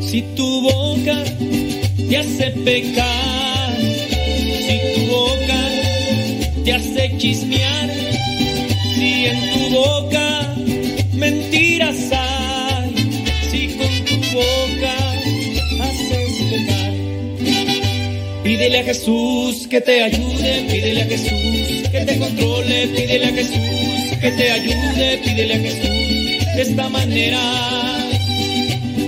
Si tu boca te hace pecar, si tu boca te hace chismear, Pídele a Jesús que te ayude, pídele a Jesús que te controle, pídele a Jesús que te ayude, pídele a Jesús de esta manera.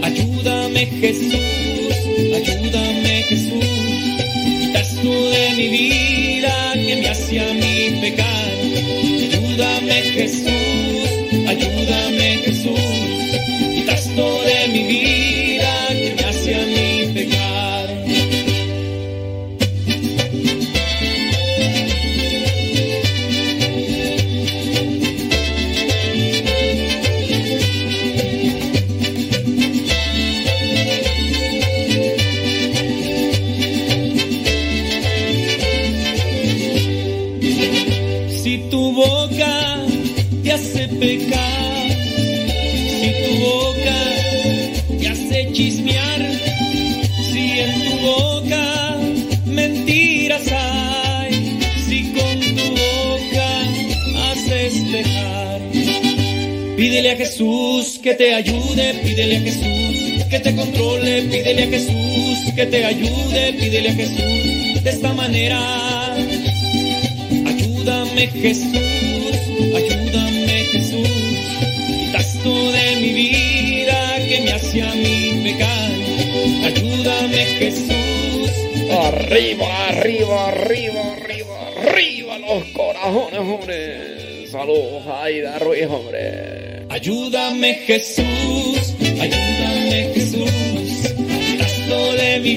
Ayúdame Jesús, ayúdame Jesús, quitas tú de mi vida que me hace a mí pecar. Ayúdame Jesús, ayúdame Jesús, quitas tú de mi vida A Jesús que te ayude, pídele a Jesús que te controle, pídele a Jesús que te ayude, pídele a Jesús de esta manera. Ayúdame Jesús, ayúdame Jesús, quitas tú de mi vida que me hace a mí pecar. Ayúdame Jesús. Arriba, arriba, arriba, arriba, arriba los corazones, hombre. Saludos Aida Ruiz, hombre. Ayúdame Jesús, ayúdame Jesús, tú de mi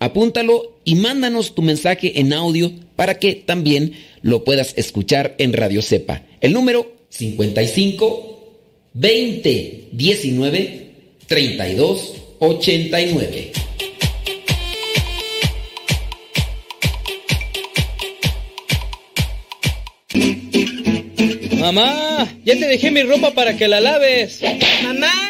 apúntalo y mándanos tu mensaje en audio para que también lo puedas escuchar en Radio Cepa. El número 55 20 19 32 89. Mamá, ya te dejé mi ropa para que la laves. Mamá,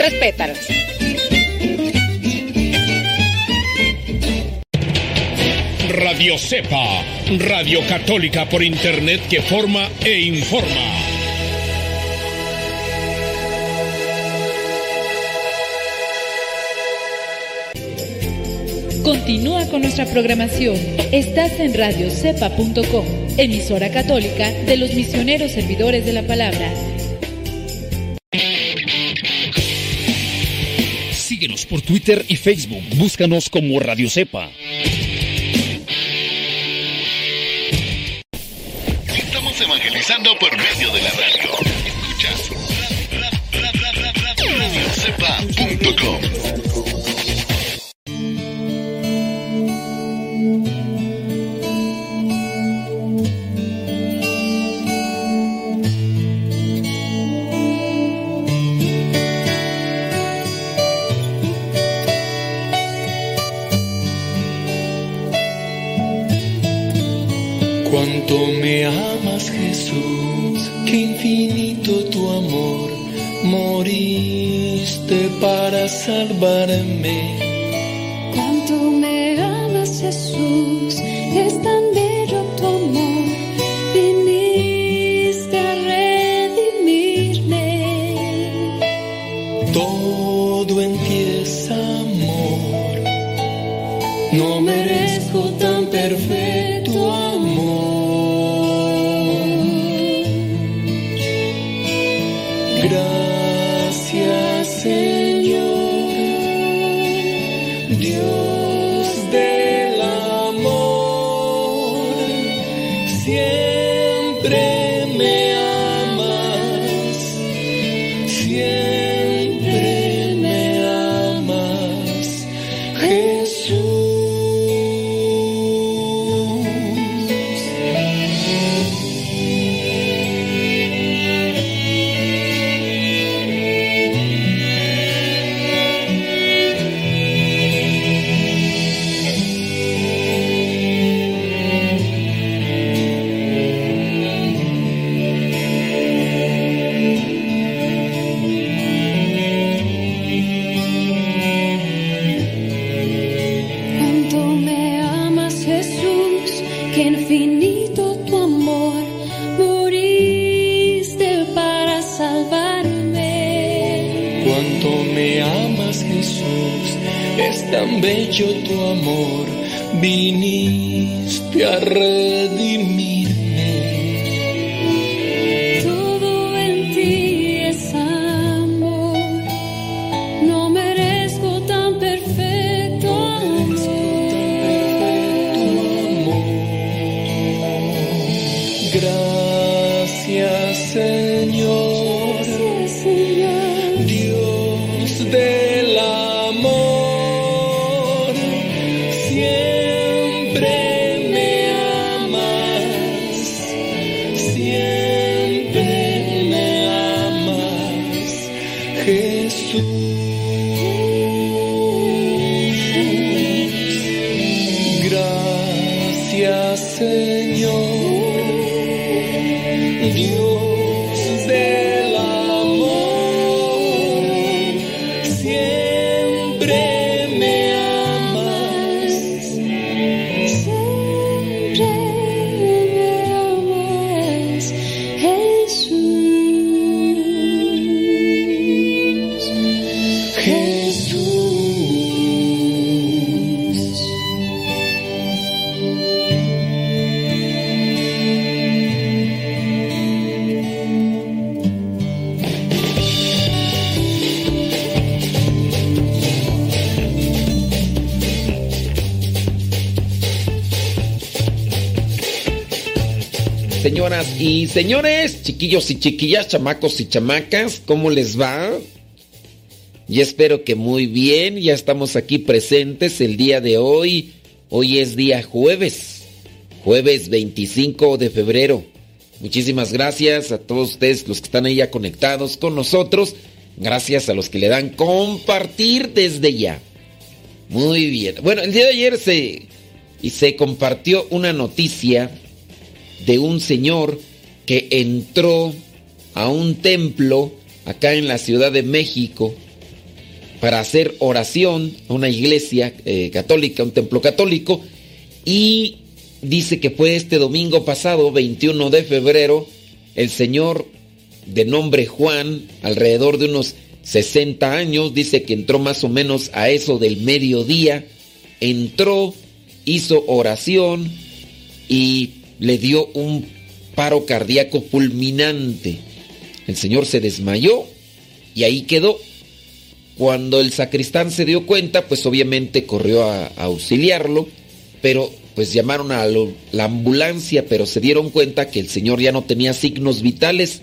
Respétalas. Radio Cepa, Radio Católica por Internet que forma e informa. Continúa con nuestra programación. Estás en radiocepa.com, emisora católica de los misioneros servidores de la palabra. Síguenos por Twitter y Facebook. Búscanos como Radio Cepa. Estamos evangelizando por medio de la radio. Escuchas radiocepa.com. salvarme. Cuánto señores, chiquillos y chiquillas, chamacos y chamacas, ¿cómo les va? Y espero que muy bien, ya estamos aquí presentes el día de hoy. Hoy es día jueves, jueves 25 de febrero. Muchísimas gracias a todos ustedes los que están ahí ya conectados con nosotros. Gracias a los que le dan compartir desde ya. Muy bien. Bueno, el día de ayer se, y se compartió una noticia de un señor que entró a un templo acá en la Ciudad de México para hacer oración a una iglesia eh, católica, un templo católico, y dice que fue este domingo pasado, 21 de febrero, el señor de nombre Juan, alrededor de unos 60 años, dice que entró más o menos a eso del mediodía, entró, hizo oración y le dio un paro cardíaco fulminante. El señor se desmayó y ahí quedó. Cuando el sacristán se dio cuenta, pues obviamente corrió a, auxiliarlo, pero pues llamaron a la ambulancia, pero se dieron cuenta que el señor ya no tenía signos vitales.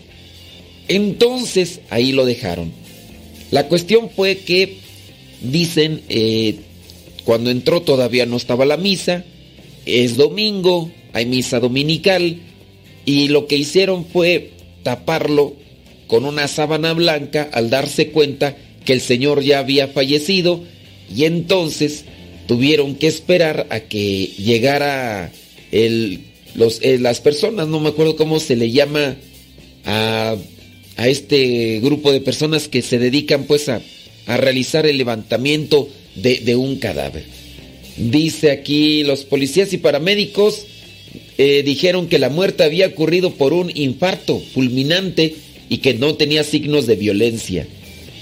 Entonces ahí lo dejaron. La cuestión fue que, dicen, eh, cuando entró todavía no estaba la misa, es domingo, hay misa dominical, y lo que hicieron fue taparlo con una sábana blanca al darse cuenta que el señor ya había fallecido, y entonces tuvieron que esperar a que llegara el, los, eh, las personas, no me acuerdo cómo se le llama a, a este grupo de personas que se dedican pues a, a realizar el levantamiento de, de un cadáver. Dice aquí, los policías y paramédicos eh, dijeron que la muerte había ocurrido por un infarto fulminante y que no tenía signos de violencia.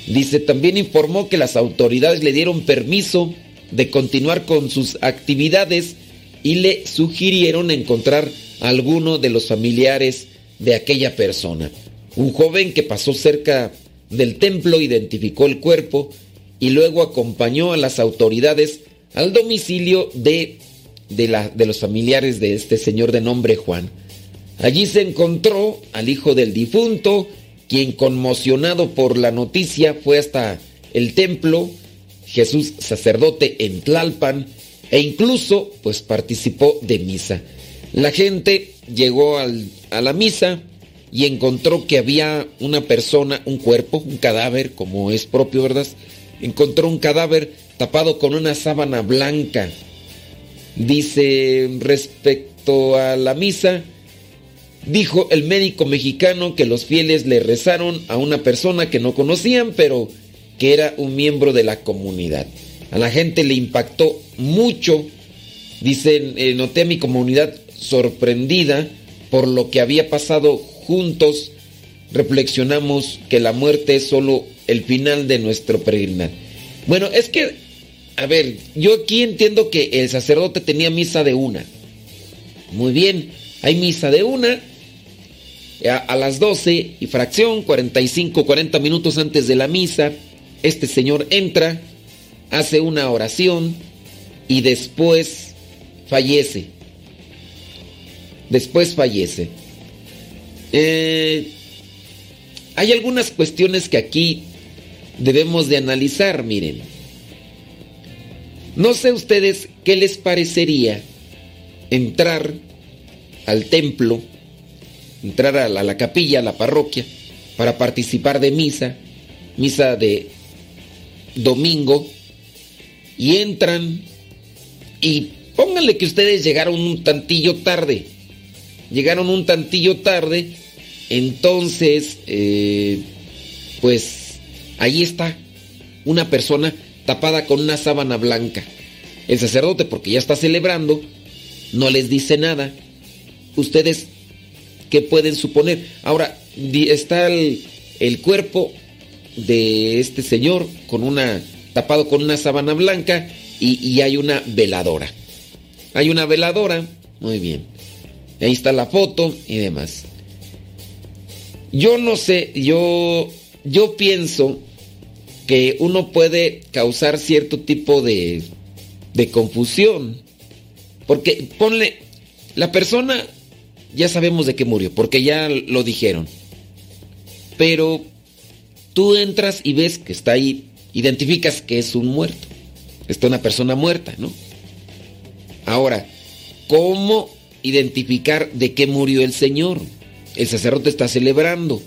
Dice, también informó que las autoridades le dieron permiso de continuar con sus actividades y le sugirieron encontrar a alguno de los familiares de aquella persona. Un joven que pasó cerca del templo identificó el cuerpo y luego acompañó a las autoridades al domicilio de, de, la- de los familiares de este señor de nombre Juan. Allí se encontró al hijo del difunto, quien conmocionado por la noticia fue hasta el templo, Jesús sacerdote en Tlalpan, e incluso pues participó de misa. La gente llegó al- a la misa y encontró que había una persona, un cuerpo, un cadáver, como es propio, ¿verdad? Encontró un cadáver tapado con una sábana blanca. Dice respecto a la misa, dijo el médico mexicano que los fieles le rezaron a una persona que no conocían, pero que era un miembro de la comunidad. A la gente le impactó mucho. Dicen, eh, noté a mi comunidad sorprendida por lo que había pasado juntos. Reflexionamos que la muerte es solo el final de nuestro peregrinar. Bueno, es que, a ver, yo aquí entiendo que el sacerdote tenía misa de una. Muy bien, hay misa de una a, a las 12 y fracción, 45, 40 minutos antes de la misa. Este señor entra, hace una oración y después fallece. Después fallece. Eh, hay algunas cuestiones que aquí debemos de analizar, miren. No sé ustedes qué les parecería entrar al templo, entrar a la, capilla, a la parroquia, para participar de misa, misa de domingo, y entran y pónganle que ustedes llegaron un tantillo tarde, llegaron un tantillo tarde, entonces, eh, pues ahí está una persona tapada con una sábana blanca. El sacerdote, porque ya está celebrando, no les dice nada. Ustedes, ¿qué pueden suponer? Ahora, está el, el cuerpo de este señor con una tapado con una sábana blanca y, y hay una veladora. Hay una veladora, muy bien. Ahí está la foto y demás. Yo no sé, yo yo pienso que uno puede causar cierto tipo de de confusión. Porque ponle la persona ya sabemos de qué murió, porque ya lo dijeron. Pero tú entras y ves que está ahí, identificas que es un muerto. Está una persona muerta, ¿no? Ahora, ¿cómo identificar de qué murió el Señor? El sacerdote está celebrando.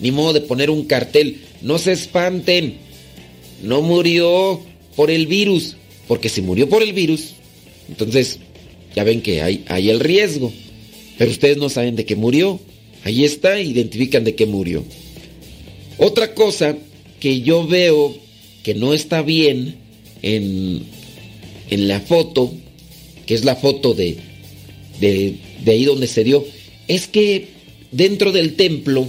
Ni modo de poner un cartel. No se espanten. No murió por el virus. Porque si murió por el virus, entonces ya ven que hay, hay el riesgo. Pero ustedes no saben de qué murió. Ahí está, identifican de qué murió. Otra cosa que yo veo que no está bien en, en la foto, que es la foto de, de, de ahí donde se dio, es que dentro del templo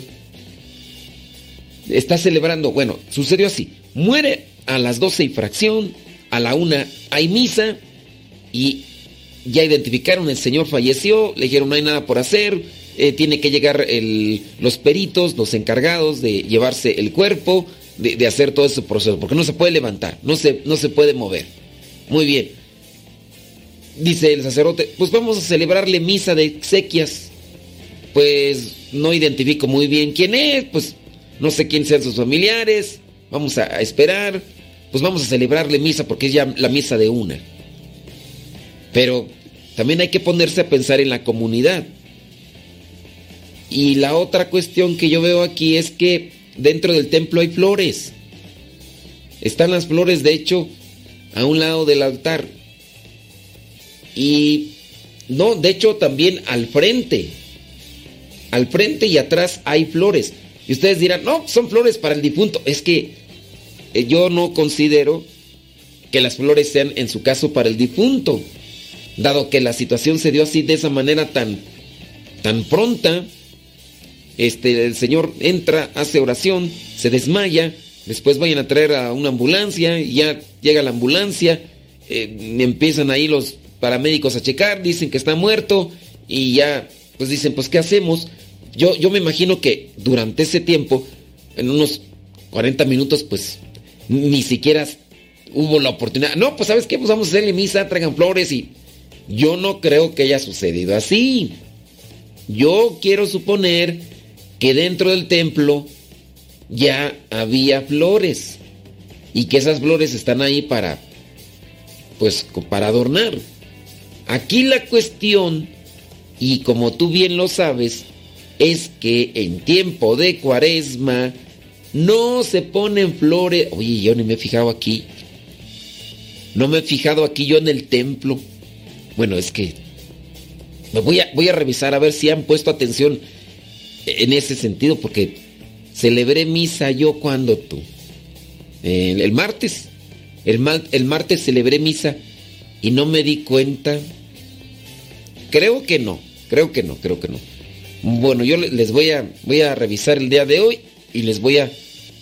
está celebrando, bueno, sucedió así, muere a las 12 y fracción, a la una hay misa y ya identificaron, el señor falleció, le dijeron no hay nada por hacer, eh, tiene que llegar los peritos, los encargados de llevarse el cuerpo, de, de hacer todo ese proceso, porque no se puede levantar, no se, no se puede mover. Muy bien. Dice el sacerdote, pues vamos a celebrarle misa de exequias. Pues no identifico muy bien quién es, pues no sé quién sean sus familiares, vamos a, esperar, pues vamos a celebrarle misa porque es ya la misa de una. Pero también hay que ponerse a pensar en la comunidad. Y la otra cuestión que yo veo aquí es que dentro del templo hay flores. Están las flores, de hecho, a un lado del altar. Y no, de hecho también al frente. Al frente y atrás hay flores. Y ustedes dirán, no, son flores para el difunto. Es que yo no considero que las flores sean en su caso para el difunto. Dado que la situación se dio así de esa manera tan, tan pronta. Este, el señor entra, hace oración, se desmaya, después vayan a traer a una ambulancia, y ya llega la ambulancia, eh, empiezan ahí los paramédicos a checar, dicen que está muerto y ya, pues dicen, pues ¿qué hacemos? Yo, yo me imagino que durante ese tiempo, en unos 40 minutos, pues ni siquiera hubo la oportunidad. No, pues ¿sabes qué? Pues vamos a hacerle misa, traigan flores y yo no creo que haya sucedido así. Yo quiero suponer que dentro del templo ya había flores y que esas flores están ahí para pues para adornar. Aquí la cuestión y como tú bien lo sabes es que en tiempo de Cuaresma no se ponen flores. Oye, yo ni me he fijado aquí. No me he fijado aquí yo en el templo. Bueno, es que voy a, voy a revisar a ver si han puesto atención en ese sentido, porque celebré misa yo cuando tú. El, martes. El, el martes celebré misa y no me di cuenta. Creo que no, creo que no, creo que no. Bueno, yo le- les voy a, voy a revisar el día de hoy y les voy a,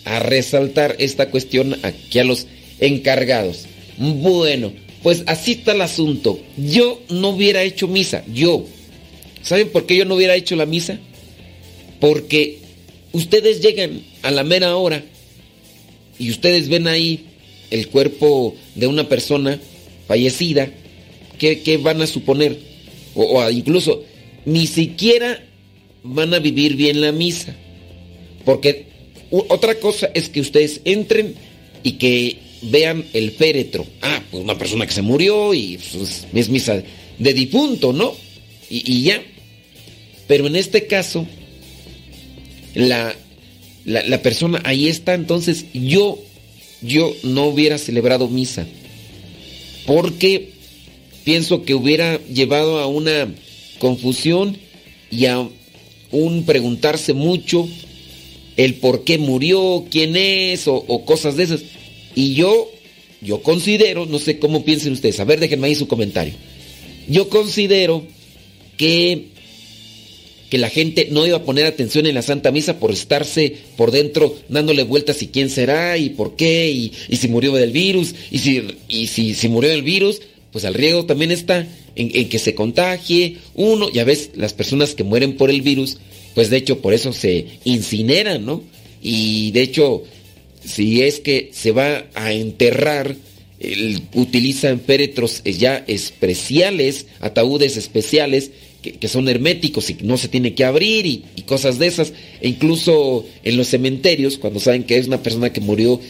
a resaltar esta cuestión aquí a los encargados. Bueno, pues así está el asunto. Yo no hubiera hecho misa, yo. ¿Saben por qué yo no hubiera hecho la misa? Porque ustedes llegan a la mera hora y ustedes ven ahí el cuerpo de una persona fallecida. ¿Qué, qué van a suponer? O, incluso ni siquiera van a vivir bien la misa. Porque otra cosa es que ustedes entren y que vean el féretro. Ah, pues una persona que se murió y pues, es misa de difunto, ¿no? Y, y ya. Pero en este caso, la, la, la persona ahí está, entonces yo, yo no hubiera celebrado misa. Porque pienso que hubiera llevado a una confusión y a un preguntarse mucho el por qué murió, quién es o, cosas de esas. Y yo, yo considero, no sé cómo piensen ustedes, a ver, déjenme ahí su comentario. Yo considero que, que la gente no iba a poner atención en la Santa Misa por estarse por dentro dándole vueltas y quién será y por qué y, y si murió del virus y si, y si, si murió del virus, pues al riesgo también está en, en que se contagie uno. Ya ves, las personas que mueren por el virus, pues de hecho por eso se incineran, ¿no? Y de hecho, si es que se va a enterrar, el- utilizan féretros ya especiales, ataúdes especiales, que, son herméticos y no se tiene que abrir y, cosas de esas. E incluso en los cementerios, cuando saben que es una persona que murió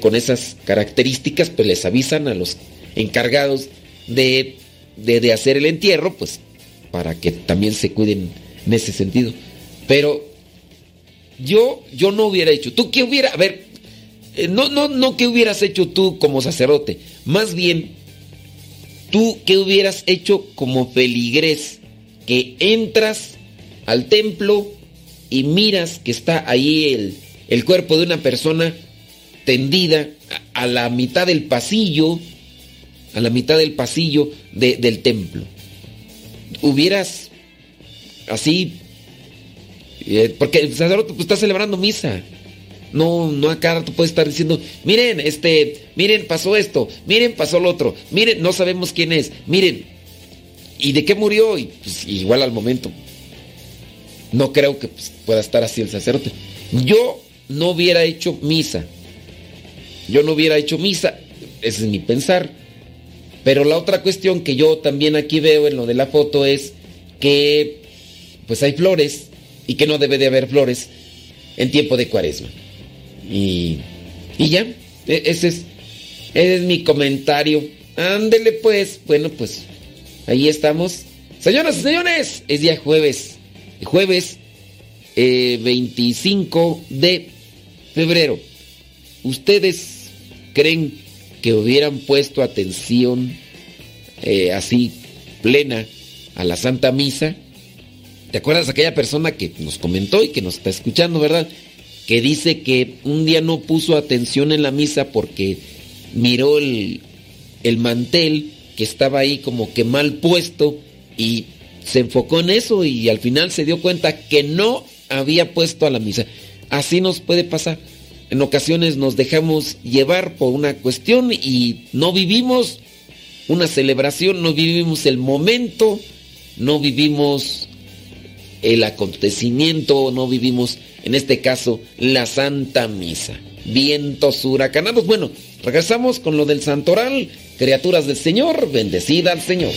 con esas características, pues les avisan a los encargados de, de hacer el entierro, pues para que también se cuiden en ese sentido. Pero yo, yo no hubiera hecho. ¿Tú qué hubiera? A ver, eh, no, no, no qué hubieras hecho tú como sacerdote. Más bien, tú qué hubieras hecho como feligrés. Que entras al templo y miras que está ahí el, el cuerpo de una persona tendida a, a la mitad del pasillo, a la mitad del pasillo de- del templo. hubieras así, porque el sacerdote pues, está celebrando misa. No, no acá tú puedes estar diciendo, miren, este, miren, pasó esto, miren, pasó lo otro, miren, no sabemos quién es, miren, ¿y de qué murió? Y pues igual al momento. No creo que pues, pueda estar así el sacerdote. Yo no hubiera hecho misa. Yo no hubiera hecho misa. Ese es mi pensar. Pero la otra cuestión que yo también aquí veo en lo de la foto es que pues hay flores y que no debe de haber flores en tiempo de cuaresma. Y, ya, e, ese es, es mi comentario. Ándele pues, bueno pues, ahí estamos. Señoras y señores, es día jueves. Jueves 25 eh, de febrero. ¿Ustedes creen que hubieran puesto atención eh, así plena a la Santa Misa? ¿Te acuerdas de aquella persona que nos comentó y que nos está escuchando, verdad? Que dice que un día no puso atención en la misa porque miró el, el mantel que estaba ahí como que mal puesto y se enfocó en eso y al final se dio cuenta que no había puesto a la misa. Así nos puede pasar. En ocasiones nos dejamos llevar por una cuestión y no vivimos una celebración, no vivimos el momento, no vivimos el acontecimiento, no vivimos, en este caso, la Santa Misa. Vientos huracanados. Bueno, regresamos con lo del santoral. Criaturas del Señor, bendecida al Señor.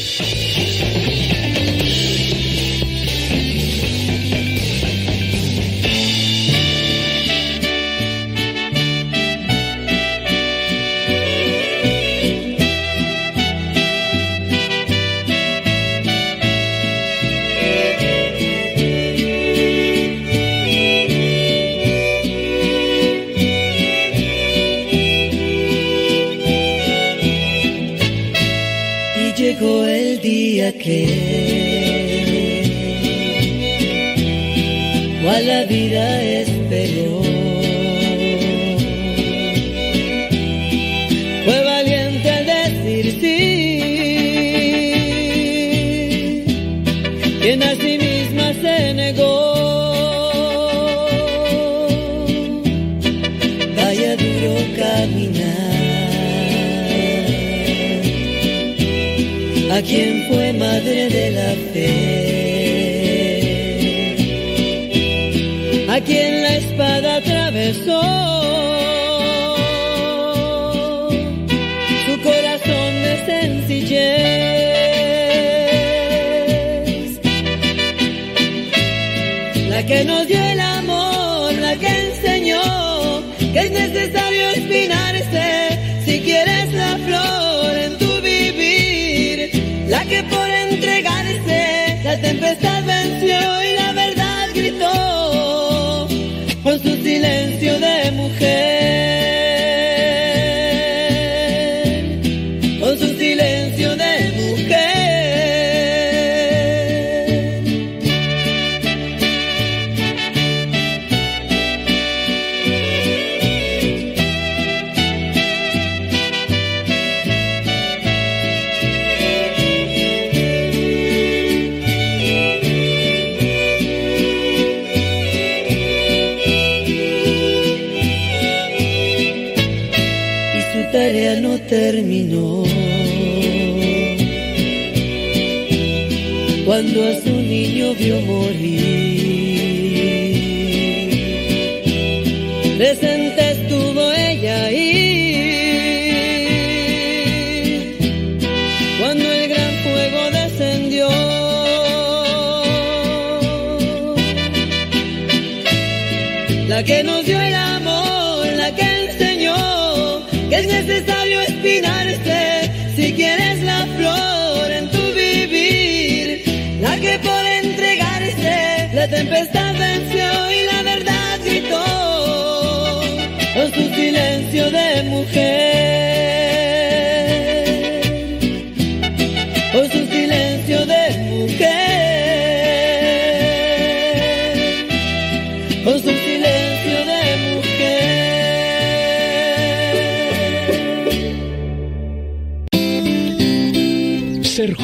Que cual la vida esperó. Quien fue madre de la fe, a quien la espada atravesó. Su corazón de sencillez, la que nos dio el amor, la que enseñó que es necesario niño vio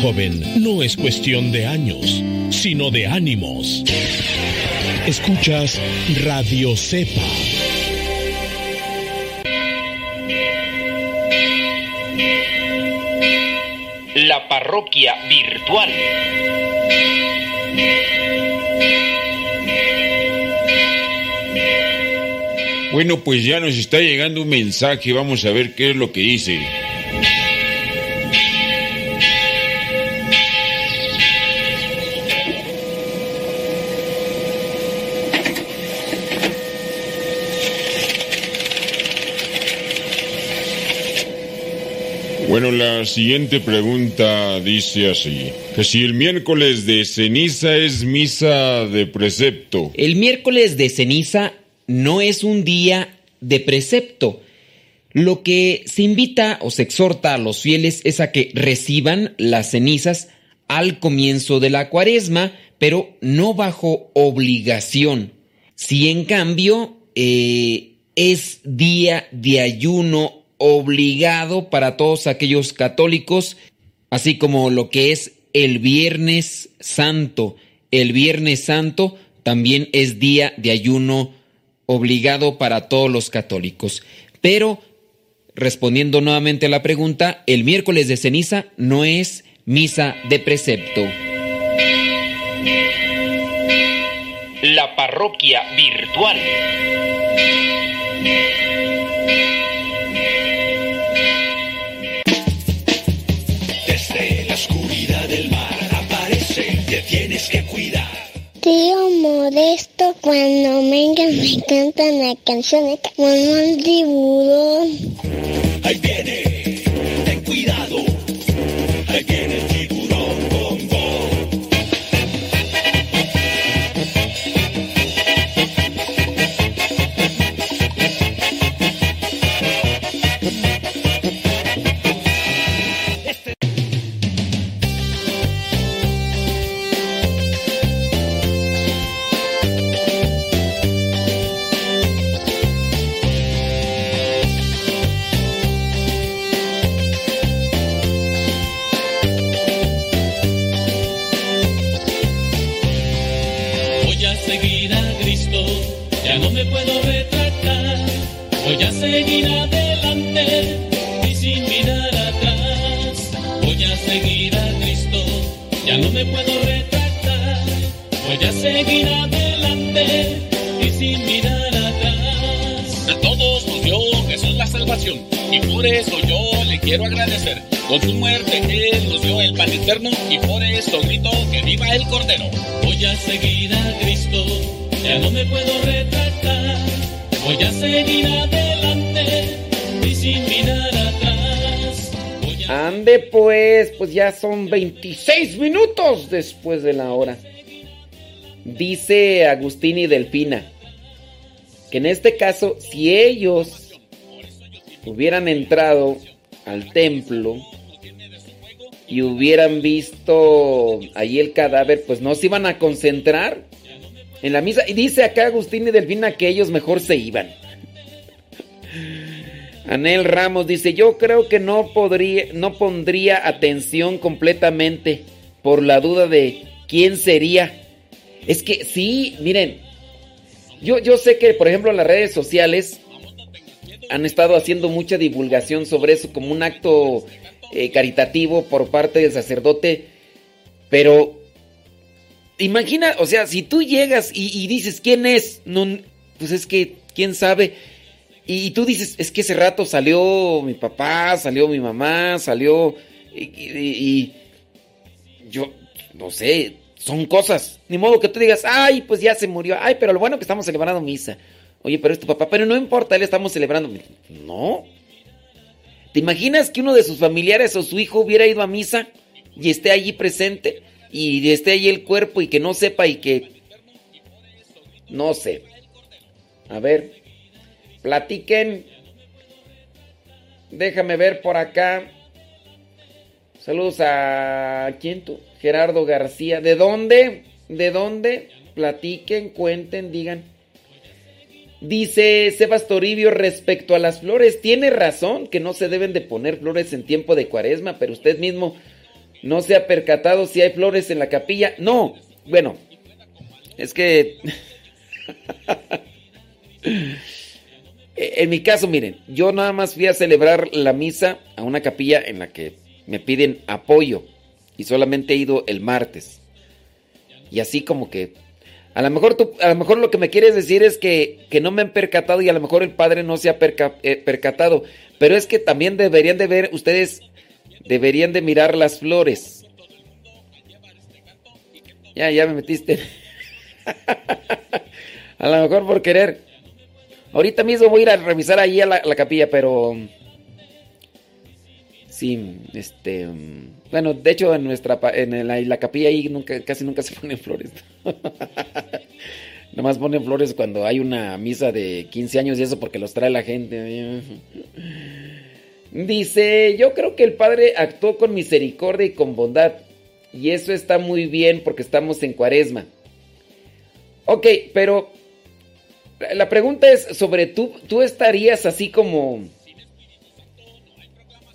joven no es cuestión de años, sino de ánimos. Escuchas Radio Cepa. La parroquia virtual. Bueno, pues ya nos está llegando un mensaje, vamos a ver qué es lo que dice. Bueno, la siguiente pregunta dice así, que si el miércoles de ceniza es misa de precepto. El miércoles de ceniza no es un día de precepto. Lo que se invita o se exhorta a los fieles es a que reciban las cenizas al comienzo de la cuaresma, pero no bajo obligación. Si en cambio eh, es día de ayuno obligado para todos aquellos católicos, así como lo que es el Viernes Santo. El Viernes Santo también es día de ayuno obligado para todos los católicos. Pero, respondiendo nuevamente a la pregunta, el miércoles de ceniza no es misa de precepto. La parroquia virtual. Tienes que cuidar. Tío Modesto, cuando venga me cantan la canción de como el tiburón. Ahí viene, ten cuidado. Seguir adelante y sin mirar atrás. A todos nos dio Jesús la salvación y por eso yo le quiero agradecer. Con su muerte Él nos dio el pan eterno y por eso grito que viva el Cordero. Voy a seguir a Cristo, ya no me puedo retractar. Voy a seguir adelante y sin mirar atrás. Ande pues, pues ya son 26 minutos después de la hora. Dice Agustín y Delfina que en este caso, si ellos hubieran entrado al templo y hubieran visto allí el cadáver, pues no se iban a concentrar en la misa. Y dice acá Agustín y Delfina que ellos mejor se iban. Anel Ramos dice, yo creo que no podría, no pondría atención completamente por la duda de quién sería. Es que sí, miren, yo, yo sé que por ejemplo las redes sociales han estado haciendo mucha divulgación sobre eso como un acto eh, caritativo por parte del sacerdote, pero imagina, o sea, si tú llegas y, dices, ¿quién es? Pues es que, ¿quién sabe? Y, tú dices, es que ese rato salió mi papá, salió mi mamá, salió... Y yo, no sé, son cosas. Ni modo que tú digas, ay, pues ya se murió. Ay, pero lo bueno que estamos celebrando misa. Oye, pero es tu papá, pero no importa, él estamos celebrando. No. ¿Te imaginas que uno de sus familiares o su hijo hubiera ido a misa y esté allí presente y esté allí el cuerpo y que no sepa y que... No sé. A ver, platiquen. Déjame ver por acá. Saludos a... ¿Quién tú? Gerardo García. ¿De dónde? ¿De dónde? Platiquen, cuenten, digan. Dice Sebas Toribio respecto a las flores, tiene razón que no se deben de poner flores en tiempo de cuaresma, pero usted mismo no se ha percatado si hay flores en la capilla. No, bueno, es que... en mi caso, miren, yo nada más fui a celebrar la misa a una capilla en la que me piden apoyo y solamente he ido el martes. Y así como que a lo mejor a lo mejor lo que me quieres decir es que, que no me han percatado y a lo mejor el padre no se ha eh, percatado, pero es que también deberían de ver ustedes deberían de mirar las flores. Ya, ya me metiste. a lo mejor por querer. Ahorita mismo voy a ir a revisar ahí a la, capilla, pero... Sí, este... Bueno, de hecho en nuestra en la, capilla ahí nunca, casi nunca se ponen flores. Nomás ponen flores cuando hay una misa de 15 años y eso porque los trae la gente. Dice, yo creo que el Padre actuó con misericordia y con bondad. Y eso está muy bien porque estamos en cuaresma. Ok, pero la pregunta es sobre tú, tú estarías así como...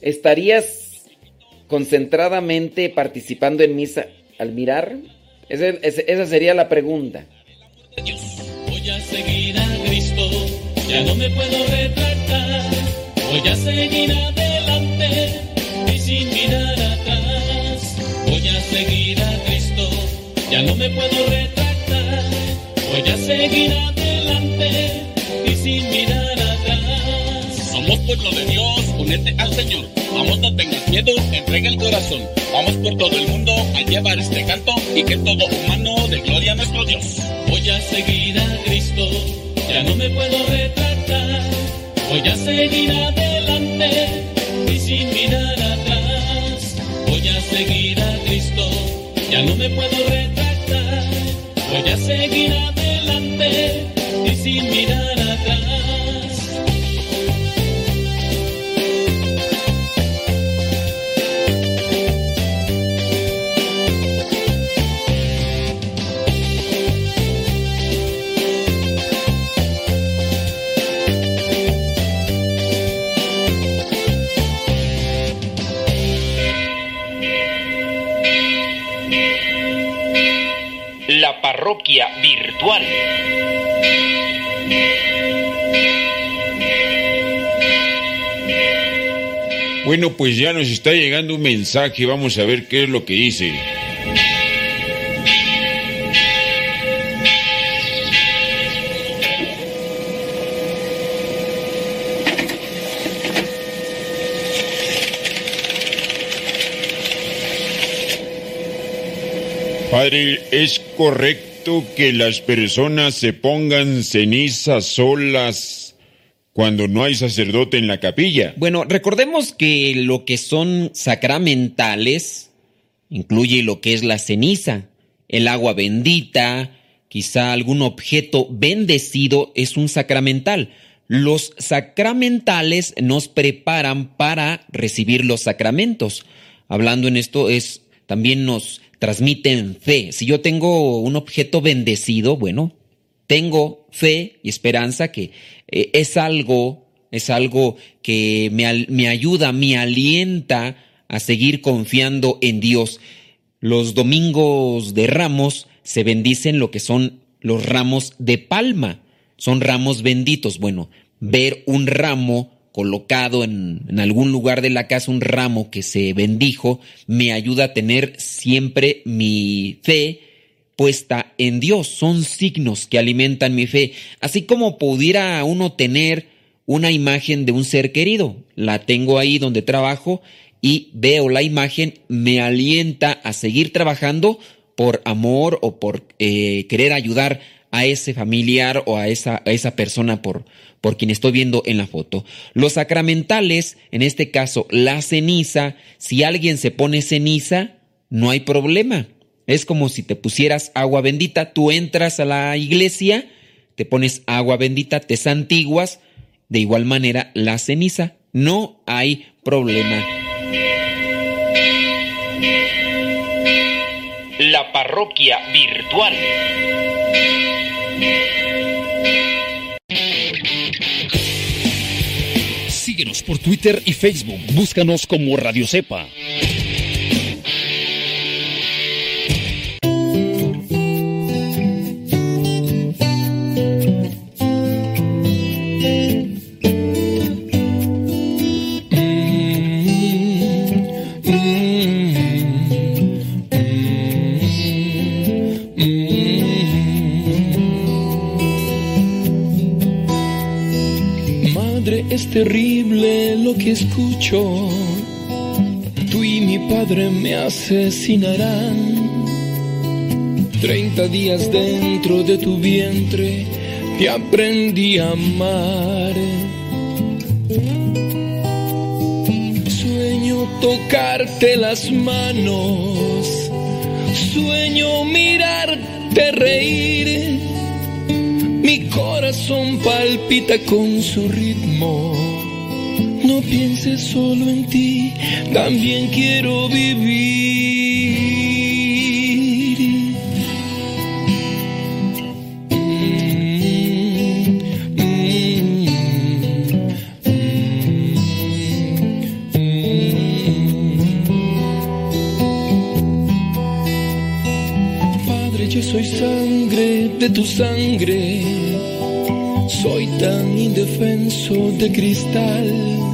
¿Estarías concentradamente participando en misa al mirar? Esa, esa sería la pregunta. Voy a seguir a Cristo, ya no me puedo retratar. Voy a seguir adelante y sin mirar atrás. Voy a seguir a Cristo, ya no me puedo retractar. Voy a seguir adelante y sin mirar atrás. Somos pueblo de Dios, únete al Señor. Vamos, no tengas miedo, entrega el corazón. Vamos por todo el mundo a llevar este canto y que todo humano de gloria a nuestro Dios. Voy a seguir a Cristo, ya no me puedo retractar. Voy a seguir adelante y sin mirar atrás. Voy a seguir a Cristo, ya no me puedo retractar. Voy a seguir adelante y sin mirar parroquia virtual. Bueno, pues ya nos está llegando un mensaje, vamos a ver qué es lo que dice. Padre, ¿es correcto que las personas se pongan cenizas solas cuando no hay sacerdote en la capilla? Bueno, recordemos que lo que son sacramentales incluye lo que es la ceniza, el agua bendita, quizá algún objeto bendecido es un sacramental. Los sacramentales nos preparan para recibir los sacramentos. Hablando en esto es también nos transmiten fe. Si yo tengo un objeto bendecido, bueno, tengo fe y esperanza que eh, es algo, es algo que me, me ayuda, me alienta a seguir confiando en Dios. Los domingos de ramos se bendicen lo que son los ramos de palma. Son ramos benditos. Bueno, ver un ramo colocado en, algún lugar de la casa un ramo que se bendijo, me ayuda a tener siempre mi fe puesta en Dios. Son signos que alimentan mi fe. Así como pudiera uno tener una imagen de un ser querido. La tengo ahí donde trabajo y veo la imagen, me alienta a seguir trabajando por amor o por eh, querer ayudar a ese familiar o a esa, esa persona por, por quien estoy viendo en la foto. Los sacramentales, en este caso la ceniza, si alguien se pone ceniza, no hay problema. Es como si te pusieras agua bendita, tú entras a la iglesia, te pones agua bendita, te santiguas, de igual manera la ceniza, no hay problema. La parroquia virtual. Síguenos por Twitter y Facebook. Búscanos como Radio Cepa. Escucho. Tú y mi padre me asesinarán. Treinta días dentro de tu vientre te aprendí a amar. Sueño tocarte las manos, sueño mirarte reír. Mi corazón palpita con su ritmo. No pienses solo en ti, también quiero vivir. Padre, yo soy sangre de tu sangre. Soy tan indefenso de cristal.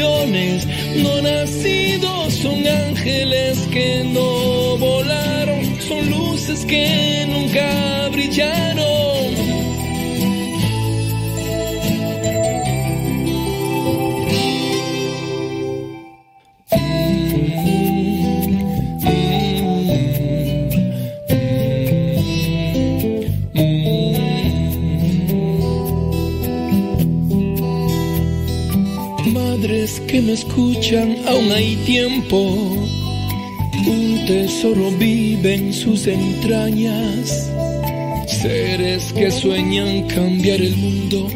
No nacidos. Son ángeles que no volaron, son luces que nunca brillaron. Entrañas. Seres que sueñan cambiar el mundo,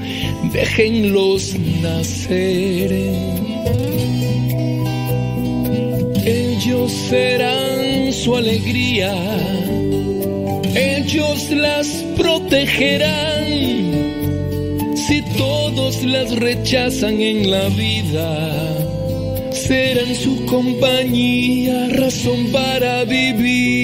déjenlos nacer. Ellos serán su alegría, ellos las protegerán. Si todos las rechazan en la vida, serán su compañía, razón para vivir.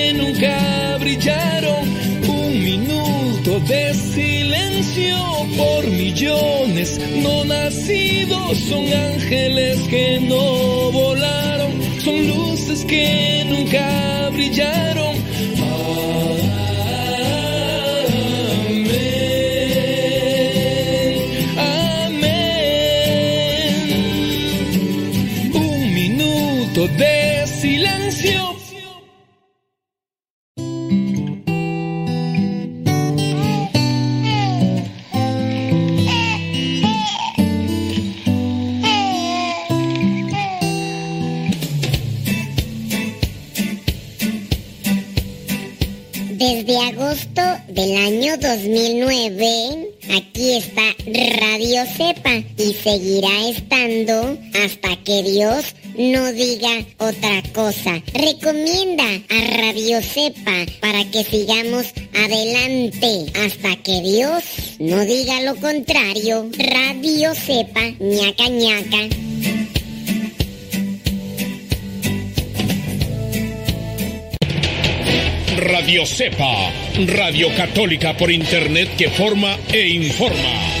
no nacidos. Son ángeles que no volaron, son luces que nunca brillaron. Recomienda a Radio Cepa para que sigamos adelante hasta que Dios no diga lo contrario. Radio Cepa, ñaca ñaca. Radio Cepa, Radio Católica por Internet que forma e informa.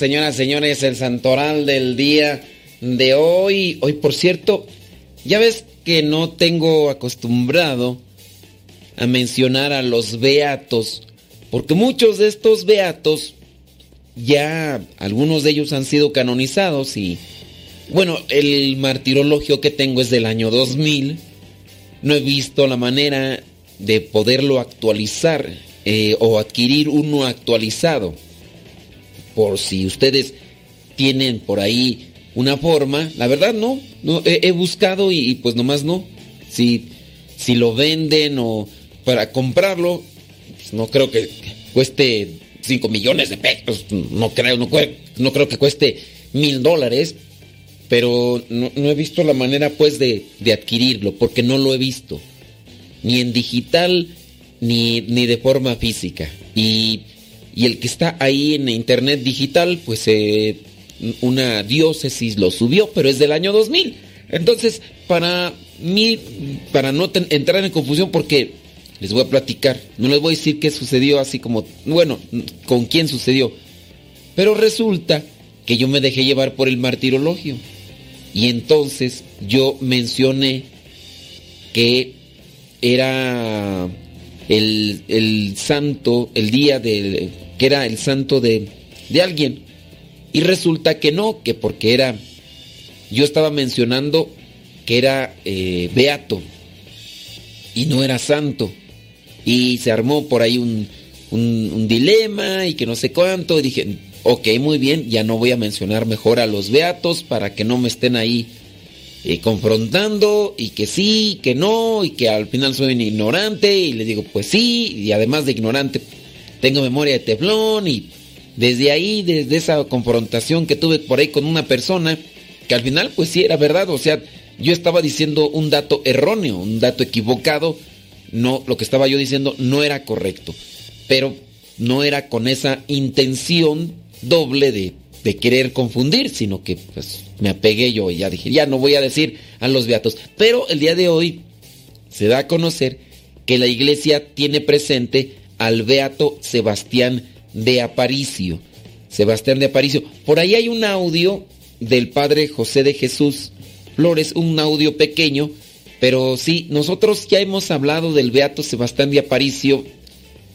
Señoras, señores, el santoral del día de hoy. Hoy, por cierto, ya ves que no tengo acostumbrado a mencionar a los beatos, porque muchos de estos beatos ya algunos de ellos han sido canonizados y bueno, el martirologio que tengo es del año 2000. No he visto la manera de poderlo actualizar eh, o adquirir uno actualizado. Por si ustedes tienen por ahí una forma, la verdad no, no he, buscado y, pues nomás no. Si, si lo venden o para comprarlo, pues no creo que cueste 5 millones de pesos, no creo, no creo que cueste mil dólares, pero no, no, he visto la manera pues de, de, adquirirlo, porque no lo he visto, ni en digital ni, ni de forma física. Y, y, el que está ahí en internet digital, pues eh, una diócesis lo subió, pero es del año 2000. Entonces, para mí, para no entrar en confusión, porque les voy a platicar. No les voy a decir qué sucedió así como, bueno, con quién sucedió. Pero resulta que yo me dejé llevar por el martirologio. Y entonces yo mencioné que era el, el santo, el día de, que era el santo de, de alguien. Y resulta que no, que porque era, yo estaba mencionando que era eh, beato y no era santo. Y se armó por ahí un, un, dilema y que no sé cuánto. Y dije, ok, muy bien, ya no voy a mencionar mejor a los beatos para que no me estén ahí eh, confrontando y que sí, que no, y que al final soy un ignorante. Y le digo, pues sí, y además de ignorante, tengo memoria de teflón. Y desde ahí, desde esa confrontación que tuve por ahí con una persona, que al final, pues sí, era verdad, o sea, yo estaba diciendo un dato erróneo, un dato equivocado no, lo que estaba yo diciendo no era correcto, pero no era con esa intención doble de, de querer confundir, sino que pues me apegué yo y ya dije, ya no voy a decir a los beatos. Pero el día de hoy se da a conocer que la iglesia tiene presente al beato Sebastián de Aparicio. Sebastián de Aparicio. Por ahí hay un audio del padre José de Jesús Flores, un audio pequeño pero sí, nosotros ya hemos hablado del Beato Sebastián de Aparicio,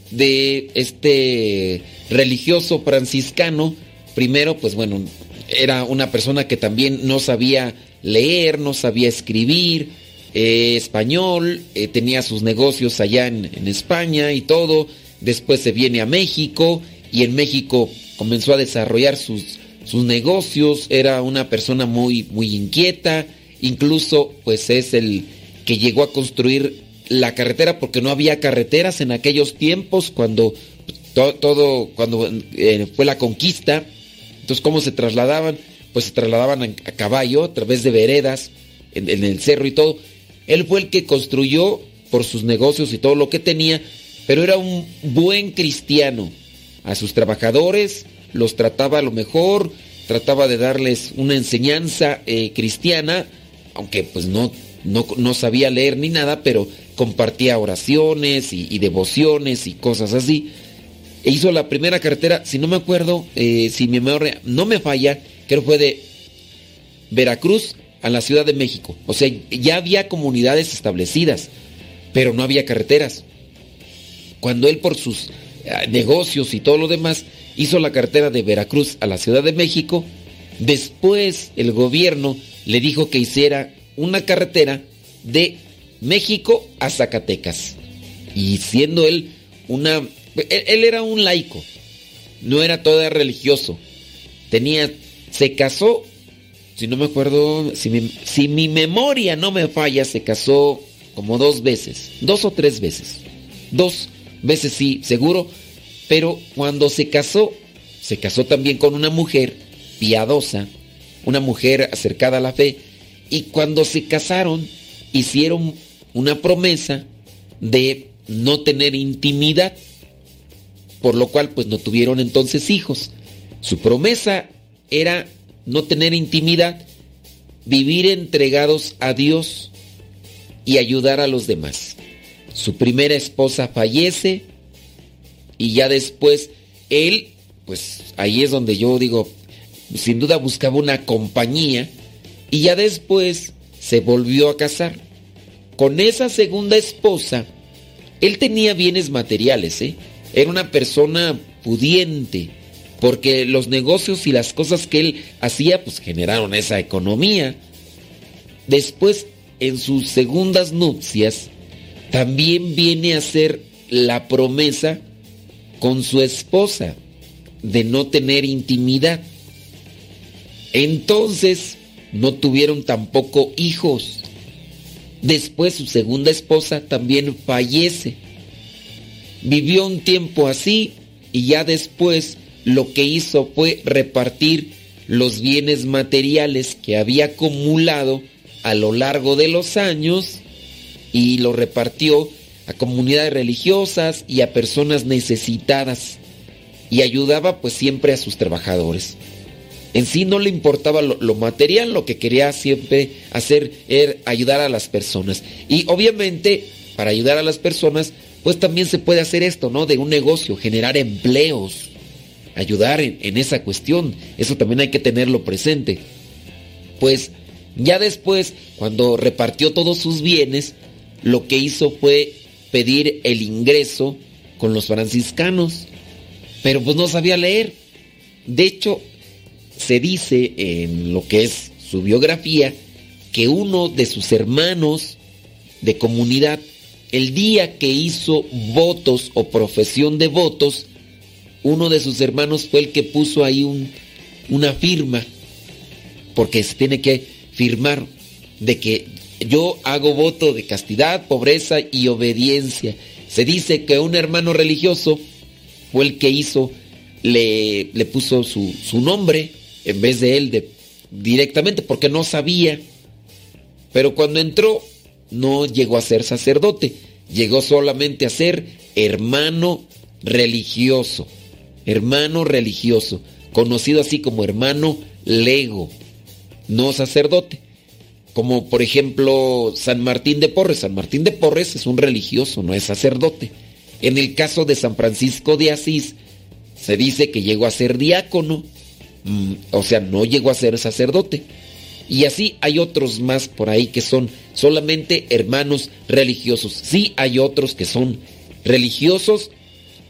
de este religioso franciscano. Primero, pues bueno, era una persona que también no sabía leer, no sabía escribir eh, español, eh, tenía sus negocios allá en, España y todo. Después se viene a México y en México comenzó a desarrollar sus, sus negocios. Era una persona muy, muy inquieta. Incluso, pues es el que llegó a construir la carretera porque no había carreteras en aquellos tiempos cuando todo, cuando eh, fue la conquista. Entonces, ¿cómo se trasladaban? Pues se trasladaban a, caballo a través de veredas en, el cerro y todo. Él fue el que construyó por sus negocios y todo lo que tenía, pero era un buen cristiano. A sus trabajadores los trataba a lo mejor, trataba de darles una enseñanza eh, cristiana, aunque pues no no, no, sabía leer ni nada, pero compartía oraciones y, devociones y cosas así. E hizo la primera carretera, si no me acuerdo, eh, si mi memoria no me falla, creo fue de Veracruz a la Ciudad de México. O sea, ya había comunidades establecidas, pero no había carreteras. Cuando él por sus eh, negocios y todo lo demás hizo la carretera de Veracruz a la Ciudad de México, después el gobierno le dijo que hiciera una carretera de México a Zacatecas. Y siendo él una... Él, él, era un laico, no era todo religioso. Tenía se casó, si no me acuerdo, si mi, mi memoria no me falla, se casó como dos veces, dos o tres veces. Dos veces sí, seguro, pero cuando se casó, se casó también con una mujer piadosa, una mujer acercada a la fe, y cuando se casaron, hicieron una promesa de no tener intimidad, por lo cual pues no tuvieron entonces hijos. Su promesa era no tener intimidad, vivir entregados a Dios y ayudar a los demás. Su primera esposa fallece y ya después él, pues ahí es donde yo digo, sin duda buscaba una compañía y ya después se volvió a casar. Con esa segunda esposa, él tenía bienes materiales, ¿eh? Era una persona pudiente, porque los negocios y las cosas que él hacía, pues generaron esa economía. Después, en sus segundas nupcias, también viene a ser la promesa con su esposa de no tener intimidad. Entonces, no tuvieron tampoco hijos. Después su segunda esposa también fallece. Vivió un tiempo así y ya después lo que hizo fue repartir los bienes materiales que había acumulado a lo largo de los años y lo repartió a comunidades religiosas y a personas necesitadas y ayudaba pues siempre a sus trabajadores. En sí no le importaba lo, material, lo que quería siempre hacer era ayudar a las personas. Y obviamente, para ayudar a las personas, pues también se puede hacer esto, ¿no? De un negocio, generar empleos, ayudar en, esa cuestión. Eso también hay que tenerlo presente. Pues ya después, cuando repartió todos sus bienes, lo que hizo fue pedir el ingreso con los franciscanos. Pero pues no sabía leer. De hecho, se dice en lo que es su biografía que uno de sus hermanos de comunidad, el día que hizo votos o profesión de votos, uno de sus hermanos fue el que puso ahí un, una firma, porque se tiene que firmar de que yo hago voto de castidad, pobreza y obediencia. Se dice que un hermano religioso fue el que hizo, le, le puso su, nombre en vez de él directamente porque no sabía. Pero cuando entró no llegó a ser sacerdote, llegó solamente a ser hermano religioso, hermano religioso, conocido así como hermano lego, no sacerdote. Como por ejemplo San Martín de Porres. San Martín de Porres es un religioso, no es sacerdote. En el caso de San Francisco de Asís, se dice que llegó a ser diácono Mm, o sea, no llegó a ser sacerdote. Y así hay otros más por ahí que son solamente hermanos religiosos. Sí hay otros que son religiosos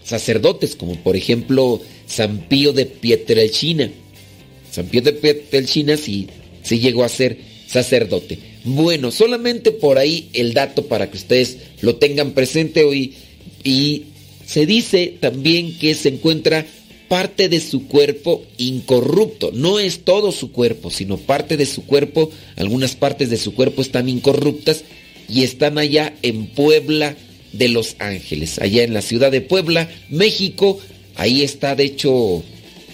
sacerdotes, como por ejemplo San Pío de Pietrelcina. San Pío de Pietrelcina sí, sí llegó a ser sacerdote. Bueno, solamente por ahí el dato para que ustedes lo tengan presente hoy. Y se dice también que se encuentra parte de su cuerpo incorrupto. No es todo su cuerpo, sino parte de su cuerpo. Algunas partes de su cuerpo están incorruptas y están allá en Puebla de Los Ángeles, allá en la ciudad de Puebla, México. Ahí está, de hecho,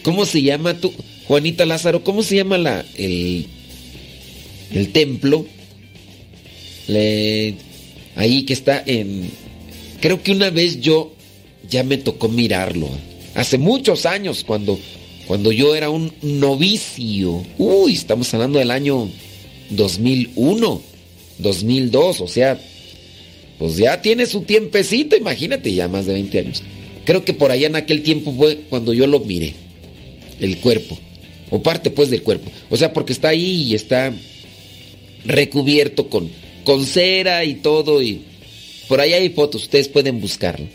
¿cómo se llama tú, Juanita Lázaro? ¿Cómo se llama la, el, el templo? Le, ahí que está en... Creo que una vez yo ya me tocó mirarlo hace muchos años, cuando, cuando yo era un novicio. Uy, estamos hablando del año 2001, 2002, o sea, pues ya tiene su tiempecito, imagínate, ya más de 20 años. Creo que por allá en aquel tiempo fue cuando yo lo miré, el cuerpo, o parte pues del cuerpo. O sea, porque está ahí y está recubierto con, con cera y todo, y por ahí hay fotos, ustedes pueden buscarlo.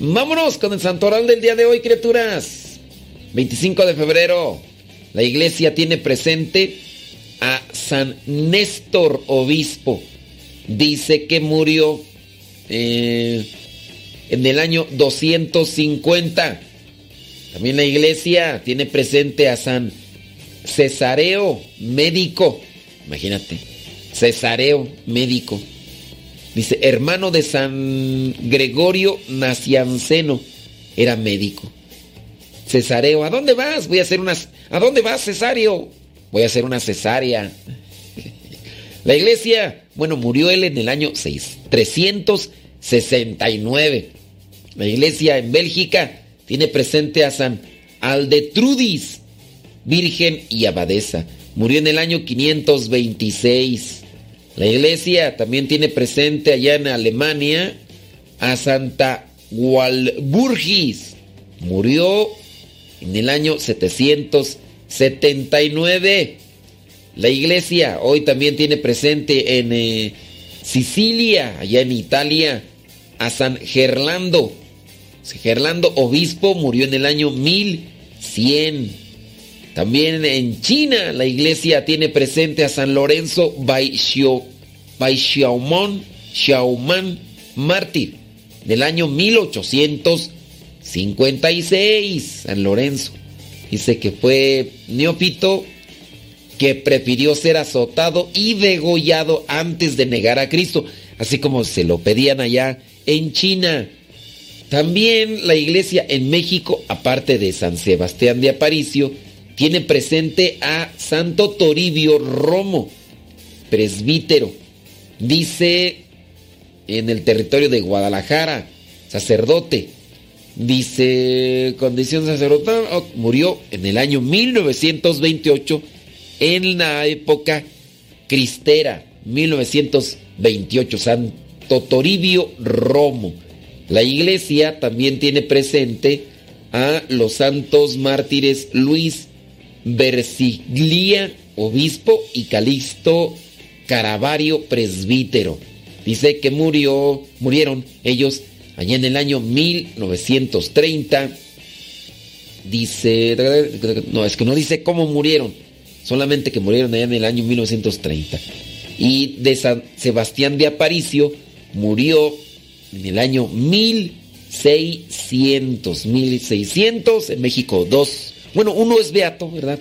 Vámonos con el santoral del día de hoy, criaturas. 25 de febrero, la iglesia tiene presente a San Néstor Obispo. Dice que murió eh, en el año 250. También la iglesia tiene presente a San cesareo médico. Imagínate, cesareo médico. Dice, hermano de San Gregorio Nacianceno, era médico. Cesareo, ¿a dónde vas? Voy a hacer unas... ¿A dónde vas, Cesario? Voy a hacer una cesárea. La iglesia, bueno, murió él en el año 6, 369. La iglesia en Bélgica tiene presente a San Aldetrudis, virgen y abadesa. Murió en el año 526. La iglesia también tiene presente allá en Alemania a Santa Walburgis. Murió en el año 779. La iglesia hoy también tiene presente en eh, Sicilia, allá en Italia, a San Gerlando. Gerlando, obispo, murió en el año 1100. También en China la iglesia tiene presente a San Lorenzo Baixiaomon, Xiaoman, mártir, del año 1856. San Lorenzo dice que fue neófito que prefirió ser azotado y degollado antes de negar a Cristo, así como se lo pedían allá en China. También la iglesia en México, aparte de San Sebastián de Aparicio, tiene presente a Santo Toribio Romo, presbítero. Dice en el territorio de Guadalajara, sacerdote. Dice, condición sacerdotal, oh, murió en el año 1928 en la época cristera, 1928, Santo Toribio Romo. La iglesia también tiene presente a los santos mártires Luis Versiglia, obispo, y Calixto Caravario, presbítero. Dice que murió, murieron ellos allá en el año 1930. Dice, no, es que no dice cómo murieron, solamente que murieron allá en el año 1930. Y de San Sebastián de Aparicio murió en el año 1600, 1600, en México dos bueno, uno es beato, ¿verdad?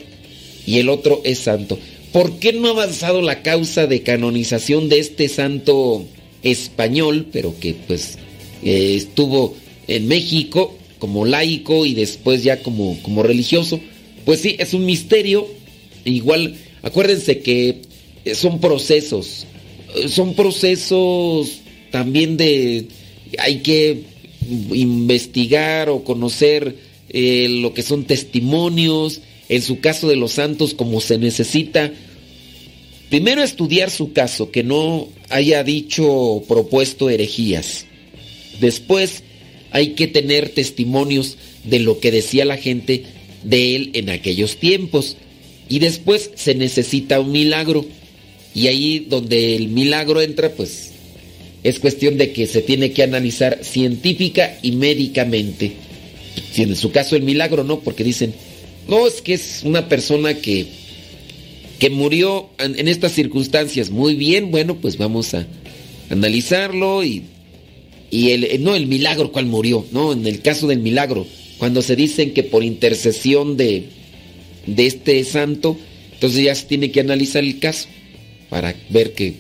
Y el otro es santo. ¿Por qué no ha avanzado la causa de canonización de este santo español, pero que pues eh, estuvo en México como laico y después ya como, como religioso? Pues sí, es un misterio. Igual, acuérdense que son procesos. Son procesos también de... Hay que investigar o conocer eh, lo que son testimonios, en su caso de los santos como se necesita. Primero estudiar su caso, que no haya dicho propuesto herejías. Después hay que tener testimonios de lo que decía la gente de él en aquellos tiempos. Y después se necesita un milagro. Y ahí donde el milagro entra, pues es cuestión de que se tiene que analizar científica y médicamente. Si en su caso el milagro no, porque dicen, no, es que es una persona que, que murió en, estas circunstancias. Muy bien, bueno, pues vamos a analizarlo y, y el, no el milagro cuál murió, no, en el caso del milagro, cuando se dicen que por intercesión de, de este santo, entonces ya se tiene que analizar el caso para ver que,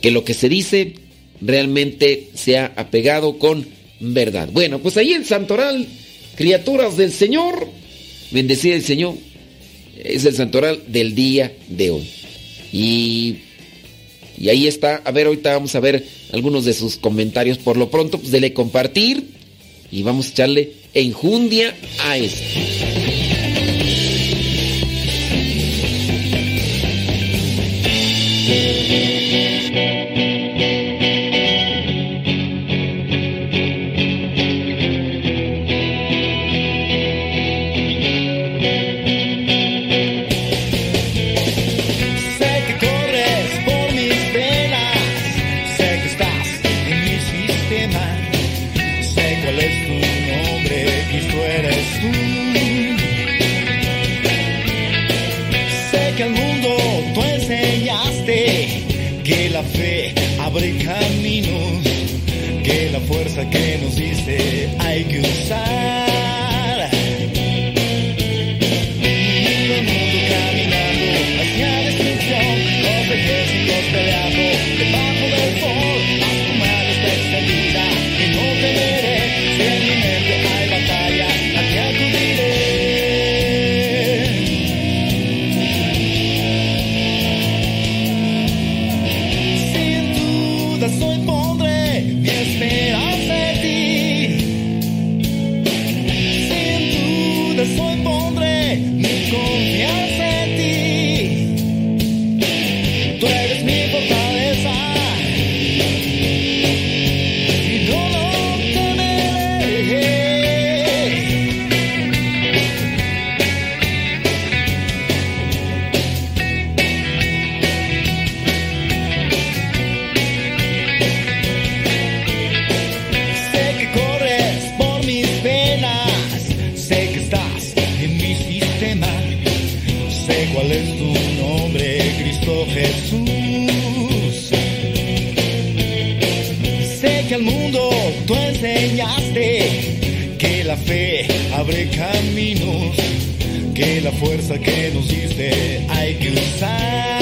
que lo que se dice realmente sea apegado con verdad. Bueno, pues ahí en Santoral, criaturas del Señor, bendecida el Señor, es el Santoral del día de hoy. Y, y ahí está, a ver, ahorita vamos a ver algunos de sus comentarios. Por lo pronto, pues dele compartir y vamos a echarle enjundia a esto. Que la fuerza que nos diste hay que usar.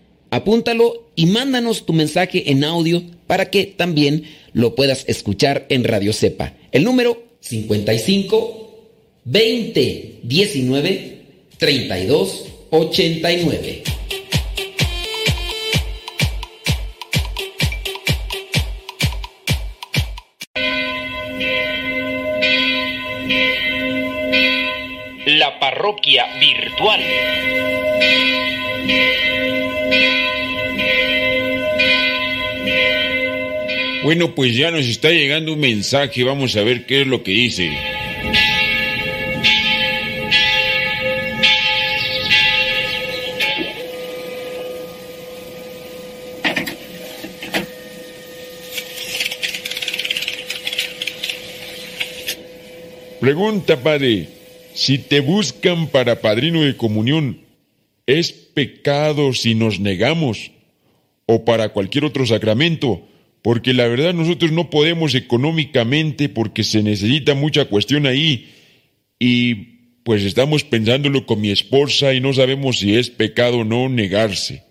apúntalo y mándanos tu mensaje en audio para que también lo puedas escuchar en Radio Cepa. El número 55 20 19 32 89. La parroquia virtual. Bueno, pues ya nos está llegando un mensaje, vamos a ver qué es lo que dice. Pregunta, padre, si te buscan para padrino de comunión, ¿es pecado si nos negamos? ¿O para cualquier otro sacramento? Porque la verdad nosotros no podemos económicamente porque se necesita mucha cuestión ahí. Y pues estamos pensándolo con mi esposa y no sabemos si es pecado o no negarse.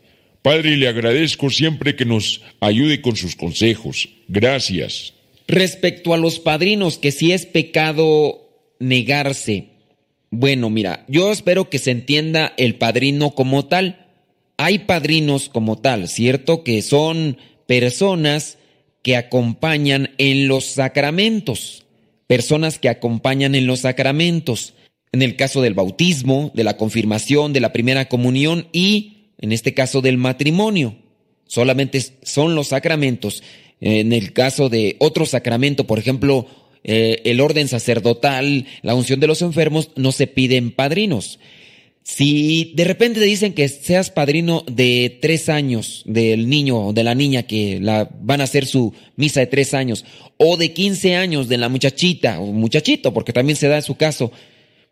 Padre, le agradezco siempre que nos ayude con sus consejos. Gracias. Respecto a los padrinos, que si es pecado negarse. Bueno, mira, yo espero que se entienda el padrino como tal. Hay padrinos como tal, ¿cierto? Que son personas que acompañan en los sacramentos. Personas que acompañan en los sacramentos. En el caso del bautismo, de la confirmación, de la primera comunión y, en este caso, del matrimonio. Solamente son los sacramentos. En el caso de otro sacramento, por ejemplo, eh, el orden sacerdotal, la unción de los enfermos, no se piden padrinos. Si de repente te dicen que seas padrino de tres años del niño o de la niña que la, van a hacer su misa de tres años, o de 15 años de la muchachita o muchachito, porque también se da en su caso,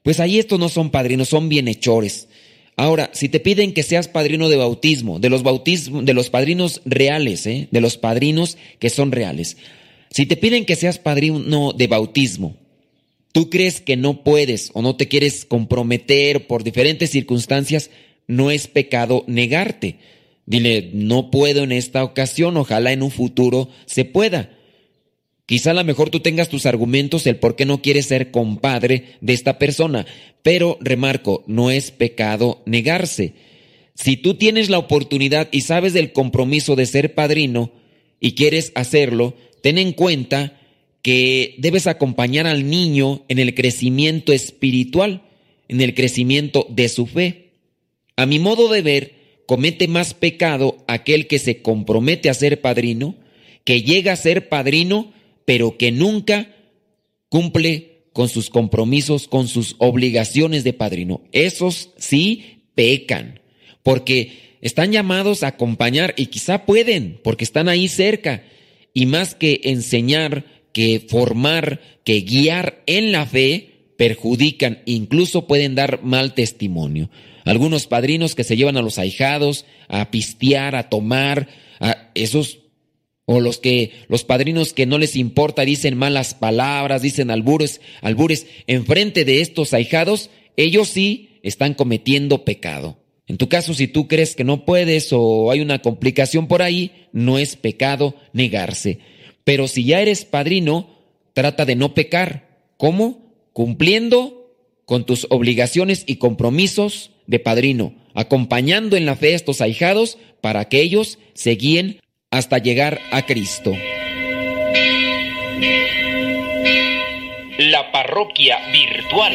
pues ahí estos no son padrinos, son bienhechores. Ahora, si te piden que seas padrino de bautismo, de los bautismos, de los padrinos reales, ¿eh? de los padrinos que son reales, si te piden que seas padrino de bautismo, tú crees que no puedes o no te quieres comprometer por diferentes circunstancias, no es pecado negarte. Dile, no puedo en esta ocasión, ojalá en un futuro se pueda. Quizá a lo mejor tú tengas tus argumentos el por qué no quieres ser compadre de esta persona, pero remarco, no es pecado negarse. Si tú tienes la oportunidad y sabes del compromiso de ser padrino y quieres hacerlo, ten en cuenta que debes acompañar al niño en el crecimiento espiritual, en el crecimiento de su fe. A mi modo de ver, comete más pecado aquel que se compromete a ser padrino, que llega a ser padrino, pero que nunca cumple con sus compromisos, con sus obligaciones de padrino. Esos sí pecan, porque están llamados a acompañar y quizá pueden, porque están ahí cerca. Y más que enseñar, que formar, que guiar en la fe, perjudican, incluso pueden dar mal testimonio. Algunos padrinos que se llevan a los ahijados a pistear, a tomar, a esos o los que, los padrinos que no les importa dicen malas palabras, dicen albures, albures, enfrente de estos ahijados, ellos sí están cometiendo pecado. En tu caso, si tú crees que no puedes o hay una complicación por ahí, no es pecado negarse. Pero si ya eres padrino, trata de no pecar. ¿Cómo? Cumpliendo con tus obligaciones y compromisos de padrino, acompañando en la fe a estos ahijados para que ellos se guíen hasta llegar a Cristo. La parroquia virtual.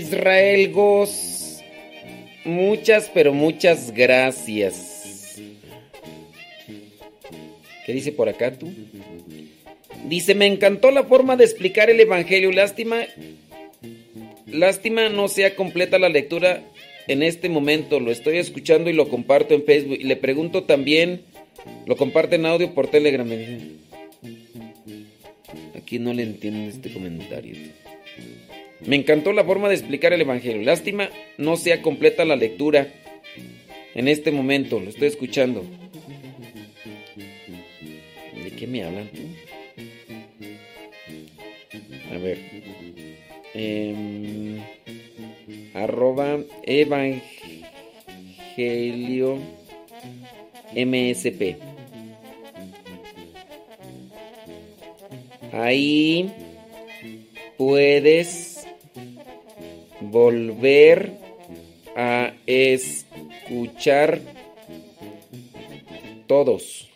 Israel Goz. Muchas, pero muchas gracias. ¿Qué dice por acá tú? Dice, me encantó la forma de explicar el Evangelio. Lástima, lástima no sea completa la lectura en este momento. Lo estoy escuchando y lo comparto en Facebook. Y le pregunto también, lo comparte en audio por Telegram. Aquí no le entienden este comentario. Me encantó la forma de explicar el Evangelio. Lástima no sea completa la lectura en este momento. Lo estoy escuchando. ¿De qué me hablan? A ver. Em, arroba Evangelio MSP. Ahí puedes volver a escuchar todos.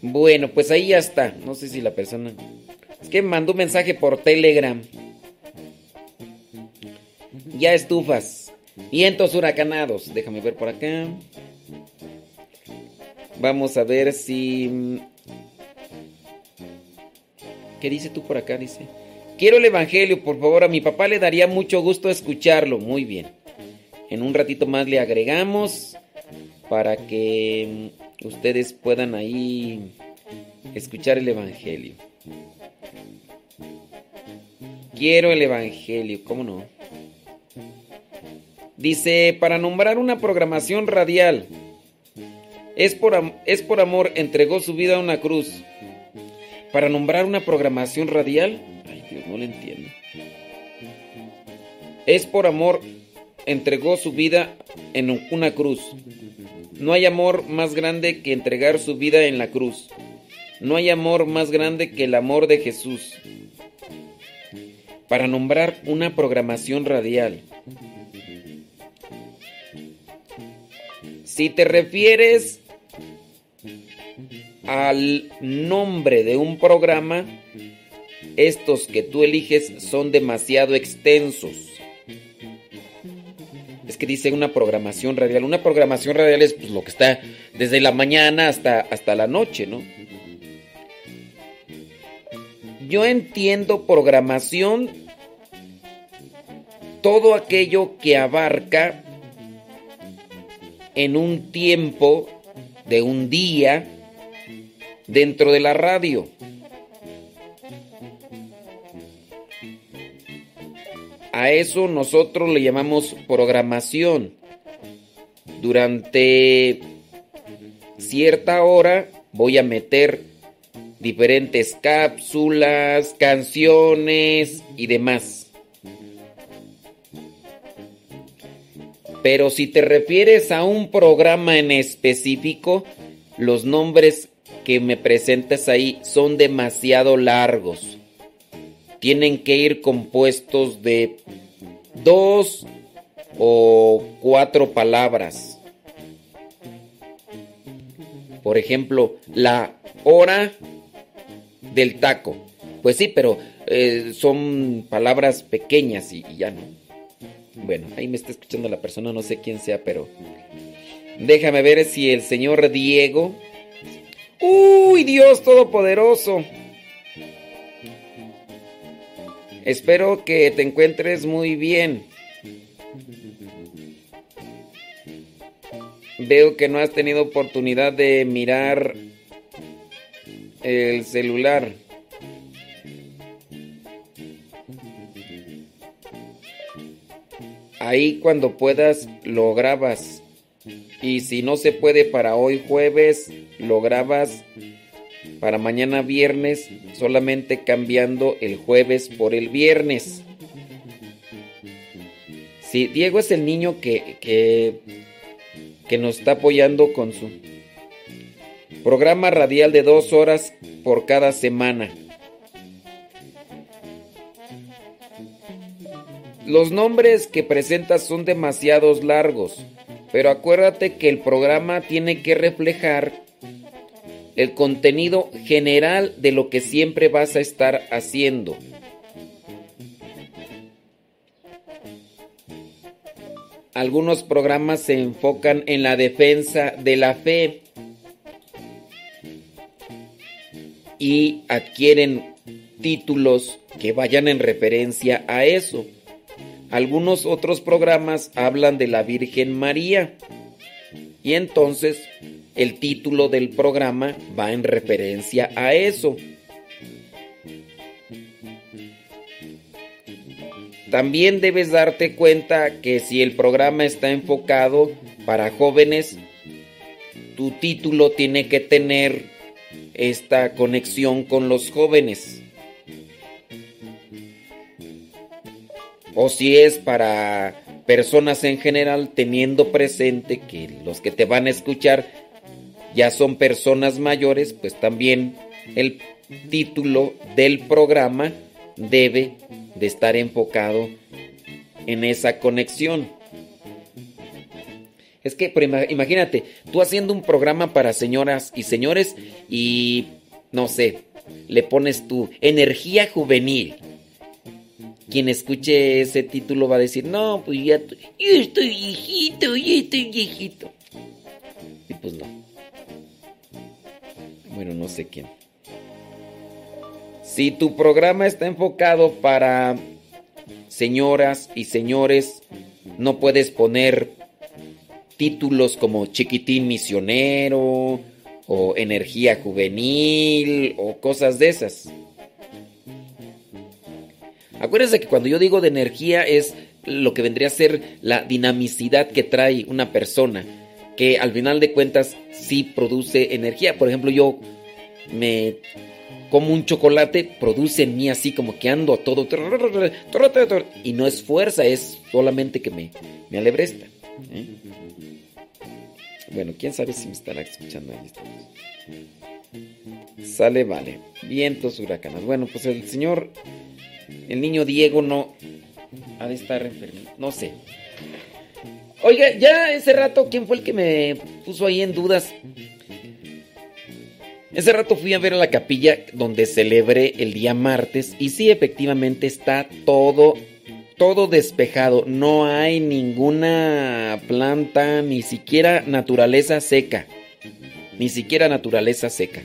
Bueno, pues ahí ya está. No sé si la persona... Es que mandó un mensaje por Telegram. Ya estufas. Vientos huracanados. Déjame ver por acá. Vamos a ver si... ¿Qué dice tú por acá? Dice... Quiero el Evangelio, por favor, a mi papá le daría mucho gusto escucharlo. Muy bien. En un ratito más le agregamos para que mm, ustedes puedan ahí escuchar el Evangelio. Quiero el Evangelio, ¿cómo no? Dice, para nombrar una programación radial, es por, es por amor, entregó su vida a una cruz. Para nombrar una programación radial, ay Dios, no le entiendo. Es por amor, entregó su vida en una cruz. No hay amor más grande que entregar su vida en la cruz. No hay amor más grande que el amor de Jesús. Para nombrar una programación radial. Si te refieres al nombre de un programa, estos que tú eliges son demasiado extensos. Es que dice una programación radial. Una programación radial es pues, lo que está desde la mañana hasta, hasta la noche, ¿no? Yo entiendo programación todo aquello que abarca en un tiempo de un día dentro de la radio. A eso nosotros le llamamos programación. Durante cierta hora voy a meter diferentes cápsulas, canciones y demás. Pero si te refieres a un programa en específico, los nombres que me presentes ahí son demasiado largos. Tienen que ir compuestos de dos o cuatro palabras. Por ejemplo, la hora del taco. Pues sí, pero eh, son palabras pequeñas y, y ya no. Bueno, ahí me está escuchando la persona, no sé quién sea, pero déjame ver si el señor Diego ¡Uy, Dios Todopoderoso! Espero que te encuentres muy bien. Veo que no has tenido oportunidad de mirar el celular. Ahí cuando puedas lo grabas. Y si no se puede para hoy jueves, lo grabas para mañana viernes, solamente cambiando el jueves por el viernes. Sí, Diego es el niño que, que, que nos está apoyando con su programa radial de dos horas por cada semana. Los nombres que presentas son demasiados largos. Pero acuérdate que el programa tiene que reflejar el contenido general de lo que siempre vas a estar haciendo. Algunos programas se enfocan en la defensa de la fe y adquieren títulos que vayan en referencia a eso. Algunos otros programas hablan de la Virgen María. Y entonces el título del programa va en referencia a eso. También debes darte cuenta que si el programa está enfocado para jóvenes, tu título tiene que tener esta conexión con los jóvenes. o si es para personas en general, teniendo presente que los que te van a escuchar ya son personas mayores, pues también el título del programa debe de estar enfocado en esa conexión. Es que imagínate, tú haciendo un programa para señoras y señores y no sé, le pones tu energía juvenil quien escuche ese título va a decir, no, pues ya, yo estoy viejito, yo estoy viejito. Y pues no. Bueno, no sé quién. Si tu programa está enfocado para señoras y señores, no puedes poner títulos como Chiquitín Misionero o Energía Juvenil o cosas de esas. Acuérdense que cuando yo digo de energía es lo que vendría a ser la dinamicidad que trae una persona, que al final de cuentas sí produce energía. Por ejemplo, yo me como un chocolate, produce en mí así como que ando todo. Y no es fuerza, es solamente que me, me alebresta. ¿eh? Bueno, quién sabe si me estará escuchando ahí. Sale, vale. Vientos huracanas. Bueno, pues el señor, el niño Diego no ha de estar enfermo. No sé. Oiga, ya ese rato, ¿quién fue el que me puso ahí en dudas? Ese rato fui a ver a la capilla donde celebré el día martes y sí, efectivamente está todo, todo despejado. No hay ninguna planta, ni siquiera naturaleza seca. Ni siquiera naturaleza seca.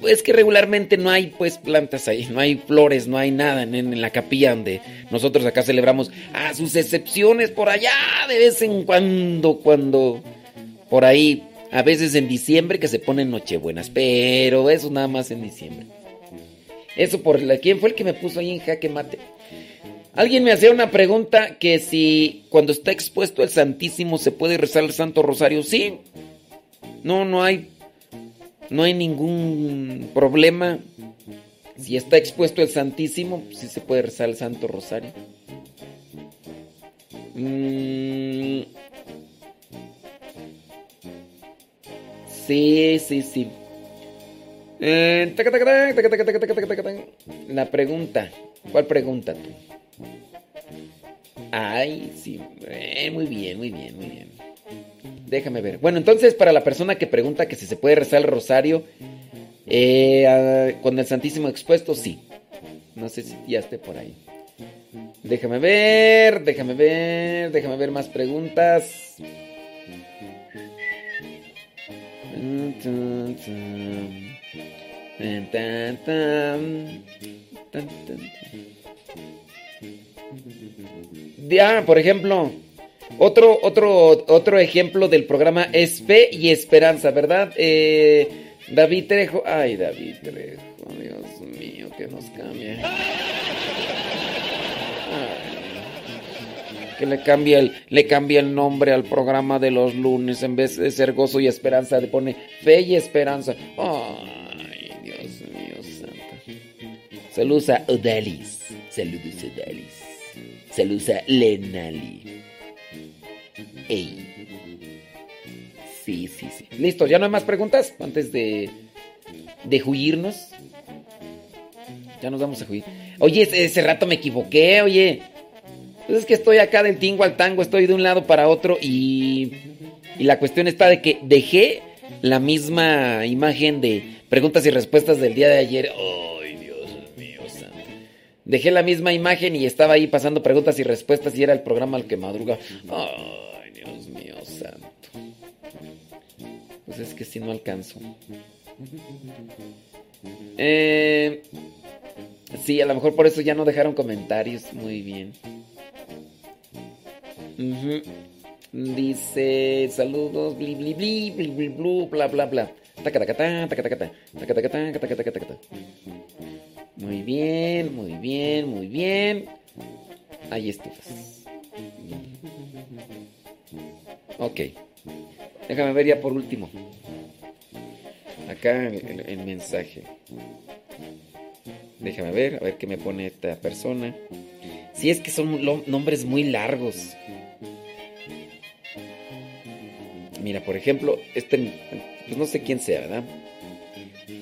Pues que regularmente no hay pues plantas ahí, no hay flores, no hay nada en, en, la capilla donde nosotros acá celebramos. A sus excepciones por allá de vez en cuando, cuando por ahí a veces en diciembre que se ponen nochebuenas, pero eso nada más en diciembre. Eso por la... ¿Quién fue el que me puso ahí en jaque mate? Alguien me hacía una pregunta que si cuando está expuesto el Santísimo se puede rezar el Santo Rosario. Sí. No, no hay... No hay ningún problema. Si está expuesto el Santísimo, sí se puede rezar el Santo Rosario. Mmm... Sí, sí, sí. la pregunta. ¿Cuál pregunta tú? Ay, sí. muy bien, muy bien, muy bien. Déjame ver. Bueno, entonces para la persona que pregunta que si se puede rezar el rosario con el Santísimo expuesto, sí. No sé si ya esté por ahí. Déjame ver, déjame ver, déjame ver más preguntas. Ya, por ejemplo, otro, otro, otro ejemplo del programa es Fe y Esperanza, ¿verdad? Eh, David Trejo. Ay, David Trejo, Dios mío, que nos cambia. que le cambia el, le el nombre al programa de los lunes. En vez de ser gozo y esperanza, le pone fe y esperanza. Ay, Dios mío, santa. Saludos a Odalis. Saludos a Odalis. Saludos a Lenali. Ey. Sí, sí, sí. Listo, ¿ya no hay más preguntas? Antes de, de. Ya nos vamos a juir. Oye, ese, ese rato me equivoqué, oye. Pues es que estoy acá del tingo al tango, estoy de un lado para otro y, y la cuestión está de que dejé la misma imagen de preguntas y respuestas del día de ayer. ¡Ay, Dios mío, santo! Dejé la misma imagen y estaba ahí pasando preguntas y respuestas y era el programa al que madruga. ¡Ay, Pues es que si no alcanzo. Eh, sí, a lo mejor por eso ya no dejaron comentarios. Muy bien. Dice saludos, bli bli bli, bli bli blu, bla bla bla. Muy bien, muy bien, muy bien. Ahí estufas. Ok. Déjame ver ya por último. Acá el, el mensaje. Déjame ver, a ver qué me pone esta persona. Si es que son nombres muy largos. Mira, por ejemplo, este, pues no sé quién sea, ¿verdad?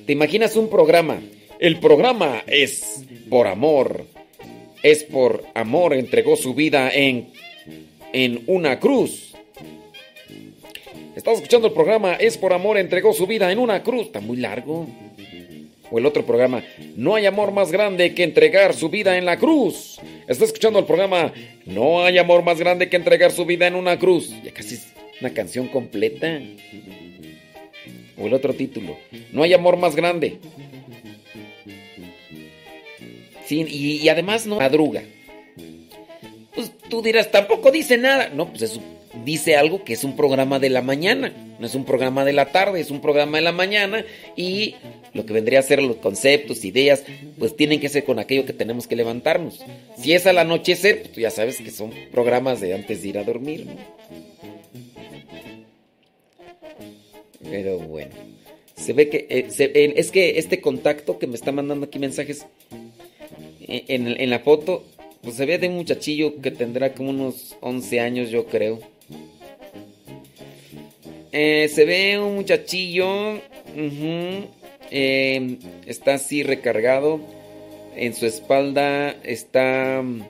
¿Te imaginas un programa? El programa es por amor. Es por amor, entregó su vida en, en una cruz. Estás escuchando el programa Es por amor, entregó su vida en una cruz. Está muy largo. O el otro programa, No hay amor más grande que entregar su vida en la cruz. Estás escuchando el programa No hay amor más grande que entregar su vida en una cruz. Ya casi una canción completa. O el otro título. No hay amor más grande. Sí, y, además no madruga. Pues tú dirás, tampoco dice nada. No, pues eso dice algo que es un programa de la mañana. No es un programa de la tarde, es un programa de la mañana y lo que vendría a ser los conceptos, ideas, pues tienen que ser con aquello que tenemos que levantarnos. Si es al anochecer, pues tú ya sabes que son programas de antes de ir a dormir. Pero bueno, se ve que eh, se- eh, es que este contacto que me está mandando aquí mensajes eh, en, en la foto, pues se ve de un muchachillo que tendrá como unos 11 años, yo creo. Eh, se ve un muchachillo. eh, está así recargado. En su espalda está mm,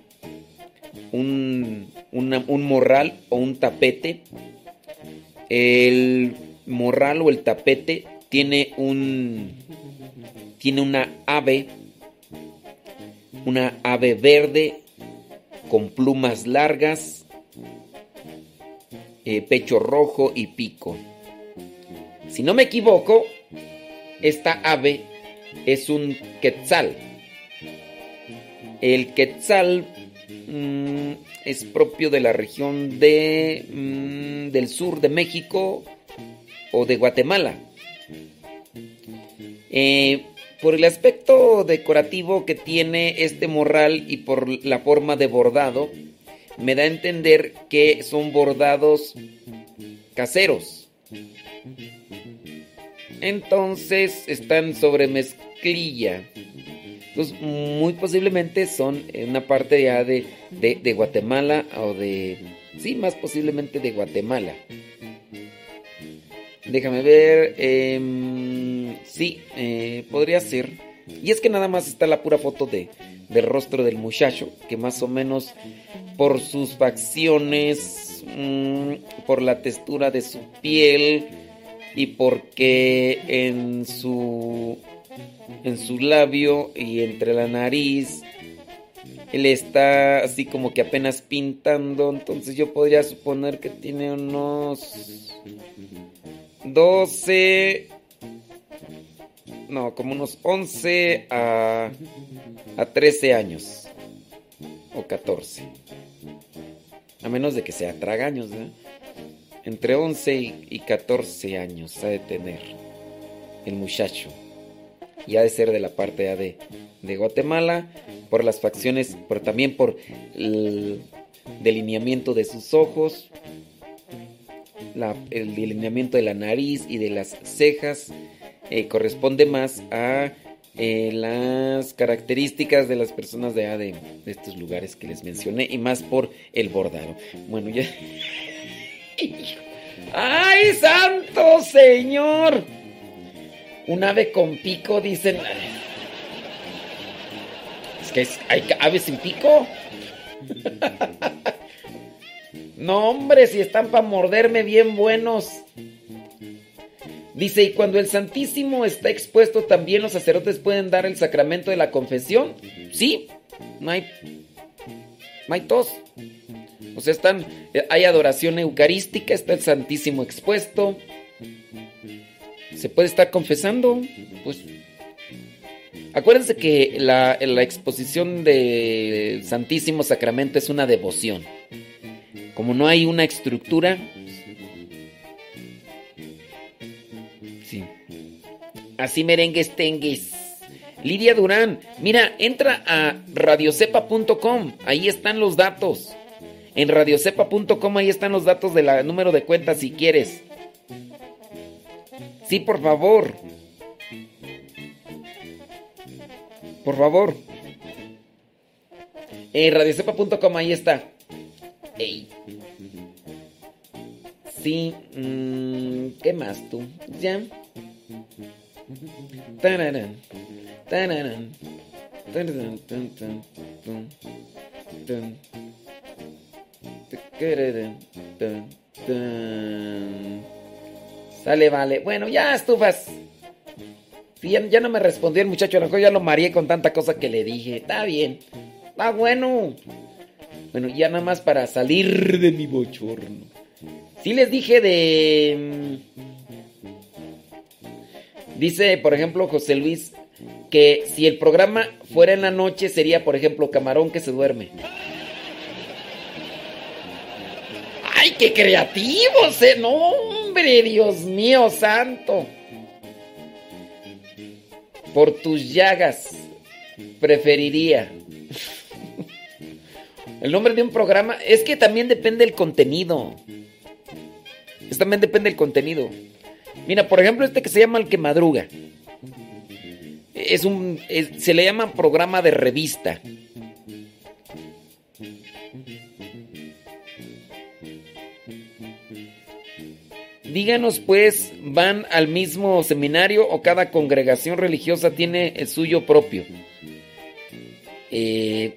un, un morral o un tapete. El morral o el tapete tiene un. Tiene una ave. Una ave verde con plumas largas eh, pecho rojo y pico. Si no me equivoco, esta ave es un quetzal. El quetzal mm, es propio de la región de, mm, del sur de México o de Guatemala. Eh, por el aspecto decorativo que tiene este morral y por la forma de bordado, me da a entender que son bordados caseros. Entonces están sobre mezclilla. Entonces, muy posiblemente son una parte ya de, de, de Guatemala o de... Sí, más posiblemente de Guatemala. Déjame ver. em, sí, eh, podría ser. Y es que nada más está la pura foto de, del rostro del muchacho, que más o menos por sus facciones, mm, por la textura de su piel y porque en su en su labio y entre la nariz él está así como que apenas pintando, entonces yo podría suponer que tiene unos 12 no, como unos 11 a a 13 años o 14. A menos de que sea tragaños, ¿eh? Entre 11 y, y 14 años ha de tener el muchacho. Y ha de ser de la parte ya de, de Guatemala, por las facciones, pero también por el delineamiento de sus ojos, la- el delineamiento de la nariz y de las cejas. Eh, corresponde más a eh, las características de las personas de, allá de, estos lugares que les mencioné y más por el bordado. Bueno, ya. ¡Ay, santo señor! Un ave con pico, dicen. Es que hay aves sin pico. No, hombre, si están para morderme bien buenos. Dice, y cuando el Santísimo está expuesto, también los sacerdotes pueden dar el sacramento de la confesión. Sí, no hay, no hay tos. O sea, están, eh, hay adoración eucarística, está el Santísimo expuesto. Se puede estar confesando, pues. Acuérdense que la, la exposición del Santísimo Sacramento es una devoción. Como no hay una estructura, Así merengues tengues. Lidia Durán, mira, entra a radiocepa.com, ahí están los datos. En radiocepa.com ahí están los datos del número de cuenta si quieres. Sí, por favor. Por favor. En radiocepa.com ahí está. Ey. Sí, mm, ¿qué más tú? ¿Ya? Sale, vale. Bueno, ya estufas. Sí, ya, no me respondió el muchacho, a lo mejor ya lo mareé con tanta cosa que le dije. Está bien, está bueno. Bueno, ya nada más para salir de mi bochorno. Sí les dije de... Dice, por ejemplo, José Luis, que si el programa fuera en la noche sería, por ejemplo, Camarón que se duerme. ¡Ay, qué creativos, eh! No, hombre. Dios mío santo. Por tus llagas preferiría. El nombre de un programa es que también depende del contenido. Es también depende del contenido. Mira, por ejemplo, este que se llama El que madruga. Es un se le llama programa de revista. Díganos pues, ¿van al mismo seminario o cada congregación religiosa tiene el suyo propio? Eh,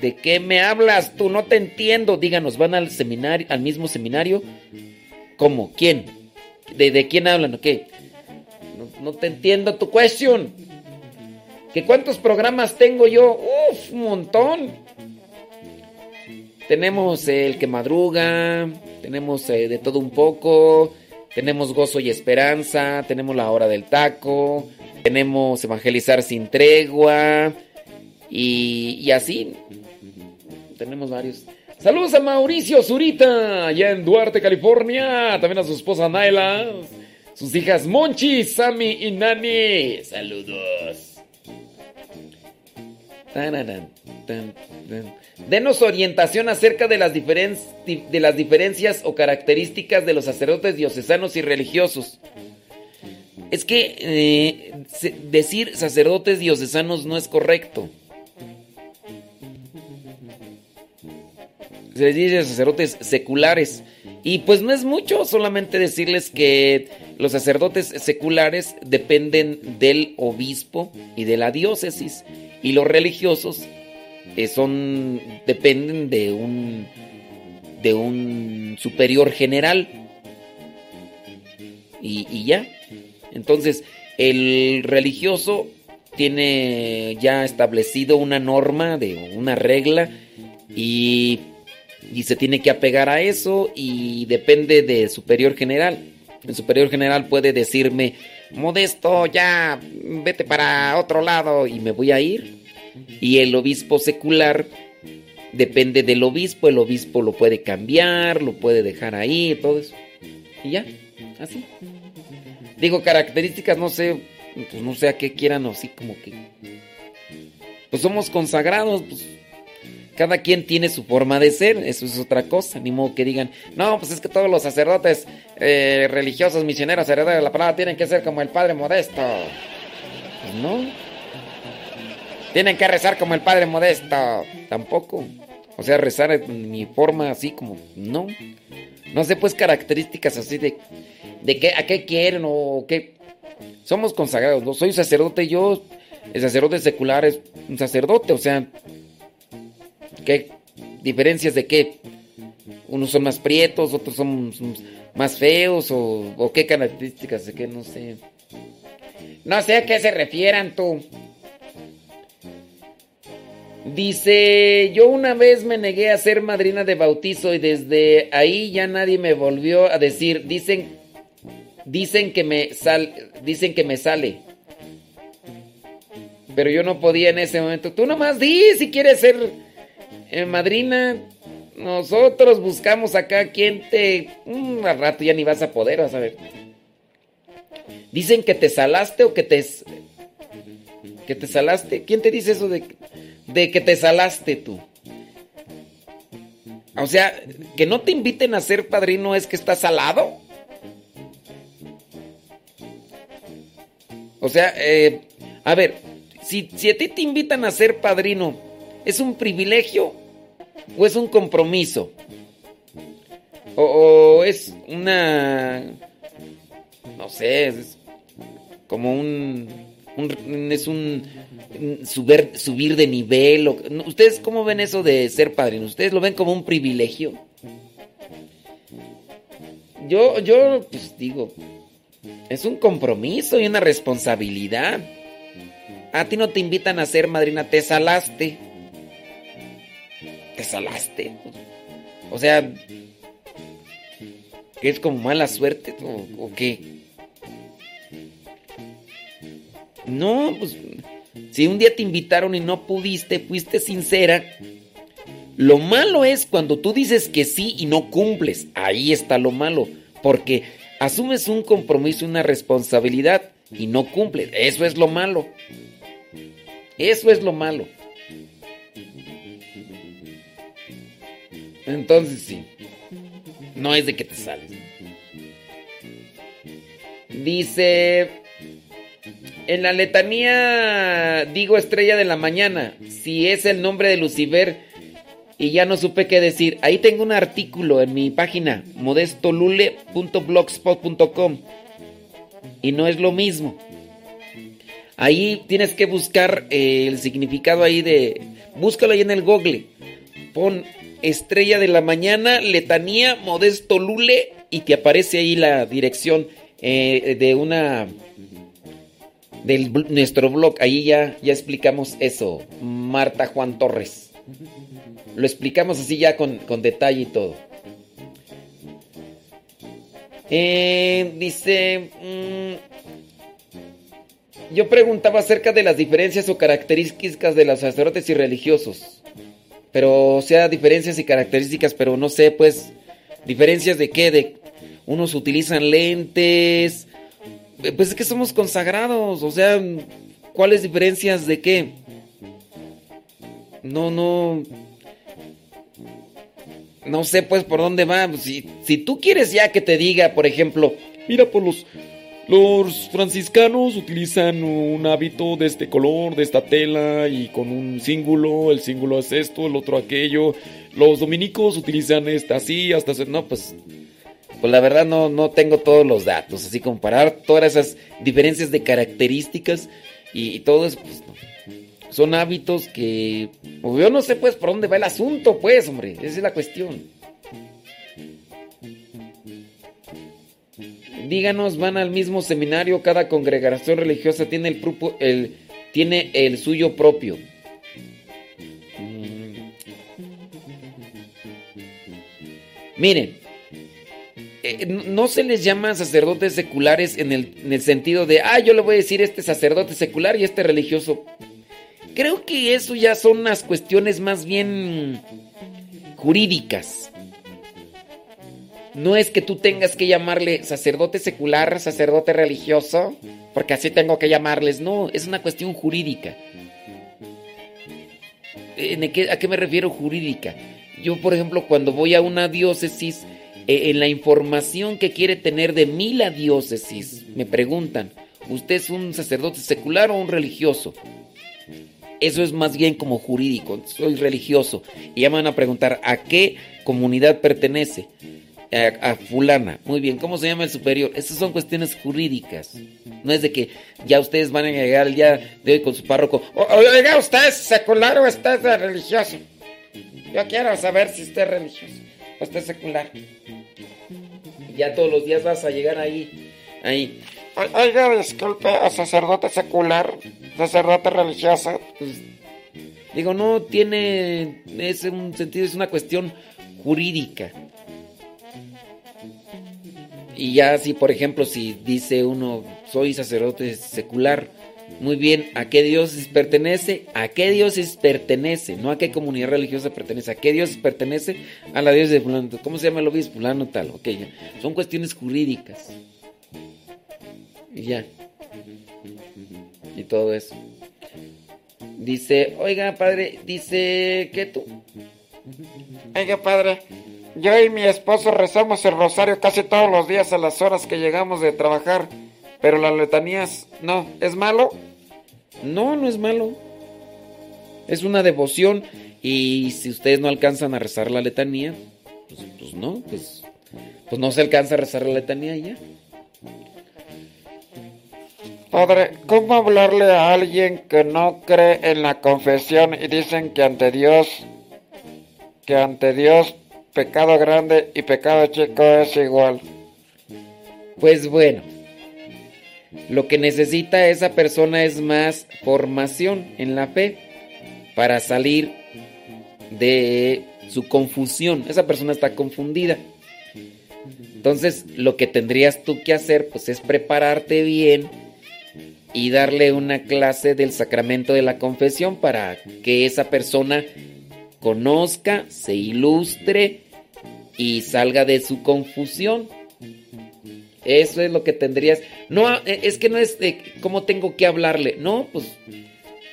¿De qué me hablas tú? No te entiendo. Díganos, ¿van al seminario, al mismo seminario? ¿Cómo? ¿Quién? ¿De, de quién hablan o qué? No, no te entiendo tu cuestión. ¿Que cuántos programas tengo yo? Uf, un montón. Tenemos el que madruga, tenemos eh, de todo un poco, tenemos gozo y esperanza, tenemos la hora del taco, tenemos evangelizar sin tregua y, y así. Tenemos varios. Saludos a Mauricio Zurita, allá en Duarte, California. También a su esposa Naila, sus hijas Monchi, Sammy y Nani. Saludos. Denos orientación acerca de las, diferencias o características de los sacerdotes diocesanos y religiosos. Es que eh, decir sacerdotes diocesanos no es correcto. Se dice sacerdotes seculares. Y pues no es mucho, solamente decirles que los sacerdotes seculares dependen del obispo y de la diócesis. Y los religiosos eh, son dependen de un de un superior general y, y ya entonces el religioso tiene ya establecido una norma de una regla y, y se tiene que apegar a eso y depende de superior general el superior general puede decirme modesto ya vete para otro lado y me voy a ir y el obispo secular depende del obispo, el obispo lo puede cambiar, lo puede dejar ahí, todo eso. Y ya, así. Digo, características, no sé, pues no sé a qué quieran, o así como que. Pues somos consagrados, pues. Cada quien tiene su forma de ser, eso es otra cosa. Ni modo que digan, no, pues es que todos los sacerdotes eh, religiosos, misioneros, heredores de la palabra, tienen que ser como el padre modesto. Pues no. Tienen que rezar como el Padre Modesto. Tampoco. O sea, rezar en mi forma así como... No. No sé, pues características así de... De qué, a qué quieren o qué... Somos consagrados, ¿no? Soy sacerdote yo. El sacerdote secular es un sacerdote, o sea... ¿Qué diferencias de qué? Unos son más prietos, otros son más feos o, qué características de qué, no sé. No sé a qué se refieran tú. Dice, yo una vez me negué a ser madrina de bautizo y desde ahí ya nadie me volvió a decir, dicen, dicen que me sal, dicen que me sale. Pero yo no podía en ese momento. Tú nomás di si quieres ser eh, madrina. Nosotros buscamos acá quien te... Mm, al rato ya ni vas a poder, vas a ver. Dicen que te salaste o que te... Que te salaste. ¿Quién te dice eso de, de que te salaste tú? O sea, que no te inviten a ser padrino es que estás salado. O sea, eh, a ver, si, si a ti te invitan a ser padrino, ¿es un privilegio o es un compromiso? O, es una... No sé, es como un... es un, subir, de nivel. ¿Ustedes cómo ven eso de ser padrino? ¿Ustedes lo ven como un privilegio? Yo, yo, pues digo, es un compromiso y una responsabilidad. A ti no te invitan a ser madrina, te salaste. Te salaste. O sea, ¿que es como mala suerte o, o qué? No, pues si un día te invitaron y no pudiste, fuiste sincera. Lo malo es cuando tú dices que sí y no cumples. Ahí está lo malo. Porque asumes un compromiso, una responsabilidad y no cumples. Eso es lo malo. Eso es lo malo. Entonces sí. No es de que te sales. Dice, en la letanía digo estrella de la mañana, si es el nombre de Lucifer y ya no supe qué decir. Ahí tengo un artículo en mi página modestolule.blogspot.com y no es lo mismo. Ahí tienes que buscar eh, el significado ahí de... Búscalo ahí en el google. Pon estrella de la mañana, letanía, modesto lule y te aparece ahí la dirección eh, de una de nuestro blog. Ahí ya, ya explicamos eso. Marta Juan Torres. Lo explicamos así ya con, detalle y todo. Eh, dice... Mm, yo preguntaba acerca de las diferencias o características de los sacerdotes y religiosos. Pero, o sea, diferencias y características, pero no sé, pues, diferencias de qué, de unos utilizan lentes, pues es que somos consagrados, o sea, ¿cuáles diferencias de qué? No, no, no sé pues por dónde va. Si, si tú quieres ya que te diga, por ejemplo, mira por los los franciscanos utilizan un hábito de este color, de esta tela y con un símbolo. El símbolo es esto, el otro aquello. Los dominicos utilizan esta así, hasta... No, pues... Pues la verdad no, no tengo todos los datos. Así comparar todas esas diferencias de características y, todo eso, pues Son hábitos que... Pues, yo no sé pues por dónde va el asunto, pues, hombre. Esa es la cuestión. Díganos, van al mismo seminario, cada congregación religiosa tiene el, el, tiene el suyo propio. Miren, eh, no se les llama sacerdotes seculares en el, en el sentido de, ah, yo le voy a decir este sacerdote secular y este religioso. Creo que eso ya son unas cuestiones más bien jurídicas. No es que tú tengas que llamarle sacerdote secular, sacerdote religioso, porque así tengo que llamarles. No, es una cuestión jurídica. ¿A qué me refiero jurídica? Yo, por ejemplo, cuando voy a una diócesis, eh, en la información que quiere tener de mí la diócesis, me preguntan, ¿usted es un sacerdote secular o un religioso? Eso es más bien como jurídico, soy religioso. Y ya me van a preguntar, ¿a qué comunidad pertenece? A, fulana. Muy bien, ¿cómo se llama el superior? Esas son cuestiones jurídicas. No es de que ya ustedes van a llegar el día de hoy con su párroco. Oiga, ¿usted es secular o usted es religioso? Yo quiero saber si usted es religioso o usted es secular. ya todos los días vas a llegar ahí. Ahí. Oiga, disculpe, a sacerdote secular, sacerdote religioso. Pues, digo, no tiene. Es un sentido, es una cuestión jurídica. Y ya si, por ejemplo, si dice uno, soy sacerdote secular, muy bien, ¿a qué dioses pertenece? ¿A qué dioses pertenece? No a qué comunidad religiosa pertenece. ¿A qué dioses pertenece? A la diosa de fulano. ¿Cómo se llama el obispo? Fulano tal. Ok, ya. Son cuestiones jurídicas. Y ya. Y todo eso. Dice, oiga, padre, dice, ¿qué tú? Oiga, padre, yo y mi esposo rezamos el rosario casi todos los días a las horas que llegamos de trabajar, pero las letanías, no, ¿es malo? No, no es malo. Es una devoción y si ustedes no alcanzan a rezar la letanía, pues, pues no, pues, pues no se alcanza a rezar la letanía ya. Padre, ¿cómo hablarle a alguien que no cree en la confesión y dicen que ante Dios, que ante Dios pecado grande y pecado chico es igual. Pues bueno, lo que necesita esa persona es más formación en la fe para salir de su confusión. Esa persona está confundida. Entonces, lo que tendrías tú que hacer pues es prepararte bien y darle una clase del sacramento de la confesión para que esa persona conozca, se ilustre y salga de su confusión. Eso es lo que tendrías. No, eh, es que no es de cómo tengo que hablarle. No, pues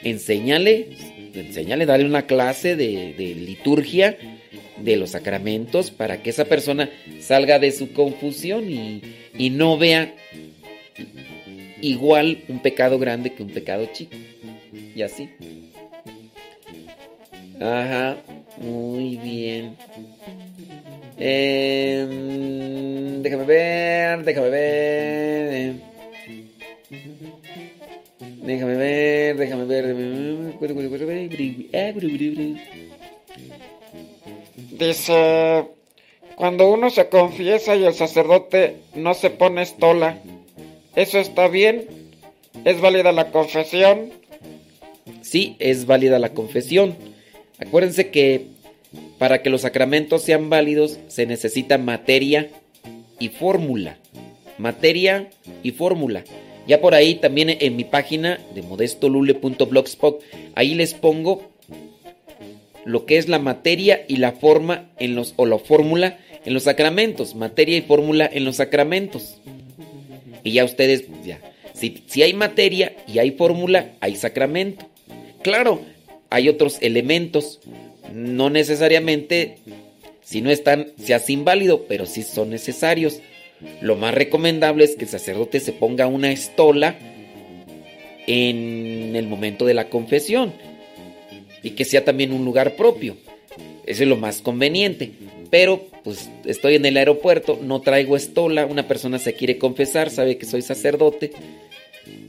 enséñale, enséñale, dale una clase de, liturgia de los sacramentos para que esa persona salga de su confusión y, y no vea igual un pecado grande que un pecado chico. Y así. Ajá, muy bien. Em, déjame ver, déjame ver. Déjame ver, déjame ver. Dice, cuando uno se confiesa y el sacerdote no se pone estola, ¿eso está bien? ¿Es válida la confesión? Sí, es válida la confesión. Acuérdense que para que los sacramentos sean válidos se necesita materia y fórmula. Materia y fórmula. Ya por ahí también en mi página de modestolule.blogspot, ahí les pongo lo que es la materia y la forma en los o la fórmula en los sacramentos, materia y fórmula en los sacramentos. Y ya ustedes ya si, si hay materia y hay fórmula, hay sacramento. Claro, hay otros elementos, no necesariamente si no están se hace inválido, pero sí son necesarios. Lo más recomendable es que el sacerdote se ponga una estola en el momento de la confesión y que sea también un lugar propio. Eso es lo más conveniente. Pero pues estoy en el aeropuerto, no traigo estola, una persona se quiere confesar, sabe que soy sacerdote,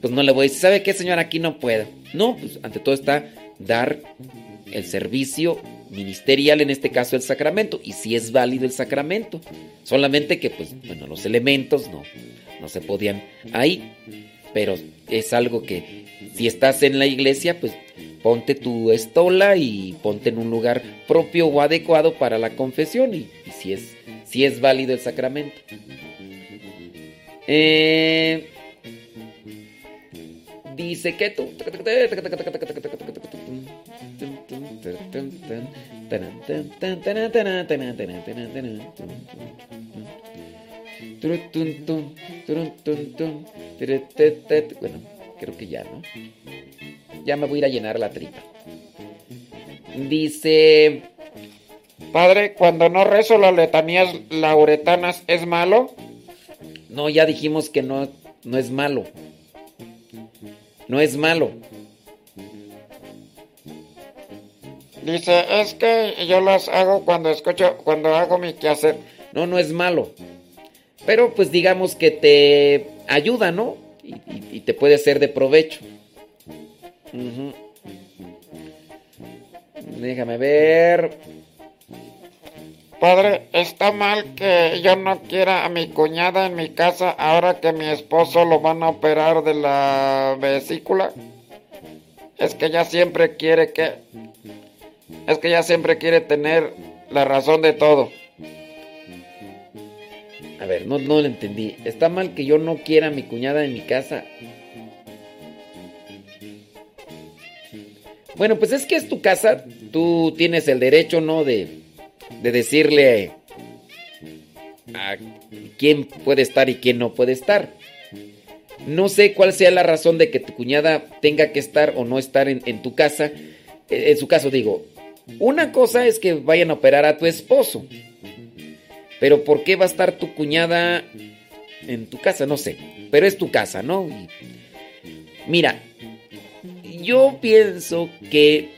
pues no le voy a decir, ¿sabe qué señor? Aquí no puedo. No, pues ante todo está dar el servicio ministerial, en este caso el sacramento, y si es válido el sacramento. Solamente que pues, bueno, los elementos no, no se podían ahí, pero es algo que si estás en la iglesia, pues ponte tu estola y ponte en un lugar propio o adecuado para la confesión y, si, es, si es válido el sacramento. Dice que tú... Bueno, creo que ya, ¿no? Ya me voy a ir a llenar la tripa. Dice... Padre, cuando no rezo las letanías lauretanas, ¿es malo? No, ya dijimos que no, no es malo. No es malo. Dice, es que yo las hago cuando escucho, cuando hago mi quehacer. No, no es malo. Pero pues digamos que te ayuda, ¿no? Y, y, y te puede ser de provecho. Uh -huh. Déjame ver. Padre, ¿está mal que yo no quiera a mi cuñada en mi casa ahora que mi esposo lo van a operar de la vesícula? Es que ella siempre quiere que... Es que ella siempre quiere tener la razón de todo. A ver, no, no lo entendí. ¿Está mal que yo no quiera a mi cuñada en mi casa? Bueno, pues es que es tu casa. Tú tienes el derecho, ¿no? De, de decirle a quién puede estar y quién no puede estar. No sé cuál sea la razón de que tu cuñada tenga que estar o no estar en, tu casa. En su caso digo, una cosa es que vayan a operar a tu esposo. Pero ¿por qué va a estar tu cuñada en tu casa? No sé. Pero es tu casa, ¿no? Mira, yo pienso que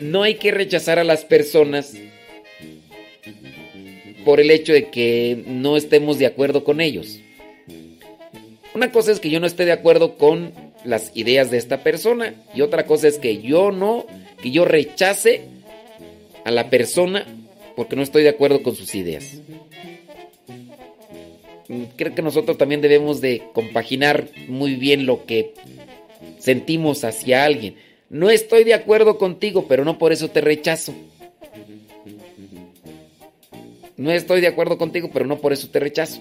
no hay que rechazar a las personas por el hecho de que no estemos de acuerdo con ellos. Una cosa es que yo no esté de acuerdo con las ideas de esta persona y otra cosa es que yo no, que yo rechace a la persona porque no estoy de acuerdo con sus ideas. Creo que nosotros también debemos de compaginar muy bien lo que sentimos hacia alguien. No estoy de acuerdo contigo, pero no por eso te rechazo. No estoy de acuerdo contigo, pero no por eso te rechazo.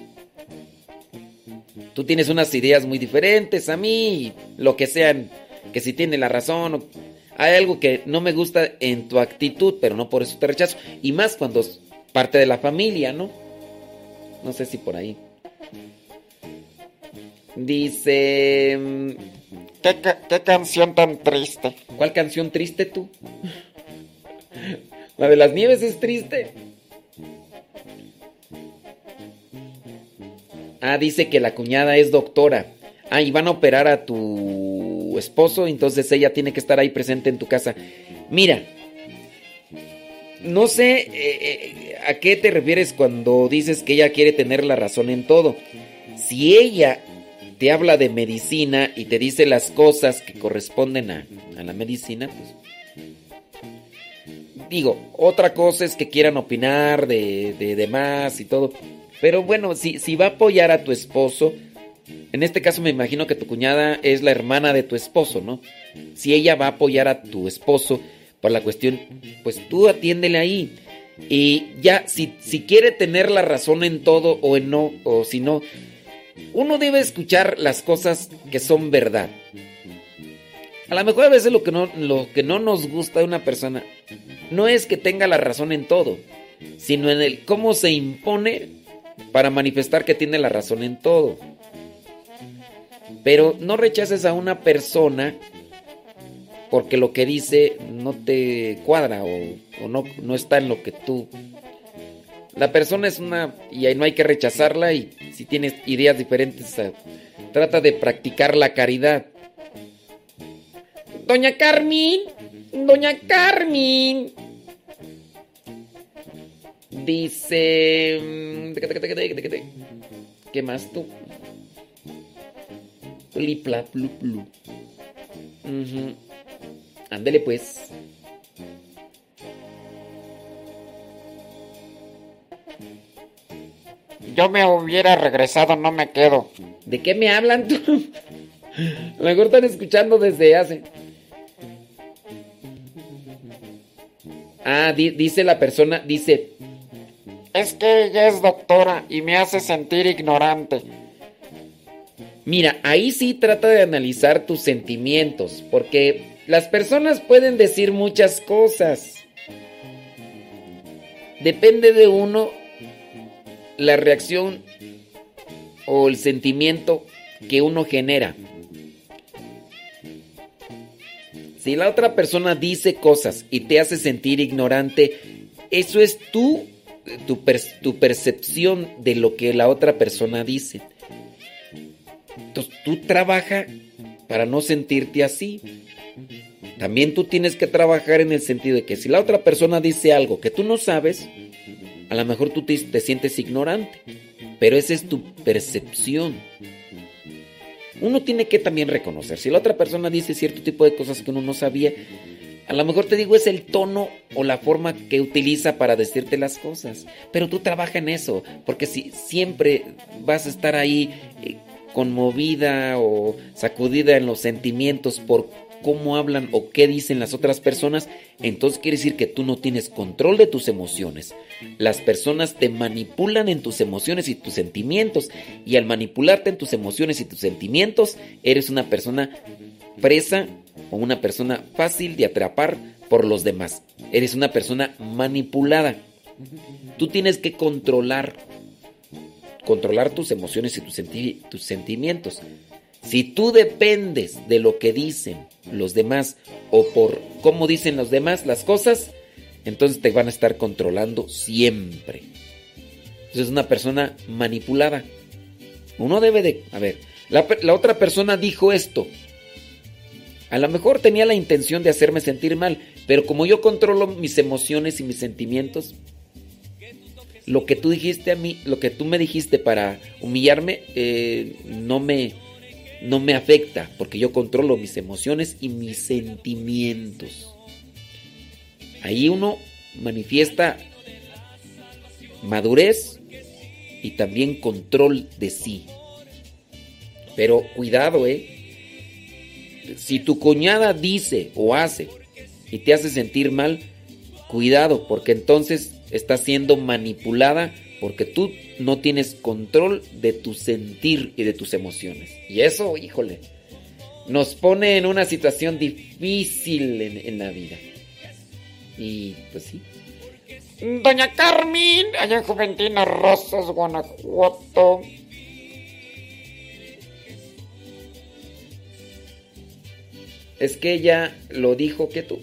Tú tienes unas ideas muy diferentes a mí, lo que sean, que si tiene la razón. Hay algo que no me gusta en tu actitud, pero no por eso te rechazo. Y más cuando es parte de la familia, ¿no? No sé si por ahí. Dice... mm, ¿Qué, qué, qué canción tan triste? ¿Cuál canción triste tú? La de las nieves es triste. Ah, dice que la cuñada es doctora. Ah, y van a operar a tu esposo, entonces ella tiene que estar ahí presente en tu casa. Mira, no sé eh, eh, a qué te refieres cuando dices que ella quiere tener la razón en todo. Si ella te habla de medicina y te dice las cosas que corresponden a, a la medicina, pues digo, otra cosa es que quieran opinar de, de demás y todo. Pero bueno, si, si va a apoyar a tu esposo, en este caso me imagino que tu cuñada es la hermana de tu esposo, ¿no? Si ella va a apoyar a tu esposo por la cuestión, pues tú atiéndele ahí. Y ya, si, si quiere tener la razón en todo o en no, o si no, uno debe escuchar las cosas que son verdad. A lo mejor a veces lo que no, lo que no nos gusta de una persona no es que tenga la razón en todo, sino en el cómo se impone para manifestar que tiene la razón en todo. Pero no rechaces a una persona porque lo que dice no te cuadra o, no, no está en lo que tú... La persona es una... y ahí no hay que rechazarla y si tienes ideas diferentes, eh, trata de practicar la caridad. Doña Carmen, Doña Carmen. Dice... mm, ¿Qué más tú? Plipla, plu, plu. Pues. Yo me hubiera regresado, no me quedo. ¿De qué me hablan tú? A lo mejor están escuchando desde hace. Ah, di- dice la persona, dice, Es que ella es doctora y me hace sentir ignorante. mira, ahí sí trata de analizar tus sentimientos, porque las personas pueden decir muchas cosas. Depende de uno la reacción o el sentimiento que uno genera. Si la otra persona dice cosas y te hace sentir ignorante, eso es tú, tu, per- tu percepción de lo que la otra persona dice. Entonces tú trabaja para no sentirte así. También tú tienes que trabajar en el sentido de que si la otra persona dice algo que tú no sabes, a lo mejor tú te, te sientes ignorante, pero esa es tu percepción. Uno tiene que también reconocer, si la otra persona dice cierto tipo de cosas que uno no sabía, a lo mejor te digo es el tono o la forma que utiliza para decirte las cosas, pero tú trabaja en eso, porque si siempre vas a estar ahí eh, conmovida o sacudida en los sentimientos por cómo hablan o qué dicen las otras personas, entonces quiere decir que tú no tienes control de tus emociones. Las personas te manipulan en tus emociones y tus sentimientos y al manipularte en tus emociones y tus sentimientos, eres una persona presa o una persona fácil de atrapar por los demás. Eres una persona manipulada. Tú tienes que controlar controlar tus emociones y tus, senti- tus sentimientos. Si tú dependes de lo que dicen los demás o por cómo dicen los demás las cosas, entonces te van a estar controlando siempre. Entonces es una persona manipulada. Uno debe de... A ver, la otra persona dijo esto. A lo mejor tenía la intención de hacerme sentir mal, pero como yo controlo mis emociones y mis sentimientos, lo que tú dijiste a mí, lo que tú me dijiste para humillarme, eh, no me, no me afecta, porque yo controlo mis emociones y mis sentimientos. Ahí uno manifiesta madurez y también control de sí. Pero cuidado, eh. Si tu cuñada dice o hace y te hace sentir mal, cuidado, porque entonces estás siendo manipulada porque tú no tienes control de tu sentir y de tus emociones. Y eso, híjole, nos pone en una situación difícil en, en la vida. Y pues sí. Doña Carmen, allá en Juventina Rosas, Guanajuato. Es que ella lo dijo que tú.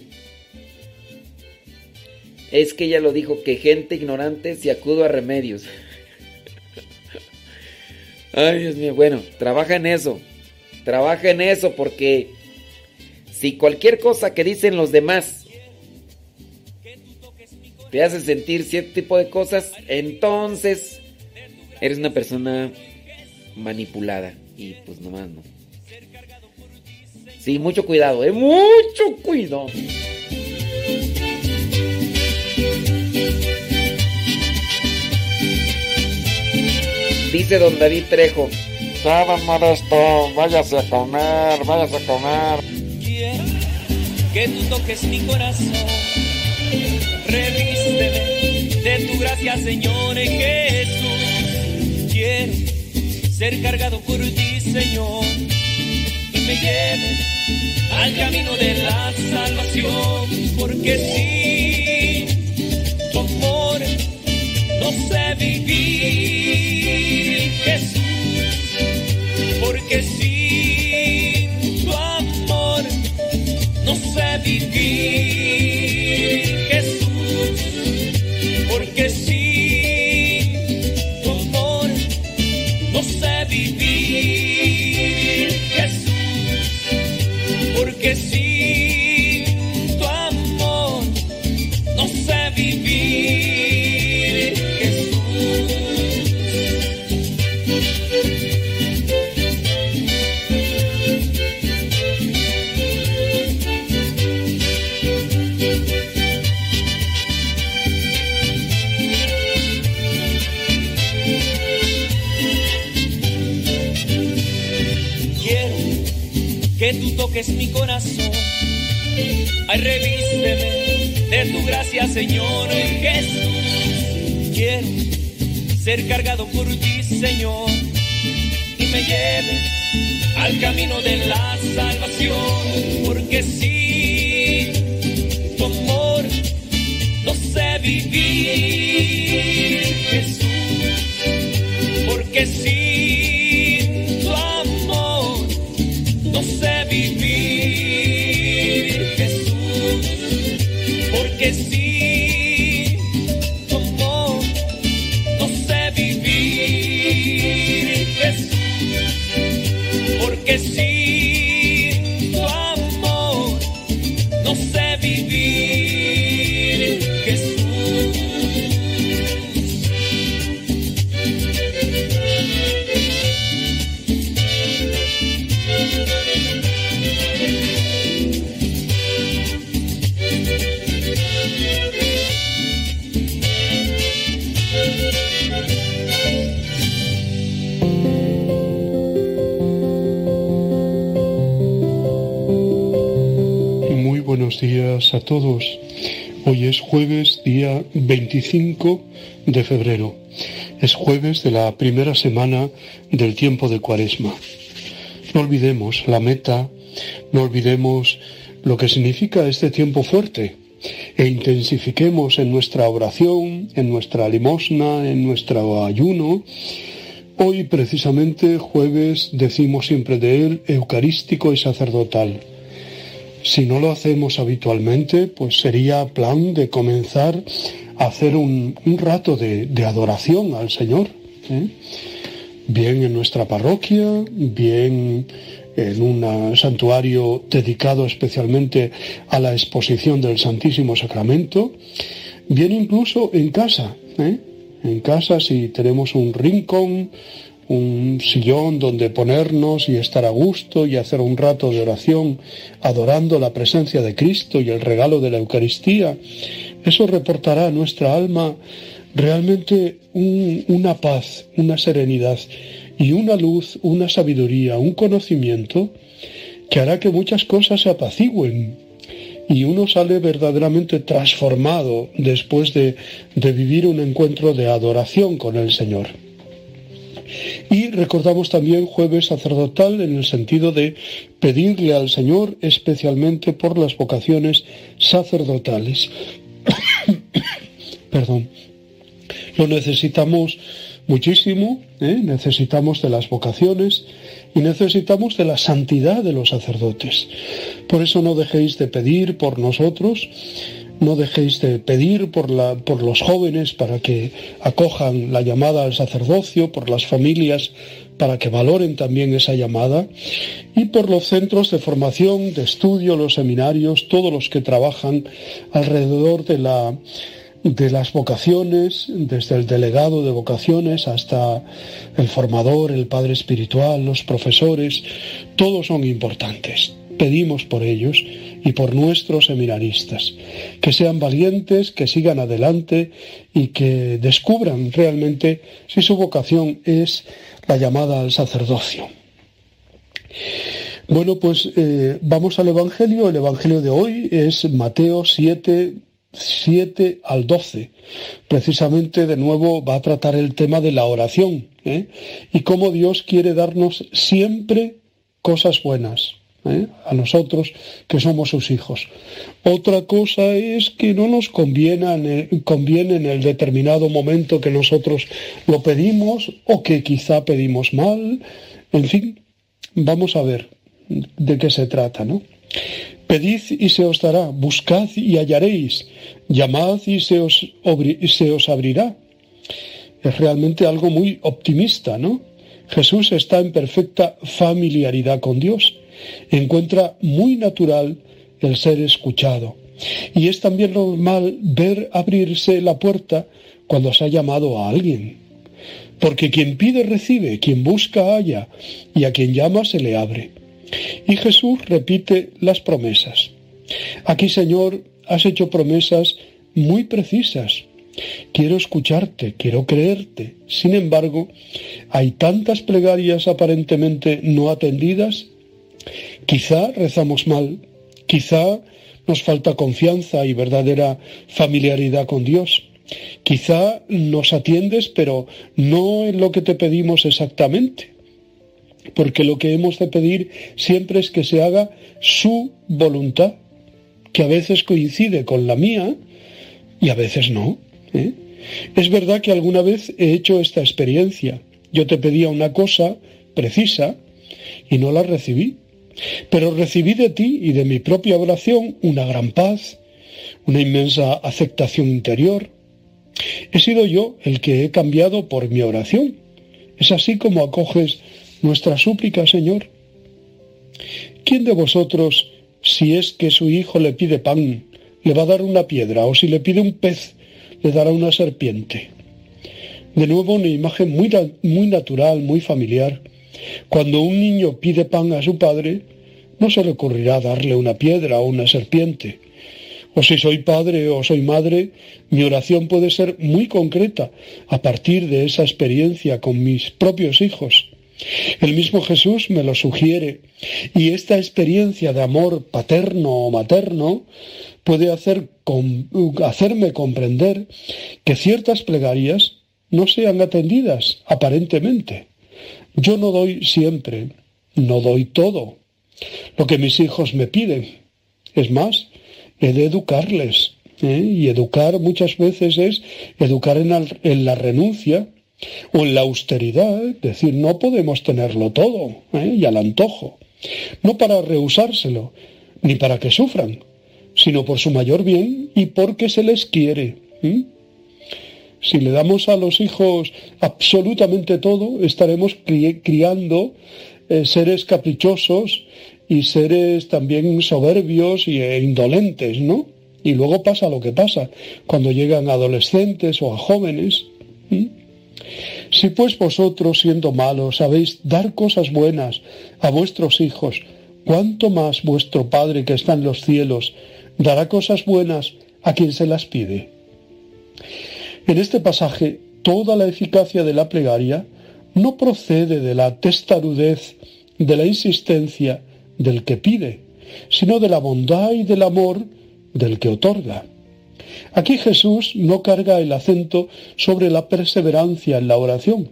Es que ella lo dijo que gente ignorante se acudo a remedios. Ay, Dios mío. Bueno, trabaja en eso. Trabaja en eso porque si cualquier cosa que dicen los demás te hace sentir cierto tipo de cosas, entonces eres una persona manipulada. Y pues nomás no. Sí, mucho cuidado, ¿eh? Mucho cuidado. Dice don David Trejo. Don Modesto, váyase a comer, váyase a comer. Quiero que tú toques mi corazón. Revísteme de tu gracia, Señor Jesús. Quiero ser cargado por ti, Señor. Me lleves al camino de la salvación. Porque sin tu amor no sé vivir, Jesús. Porque sin tu amor no sé vivir, Jesús. Porque sin tu amor no sé vivir, Porque sin tú toques mi corazón. Ay, revísteme de tu gracia, Señor Jesús. Quiero ser cargado por ti, Señor, y me lleves al camino de la salvación. Porque sin tu amor no sé vivir, Jesús. Porque sin a todos. Hoy es jueves, día 25 de febrero. Es jueves de la primera semana del tiempo de Cuaresma. No olvidemos la meta, no olvidemos lo que significa este tiempo fuerte e intensifiquemos en nuestra oración, en nuestra limosna, en nuestro ayuno. Hoy precisamente jueves decimos siempre de él eucarístico y sacerdotal. Si no lo hacemos habitualmente, pues sería plan de comenzar a hacer un, rato de, de adoración al Señor. ¿eh? Bien en nuestra parroquia, bien en un santuario dedicado especialmente a la exposición del Santísimo Sacramento, bien incluso en casa. ¿eh? En casa si tenemos un rincón, un sillón donde ponernos y estar a gusto y hacer un rato de oración adorando la presencia de Cristo y el regalo de la Eucaristía, eso reportará a nuestra alma realmente un- una paz, una serenidad y una luz, una sabiduría, un conocimiento que hará que muchas cosas se apacigüen y uno sale verdaderamente transformado después de, de vivir un encuentro de adoración con el Señor. Y recordamos también jueves sacerdotal en el sentido de pedirle al Señor especialmente por las vocaciones sacerdotales. Perdón. Lo necesitamos muchísimo, ¿eh? necesitamos de las vocaciones y necesitamos de la santidad de los sacerdotes. Por eso no dejéis de pedir por nosotros, no dejéis de pedir por, los jóvenes para que acojan la llamada al sacerdocio, por las familias para que valoren también esa llamada y por los centros de formación, de estudio, los seminarios, todos los que trabajan alrededor de las vocaciones, desde el delegado de vocaciones hasta el formador, el padre espiritual, los profesores, todos son importantes. Pedimos por ellos y por nuestros seminaristas, que sean valientes, que sigan adelante y que descubran realmente si su vocación es la llamada al sacerdocio. Bueno, pues eh, vamos al Evangelio. El Evangelio de hoy es Mateo 7, 7 al 12. Precisamente de nuevo va a tratar el tema de la oración ¿eh? y cómo Dios quiere darnos siempre cosas buenas. ¿Eh? a nosotros que somos sus hijos. Otra cosa es que no nos conviene, conviene en el determinado momento que nosotros lo pedimos o que quizá pedimos mal. En fin, vamos a ver de qué se trata, ¿no? Pedid y se os dará, buscad y hallaréis, llamad y se os, se os abrirá. Es realmente algo muy optimista, ¿no? Jesús está en perfecta familiaridad con Dios. Encuentra muy natural el ser escuchado. Y es también normal ver abrirse la puerta cuando se ha llamado a alguien. Porque quien pide recibe, quien busca halla, y a quien llama se le abre. Y Jesús repite las promesas. Aquí, Señor, has hecho promesas muy precisas. Quiero escucharte, quiero creerte. Sin embargo, hay tantas plegarias aparentemente no atendidas. Quizá rezamos mal, quizá nos falta confianza y verdadera familiaridad con Dios. Quizá nos atiendes, pero no en lo que te pedimos exactamente porque lo que hemos de pedir siempre es que se haga su voluntad, que a veces coincide con la mía y a veces no. ¿eh? Es verdad que alguna vez he hecho esta experiencia. Yo te pedía una cosa precisa y no la recibí, pero recibí de ti y de mi propia oración una gran paz, una inmensa aceptación interior. He sido yo el que he cambiado por mi oración. Es así como acoges nuestra súplica, Señor. ¿Quién de vosotros, si es que su hijo le pide pan, le va a dar una piedra, o si le pide un pez, le dará una serpiente? De nuevo una imagen muy, muy natural, muy familiar. Cuando un niño pide pan a su padre, no se le ocurrirá darle una piedra o una serpiente. O si soy padre o soy madre, mi oración puede ser muy concreta a partir de esa experiencia con mis propios hijos. El mismo Jesús me lo sugiere y esta experiencia de amor paterno o materno puede hacer hacerme comprender que ciertas plegarias no sean atendidas aparentemente. Yo no doy siempre, no doy todo lo que mis hijos me piden. Es más, he de educarles. ¿eh? Y educar muchas veces es educar en la renuncia o en la austeridad, es decir, no podemos tenerlo todo ¿eh? y al antojo, no para rehusárselo, ni para que sufran, sino por su mayor bien y porque se les quiere. Si le damos a los hijos absolutamente todo, estaremos criando eh, seres caprichosos y seres también soberbios e indolentes, ¿no? Y luego pasa lo que pasa cuando llegan adolescentes o a jóvenes. Si pues vosotros, siendo malos, sabéis dar cosas buenas a vuestros hijos, ¿cuánto más vuestro Padre que está en los cielos dará cosas buenas a quien se las pide? En este pasaje, toda la eficacia de la plegaria no procede de la testarudez, de la insistencia del que pide, sino de la bondad y del amor del que otorga. Aquí Jesús no carga el acento sobre la perseverancia en la oración,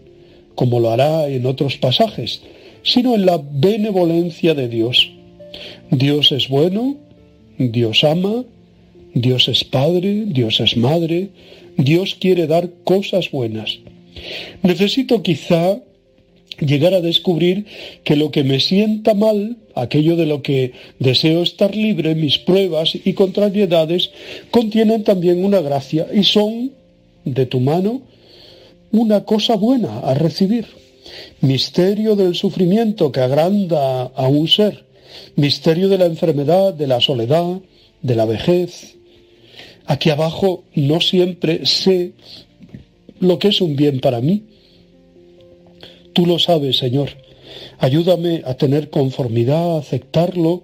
como lo hará en otros pasajes, sino en la benevolencia de Dios. Dios es bueno, Dios ama, Dios es Padre, Dios es Madre, Dios quiere dar cosas buenas. Necesito quizá llegar a descubrir que lo que me sienta mal, aquello de lo que deseo estar libre, mis pruebas y contrariedades, contienen también una gracia y son, de tu mano, una cosa buena a recibir. Misterio del sufrimiento que agranda a un ser, misterio de la enfermedad, de la soledad, de la vejez. Aquí abajo no siempre sé lo que es un bien para mí, Tú lo sabes, Señor. Ayúdame a tener conformidad, a aceptarlo,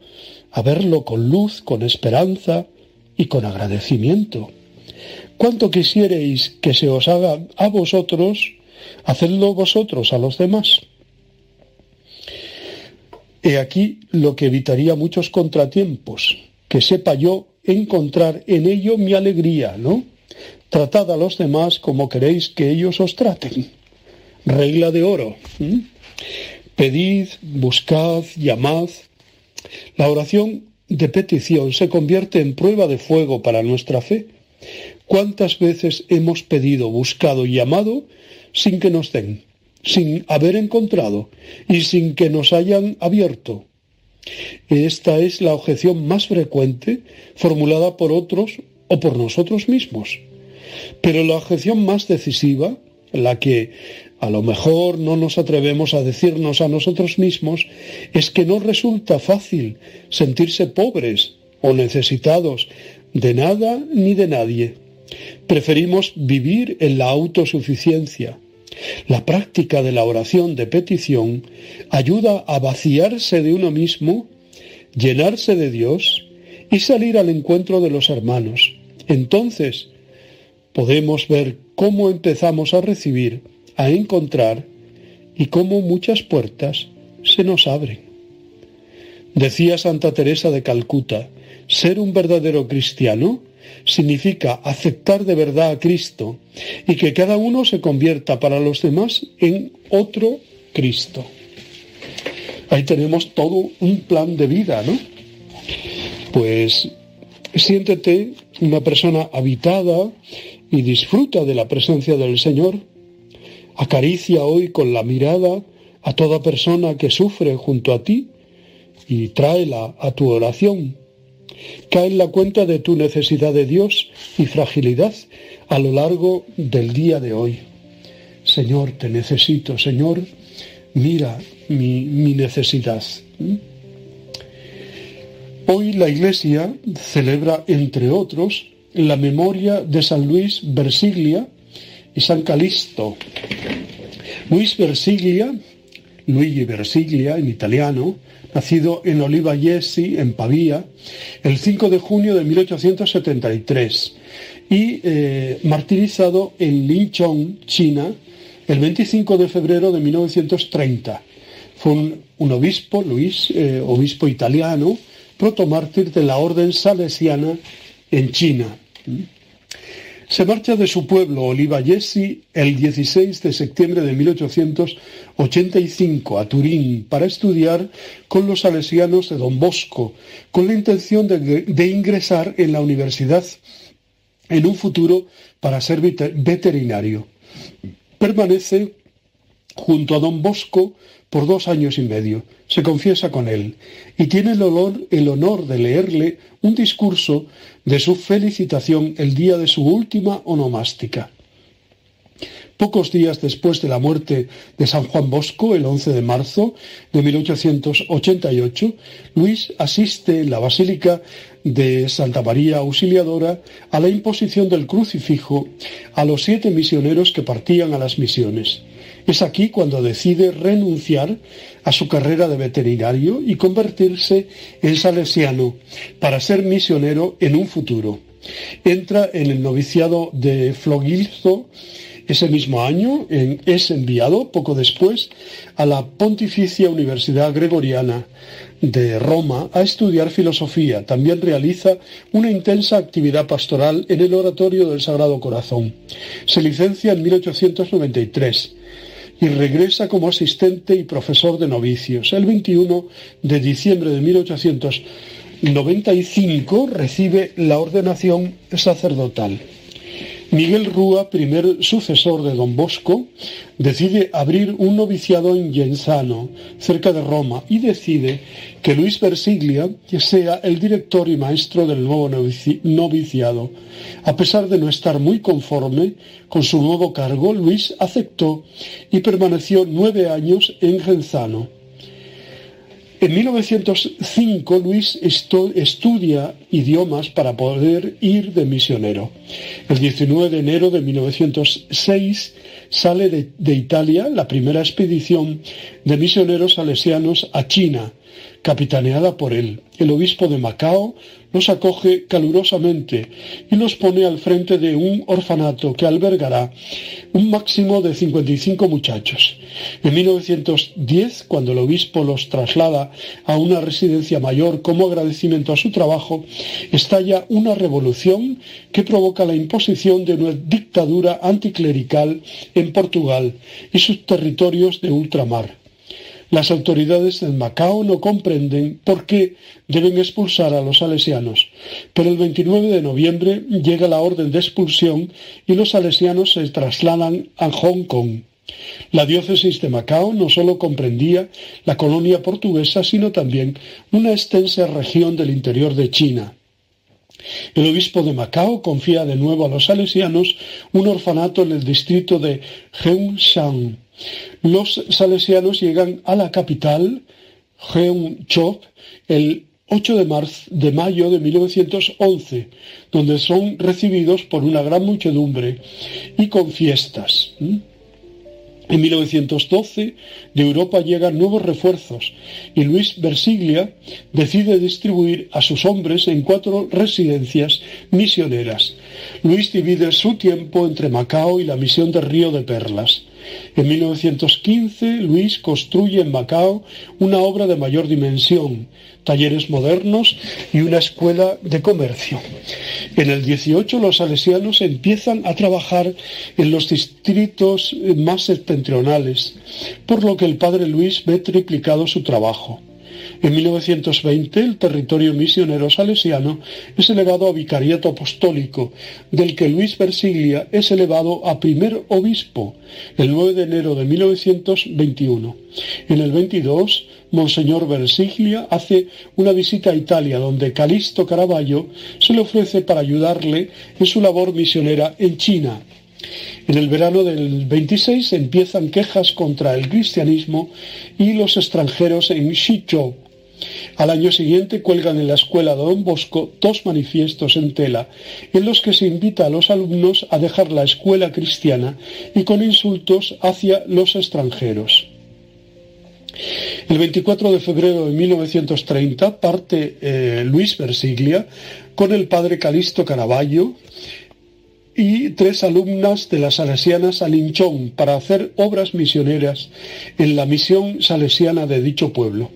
a verlo con luz, con esperanza y con agradecimiento. Cuanto quisierais que se os haga a vosotros, hacedlo vosotros a los demás. He aquí lo que evitaría muchos contratiempos, que sepa yo encontrar en ello mi alegría, ¿no? Tratad a los demás como queréis que ellos os traten regla de oro. Pedid, buscad, llamad. La oración de petición se convierte en prueba de fuego para nuestra fe. ¿Cuántas veces hemos pedido, buscado y llamado sin que nos den, sin haber encontrado y sin que nos hayan abierto? Esta es la objeción más frecuente formulada por otros o por nosotros mismos. Pero la objeción más decisiva, la que a lo mejor no nos atrevemos a decirnos a nosotros mismos es que no resulta fácil sentirse pobres o necesitados de nada ni de nadie. Preferimos vivir en la autosuficiencia. La práctica de la oración de petición ayuda a vaciarse de uno mismo, llenarse de Dios y salir al encuentro de los hermanos. Entonces podemos ver cómo empezamos a recibir a encontrar y cómo muchas puertas se nos abren. Decía Santa Teresa de Calcuta, ser un verdadero cristiano significa aceptar de verdad a Cristo y que cada uno se convierta para los demás en otro Cristo. Ahí tenemos todo un plan de vida, ¿no? Pues siéntete una persona habitada y disfruta de la presencia del Señor Acaricia hoy con la mirada a toda persona que sufre junto a ti y tráela a tu oración. Cae en la cuenta de tu necesidad de Dios y fragilidad a lo largo del día de hoy. Señor, te necesito, Señor, mira mi, mi necesidad. Hoy la Iglesia celebra, entre otros, la memoria de San Luis Versiglia, y San Calisto. Luis Versiglia, Luigi Versiglia en italiano, nacido en Oliva Jesi, en Pavía, el 5 de junio de 1873 y eh, martirizado en Linchong, China, el 25 de febrero de 1930. Fue un, obispo, Luis, eh, obispo italiano, protomártir de la orden salesiana en China se marcha de su pueblo, Oliva Jesi, el 16 de septiembre de 1885 a Turín para estudiar con los salesianos de Don Bosco, con la intención de, de ingresar en la universidad en un futuro para ser veterinario. Permanece junto a Don Bosco por dos años y medio. Se confiesa con él y tiene el, el honor de leerle un discurso de su felicitación el día de su última onomástica. Pocos días después de la muerte de San Juan Bosco, el 11 de marzo de 1888, Luis asiste en la Basílica de Santa María Auxiliadora a la imposición del crucifijo a los siete misioneros que partían a las misiones. Es aquí cuando decide renunciar a su carrera de veterinario y convertirse en salesiano para ser misionero en un futuro. Entra en el noviciado de Flogilzo ese mismo año es enviado poco después a la Pontificia Universidad Gregoriana de Roma a estudiar filosofía. También realiza una intensa actividad pastoral en el Oratorio del Sagrado Corazón. Se licencia en 1893 y regresa como asistente y profesor de novicios. El 21 de diciembre de 1895 recibe la ordenación sacerdotal. Miguel Rúa, primer sucesor de don Bosco, decide abrir un noviciado en Genzano, cerca de Roma, y decide que Luis Versiglia sea el director y maestro del nuevo noviciado. A pesar de no estar muy conforme con su nuevo cargo, Luis aceptó y permaneció nueve años en Genzano. En 1905 Luis estudia idiomas para poder ir de misionero. El 19 de enero de 1906 sale de, Italia la primera expedición de misioneros salesianos a China, capitaneada por él. El obispo de Macao los acoge calurosamente y los pone al frente de un orfanato que albergará un máximo de 55 muchachos. En 1910, cuando el obispo los traslada a una residencia mayor como agradecimiento a su trabajo, estalla una revolución que provoca la imposición de una dictadura anticlerical en Portugal y sus territorios de ultramar. Las autoridades de Macao no comprenden por qué deben expulsar a los salesianos, pero el 29 de noviembre llega la orden de expulsión y los salesianos se trasladan a Hong Kong. La diócesis de Macao no solo comprendía la colonia portuguesa, sino también una extensa región del interior de China. El obispo de Macao confía de nuevo a los salesianos un orfanato en el distrito de Heungshan, los salesianos llegan a la capital, Chop, el 8 de, marzo, de mayo de 1911, donde son recibidos por una gran muchedumbre y con fiestas. En 1912 de Europa llegan nuevos refuerzos y Luis Versiglia decide distribuir a sus hombres en cuatro residencias misioneras. Luis divide su tiempo entre Macao y la misión de Río de Perlas. En 1915, Luis construye en Macao una obra de mayor dimensión, talleres modernos y una escuela de comercio. En el 18 los salesianos empiezan a trabajar en los distritos más septentrionales, por lo que el padre Luis ve triplicado su trabajo. En 1920 el territorio misionero salesiano es elevado a vicariato apostólico, del que Luis Versiglia es elevado a primer obispo el 9 de enero de 1921. En el 22, Monseñor Versiglia hace una visita a Italia, donde Calisto Caravaggio se le ofrece para ayudarle en su labor misionera en China. En el verano del 26 empiezan quejas contra el cristianismo y los extranjeros en Xichou, al año siguiente cuelgan en la escuela de Don Bosco dos manifiestos en tela, en los que se invita a los alumnos a dejar la escuela cristiana y con insultos hacia los extranjeros. El 24 de febrero de 1930 parte eh, Luis Versiglia con el padre Calisto Caravaggio y tres alumnas de las salesianas Salinchón para hacer obras misioneras en la misión salesiana de dicho pueblo.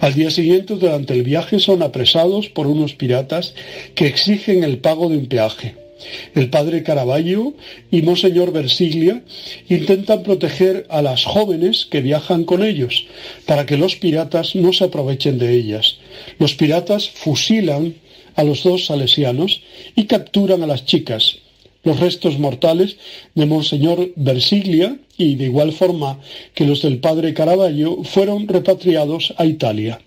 Al día siguiente, durante el viaje, son apresados por unos piratas que exigen el pago de un peaje. El padre Caravaggio y Monseñor Versiglia intentan proteger a las jóvenes que viajan con ellos, para que los piratas no se aprovechen de ellas. Los piratas fusilan a los dos salesianos y capturan a las chicas los restos mortales de Monseñor Versiglia y de igual forma que los del padre Caravaggio fueron repatriados a Italia.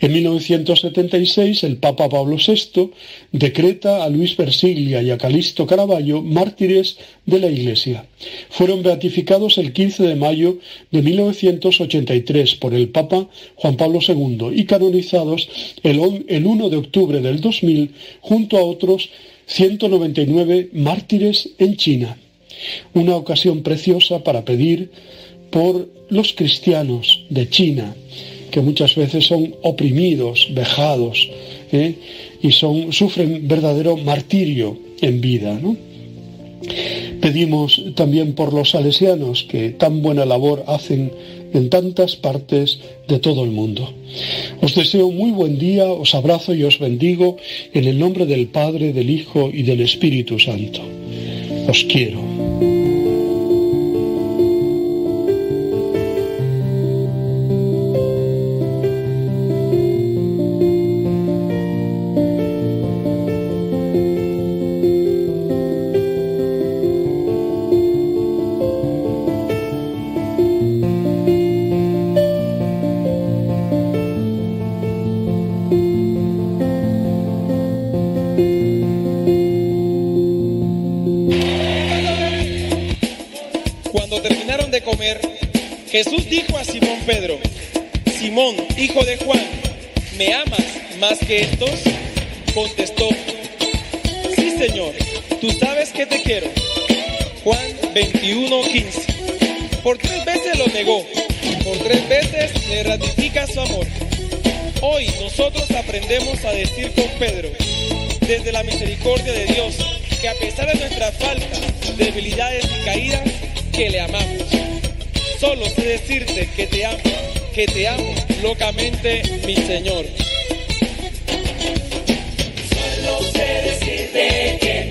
En 1976 el Papa Pablo VI decreta a Luis Versiglia y a Calisto Caravaggio mártires de la Iglesia. Fueron beatificados el 15 de mayo de 1983 por el Papa Juan Pablo II y canonizados el 1 de octubre del 2000 junto a otros 199 mártires en China. Una ocasión preciosa para pedir por los cristianos de China, que muchas veces son oprimidos, vejados, ¿eh? y son, sufren verdadero martirio en vida. Pedimos también por los salesianos que tan buena labor hacen en tantas partes de todo el mundo. Os deseo muy buen día, os abrazo y os bendigo en el nombre del Padre, del Hijo y del Espíritu Santo. Os quiero. las estos contestó, sí Señor, tú sabes que te quiero. Juan 21, 15. Por tres veces lo negó, por tres veces le ratifica su amor. Hoy nosotros aprendemos a decir con Pedro, desde la misericordia de Dios, que a pesar de nuestras faltas, debilidades y caídas, que le amamos. Solo sé decirte que te amo, que te amo locamente, mi Señor.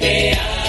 te amo.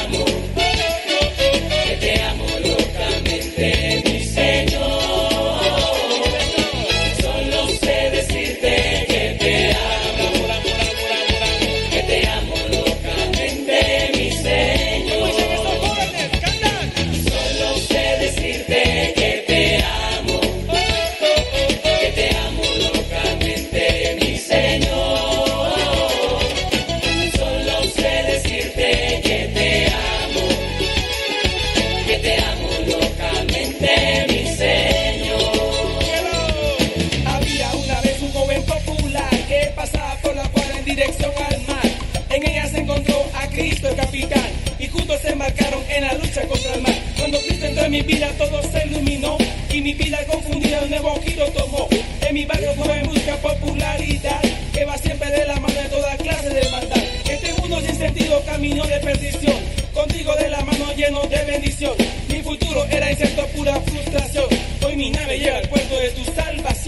el nuevo giro tomó. En mi barrio joven busca popularidad, que va siempre de la mano de toda clase de maldad. Este mundo sin sentido, camino de perdición. Contigo de la mano lleno de bendición. Mi futuro era incierto, pura frustración. Hoy mi nave llega al puerto de tu salvación.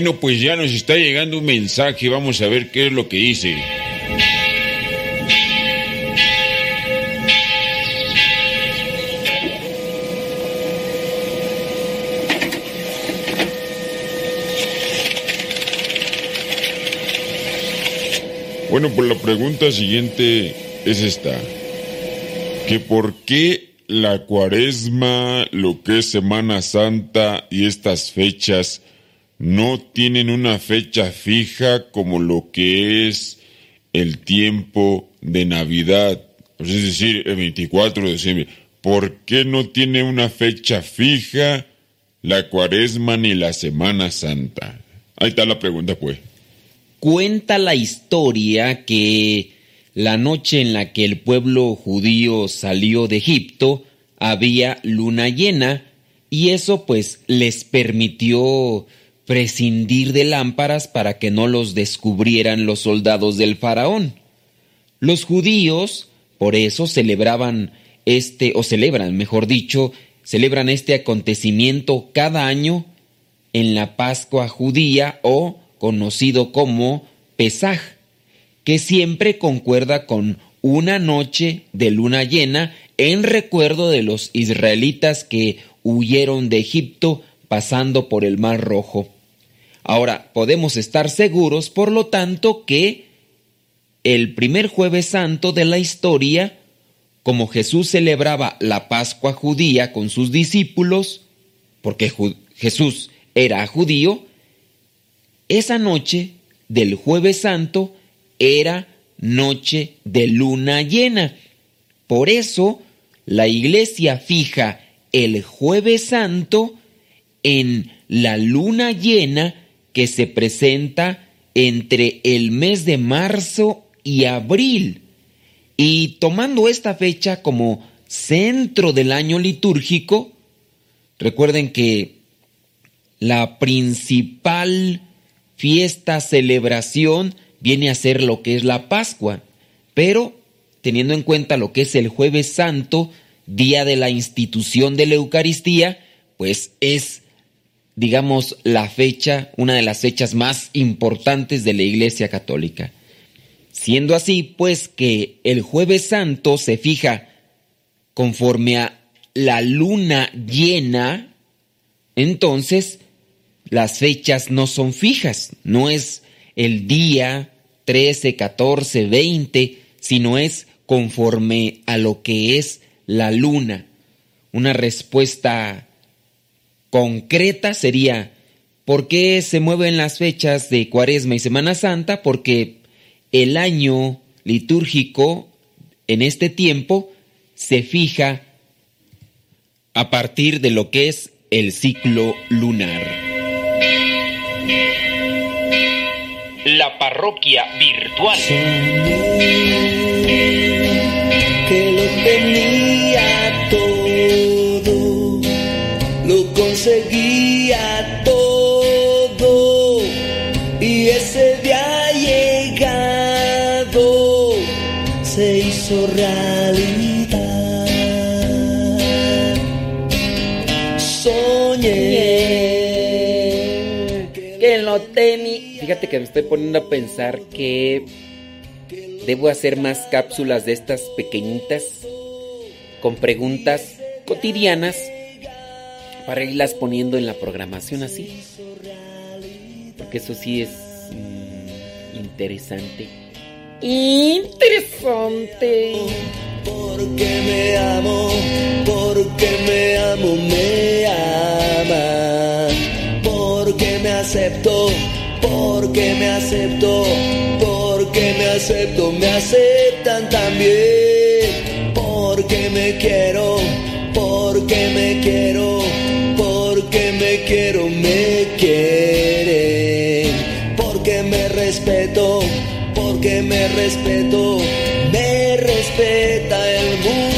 Bueno, pues ya nos está llegando un mensaje, vamos a ver qué es lo que dice. Bueno, pues la pregunta siguiente es esta. Que por qué la cuaresma, lo que es Semana Santa y estas fechas no tienen una fecha fija como lo que es el tiempo de Navidad, pues es decir, el 24 de diciembre. ¿Por qué no tiene una fecha fija la cuaresma ni la Semana Santa? Ahí está la pregunta, pues. Cuenta la historia que la noche en la que el pueblo judío salió de Egipto había luna llena y eso pues les permitió prescindir de lámparas para que no los descubrieran los soldados del faraón. Los judíos, por eso, celebraban este, o celebran, mejor dicho, celebran este acontecimiento cada año en la Pascua judía o conocido como Pesaj, que siempre concuerda con una noche de luna llena en recuerdo de los israelitas que huyeron de Egipto pasando por el Mar Rojo. Ahora, podemos estar seguros, por lo tanto, que el primer jueves santo de la historia, como Jesús celebraba la Pascua judía con sus discípulos, porque Jesús era judío, esa noche del jueves santo era noche de luna llena. Por eso la iglesia fija el jueves santo en la luna llena que se presenta entre el mes de marzo y abril. Y tomando esta fecha como centro del año litúrgico, recuerden que la principal fiesta, celebración, viene a ser lo que es la Pascua, pero teniendo en cuenta lo que es el jueves santo, día de la institución de la Eucaristía, pues es digamos, la fecha, una de las fechas más importantes de la Iglesia Católica. Siendo así, pues que el jueves santo se fija conforme a la luna llena, entonces las fechas no son fijas, no es el día 13, 14, 20, sino es conforme a lo que es la luna. Una respuesta concreta sería, ¿por qué se mueven las fechas de Cuaresma y Semana Santa? Porque el año litúrgico en este tiempo se fija a partir de lo que es el ciclo lunar. La parroquia virtual. Que lo tenía lo conseguía todo, y ese día llegado se hizo realidad. Soñé que lo tenía. Fíjate que me estoy poniendo a pensar que debo hacer más cápsulas de estas pequeñitas con preguntas cotidianas para irlas poniendo en la programación así. Porque eso sí es mm, interesante. Interesante. Porque me amo, porque me amo, me ama. Porque me acepto, porque me acepto, porque me acepto, me aceptan también. Porque me quiero, porque me quiero, quiero, me quieren. Porque me respeto, porque me respeto, me respeta el mundo.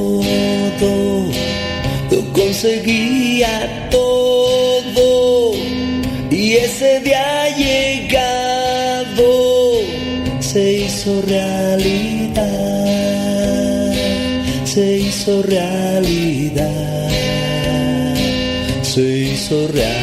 Seguía todo y ese día llegado se hizo realidad, se hizo realidad, se hizo realidad.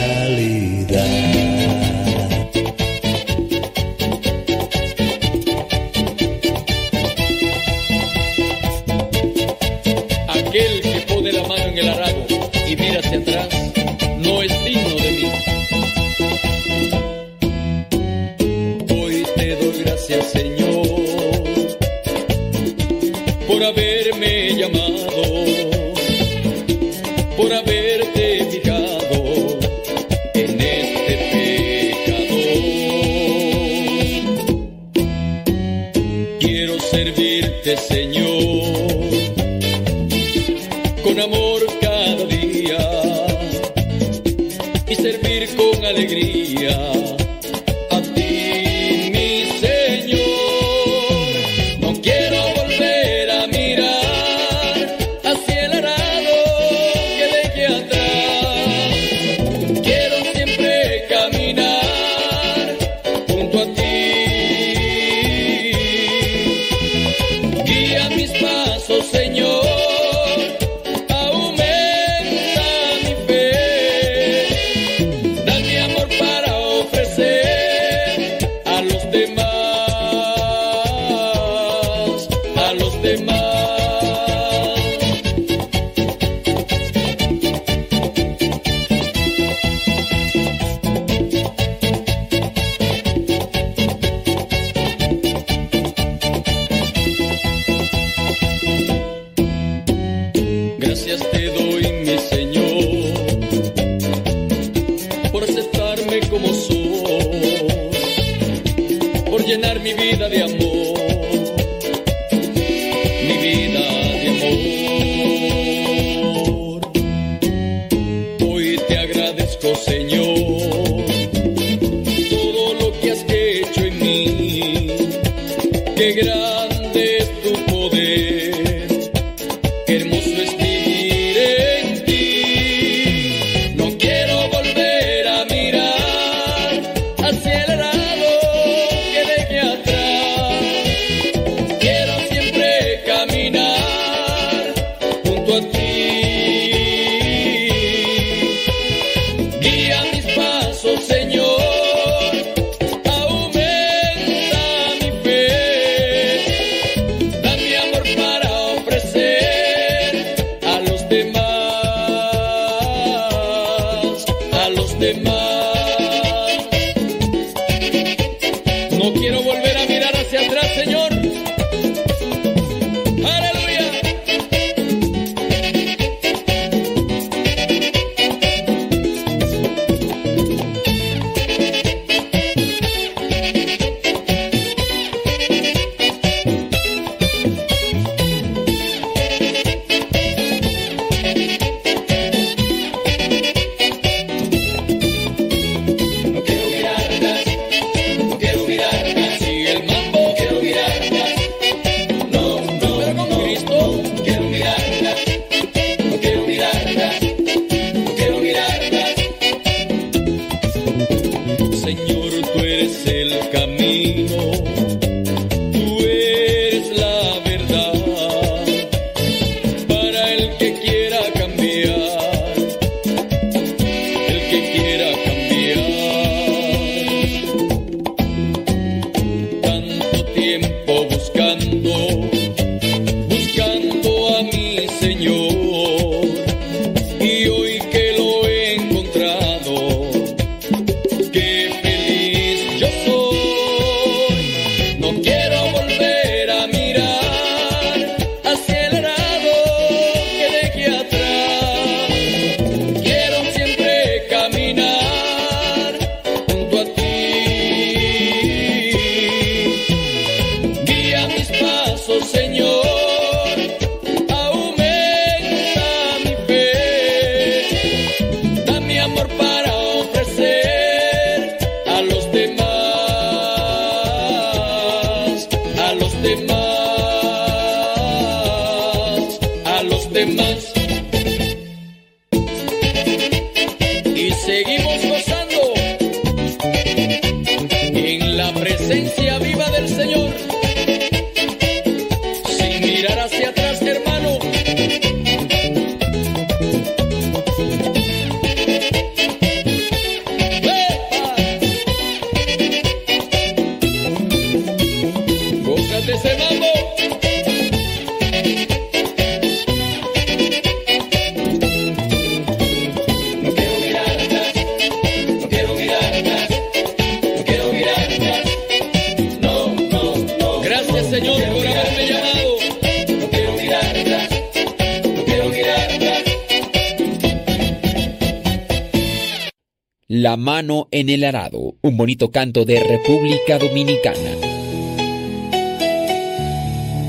en el arado, un bonito canto de República Dominicana.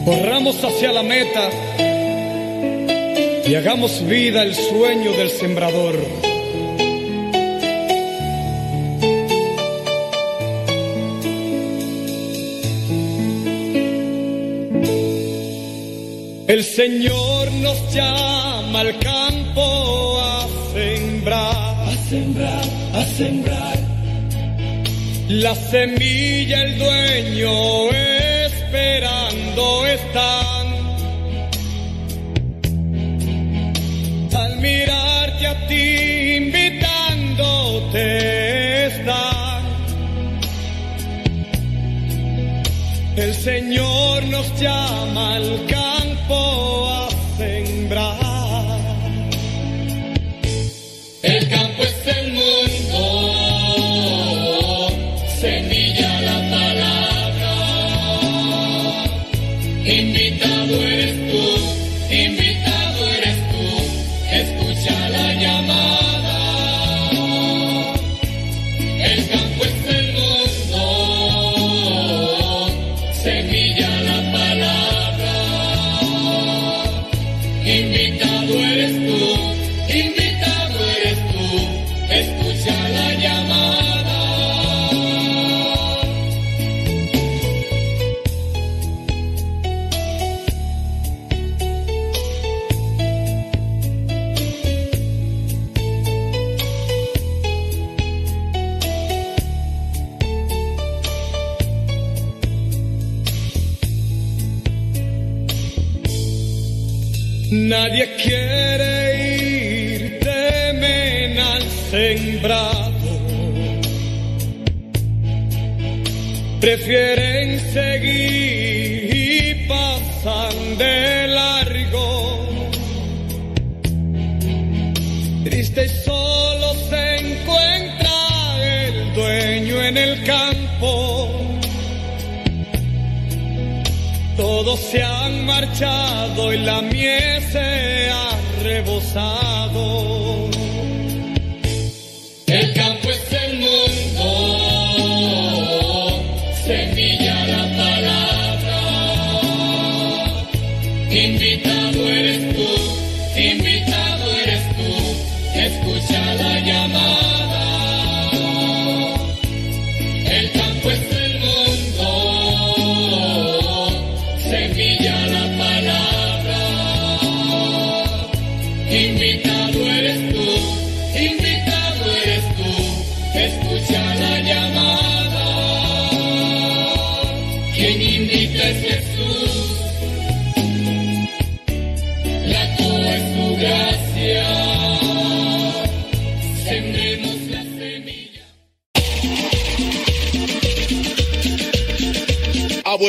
Corramos hacia la meta y hagamos vida el sueño del sembrador. El Señor nos llama al campo a sembrar, a sembrar, a sembrar la semilla, el dueño esperando están. Al mirarte a ti, invitándote están. El Señor nos llama al campo la palabra. Invita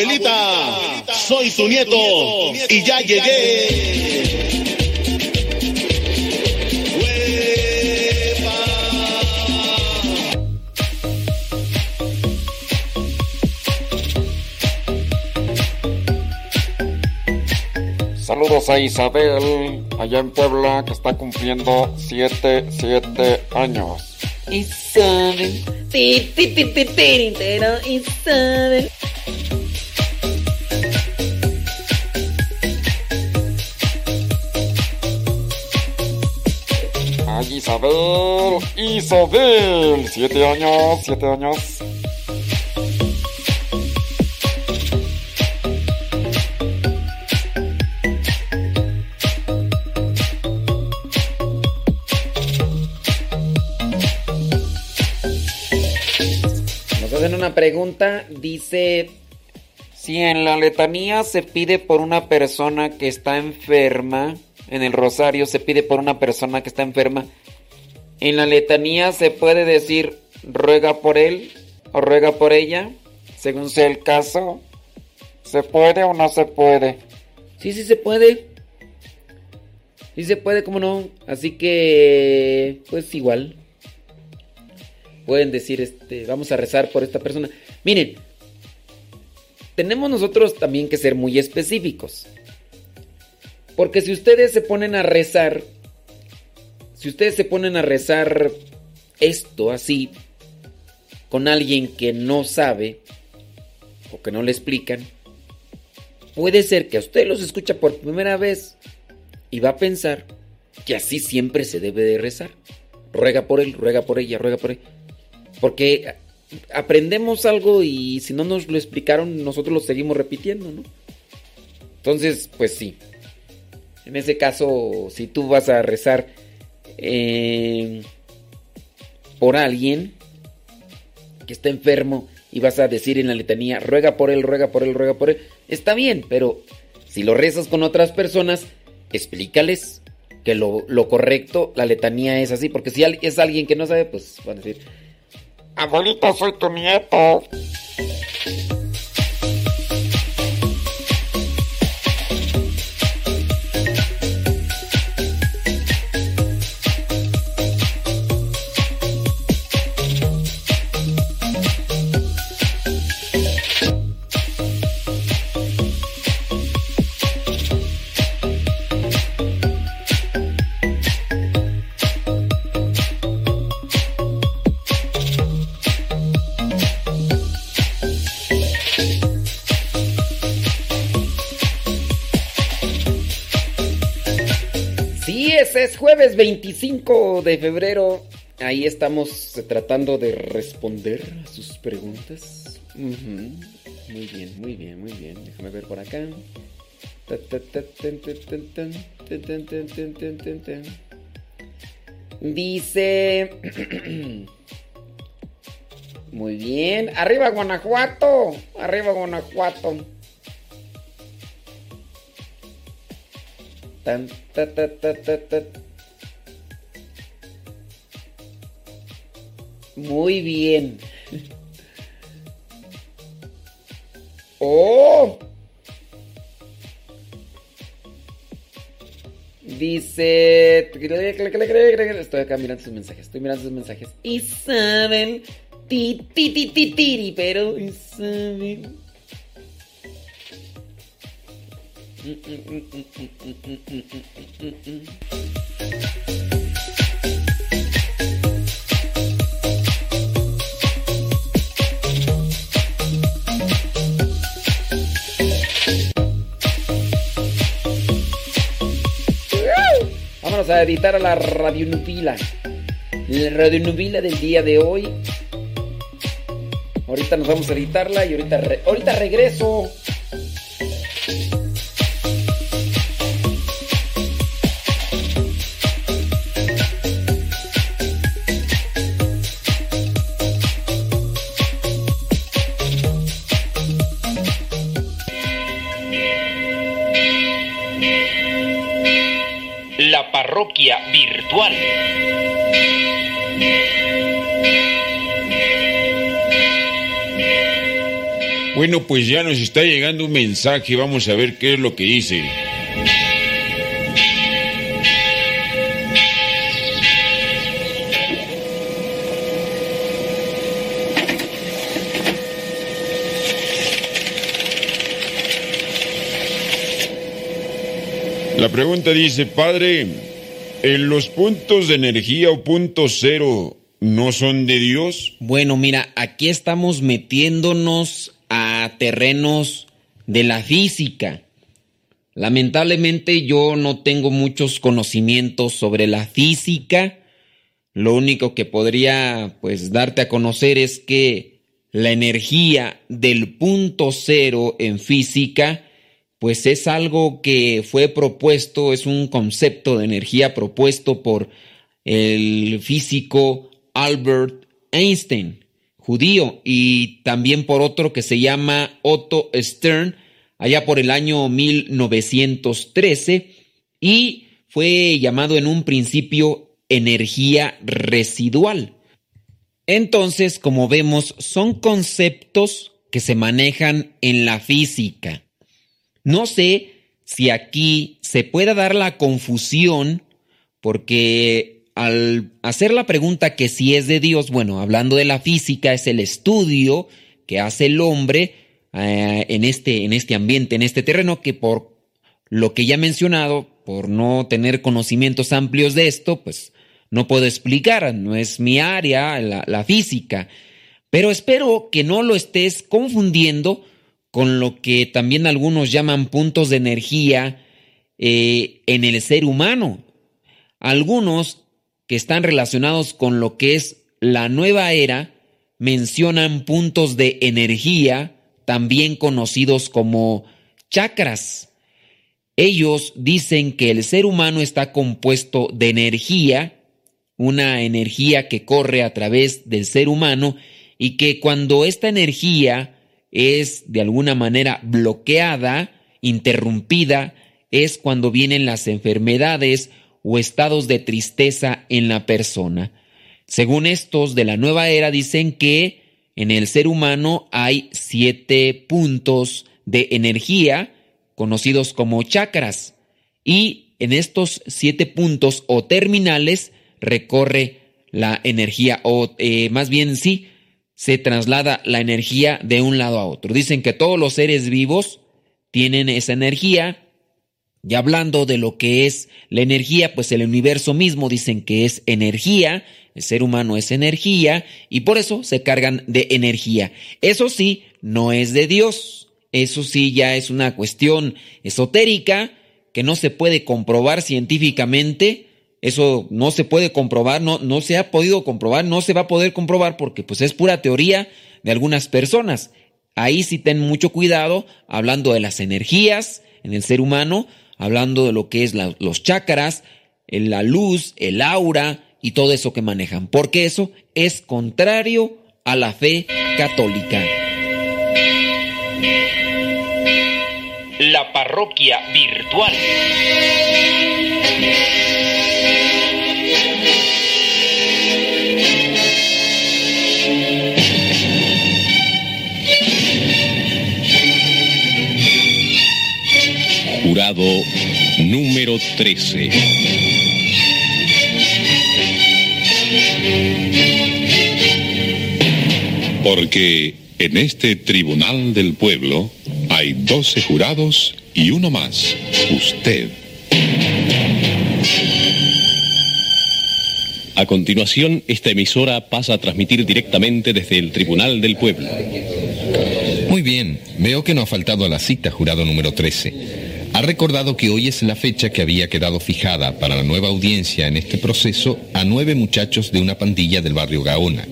abuelita, soy tu nieto y ya llegué. Saludos a Isabel, allá en Puebla, que está cumpliendo 7, 7 años. Isabel. Isabel. Isabel, Isabel, siete años, siete años. Nos hacen una pregunta, dice, si en la letanía se pide por una persona que está enferma, en el rosario se pide por una persona que está enferma, en la letanía se puede decir ruega por él o ruega por ella, según sea el caso. ¿Se puede o no se puede? Sí, sí se puede. Sí se puede, ¿cómo no? Así que, pues igual. Pueden decir, este, vamos a rezar por esta persona. Miren, tenemos nosotros también que ser muy específicos. Porque si ustedes se ponen a rezar, si ustedes se ponen a rezar esto así, con alguien que no sabe o que no le explican, puede ser que a usted los escucha por primera vez y va a pensar que así siempre se debe de rezar. Ruega por él, ruega por ella, ruega por él. Porque aprendemos algo y si no nos lo explicaron, nosotros lo seguimos repitiendo, ¿no? Entonces, pues sí. En ese caso, si tú vas a rezar eh, por alguien que está enfermo y vas a decir en la letanía, ruega por él, ruega por él, ruega por él, está bien, pero si lo rezas con otras personas, explícales que lo, lo correcto, la letanía es así, porque si es alguien que no sabe, pues van a decir, abuelita, soy tu nieto. Es jueves 25 de febrero. Ahí estamos tratando de responder a sus preguntas. Muy bien, muy bien, muy bien. Déjame ver por acá. Dice... Muy bien. Arriba Guanajuato. Arriba Guanajuato. Tan, ta, ta, ta. Muy bien. ¡Oh! Dice. Estoy acá mirando sus mensajes. Estoy mirando sus mensajes. Isabel. Ti, ti, ti, ti, tiri, pero Isabel. Vámonos a editar a la radionubila. La radionubila del día de hoy. Ahorita nos vamos a editarla y ahorita, re- ahorita regreso. Virtual. Bueno, pues ya nos está llegando un mensaje, vamos a ver qué es lo que dice. La pregunta dice, padre, ¿en los puntos de energía o punto cero no son de Dios? Bueno, mira, aquí estamos metiéndonos a terrenos de la física. Lamentablemente yo no tengo muchos conocimientos sobre la física. Lo único que podría pues darte a conocer es que la energía del punto cero en física pues es algo que fue propuesto, es un concepto de energía propuesto por el físico Albert Einstein. judío, y también por otro que se llama Otto Stern, allá por el año 1913, y fue llamado en un principio energía residual. Entonces, como vemos, son conceptos que se manejan en la física. No sé si aquí se pueda dar la confusión porque al hacer la pregunta que si es de Dios, bueno, hablando de la física, es el estudio que hace el hombre eh, en, este, en este ambiente, en este terreno, que por lo que ya he mencionado, por no tener conocimientos amplios de esto, pues no puedo explicar, no es mi área, la, física. Pero espero que no lo estés confundiendo con lo que también algunos llaman puntos de energía eh, en el ser humano. Algunos que están relacionados con lo que es la nueva era mencionan puntos de energía, también conocidos como chakras. Ellos dicen que el ser humano está compuesto de energía, una energía que corre a través del ser humano y que cuando esta energía es de alguna manera bloqueada, interrumpida, es cuando vienen las enfermedades o estados de tristeza en la persona. Según estos de la nueva era dicen que en el ser humano hay siete puntos de energía conocidos como chakras y en estos siete puntos o terminales recorre la energía, o eh, más bien sí, se traslada la energía de un lado a otro. Dicen que todos los seres vivos tienen esa energía. Y hablando de lo que es la energía, pues el universo mismo dicen que es energía, el ser humano es energía, y por eso se cargan de energía. Eso sí, no es de Dios. Eso sí ya es una cuestión esotérica que no se puede comprobar científicamente, eso no se puede comprobar, no, no se ha podido comprobar, no se va a poder comprobar porque pues es pura teoría de algunas personas. Ahí sí ten mucho cuidado hablando de las energías en el ser humano, hablando de lo que es los chakras, la luz, el aura y todo eso que manejan, porque eso es contrario a la fe católica. La parroquia virtual. Jurado número 13. Porque en este tribunal del pueblo hay 12 jurados y uno más, usted. A continuación, esta emisora pasa a transmitir directamente desde el Tribunal del Pueblo. Muy bien, veo que no ha faltado a la cita, jurado número 13. Ha recordado que hoy es la fecha que había quedado fijada para la nueva audiencia en este proceso a nueve muchachos de una pandilla del barrio Gaona.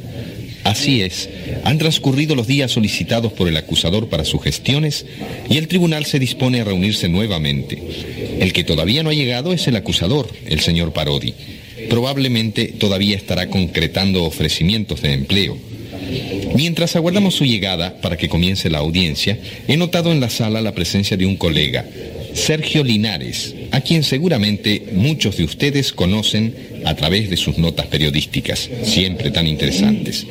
Así es, han transcurrido los días solicitados por el acusador para sus gestiones y el tribunal se dispone a reunirse nuevamente. El que todavía no ha llegado es el acusador, el señor Parodi. Probablemente todavía estará concretando ofrecimientos de empleo. Mientras aguardamos su llegada para que comience la audiencia, he notado en la sala la presencia de un colega, Sergio Linares, a quien seguramente muchos de ustedes conocen a través de sus notas periodísticas, siempre tan interesantes.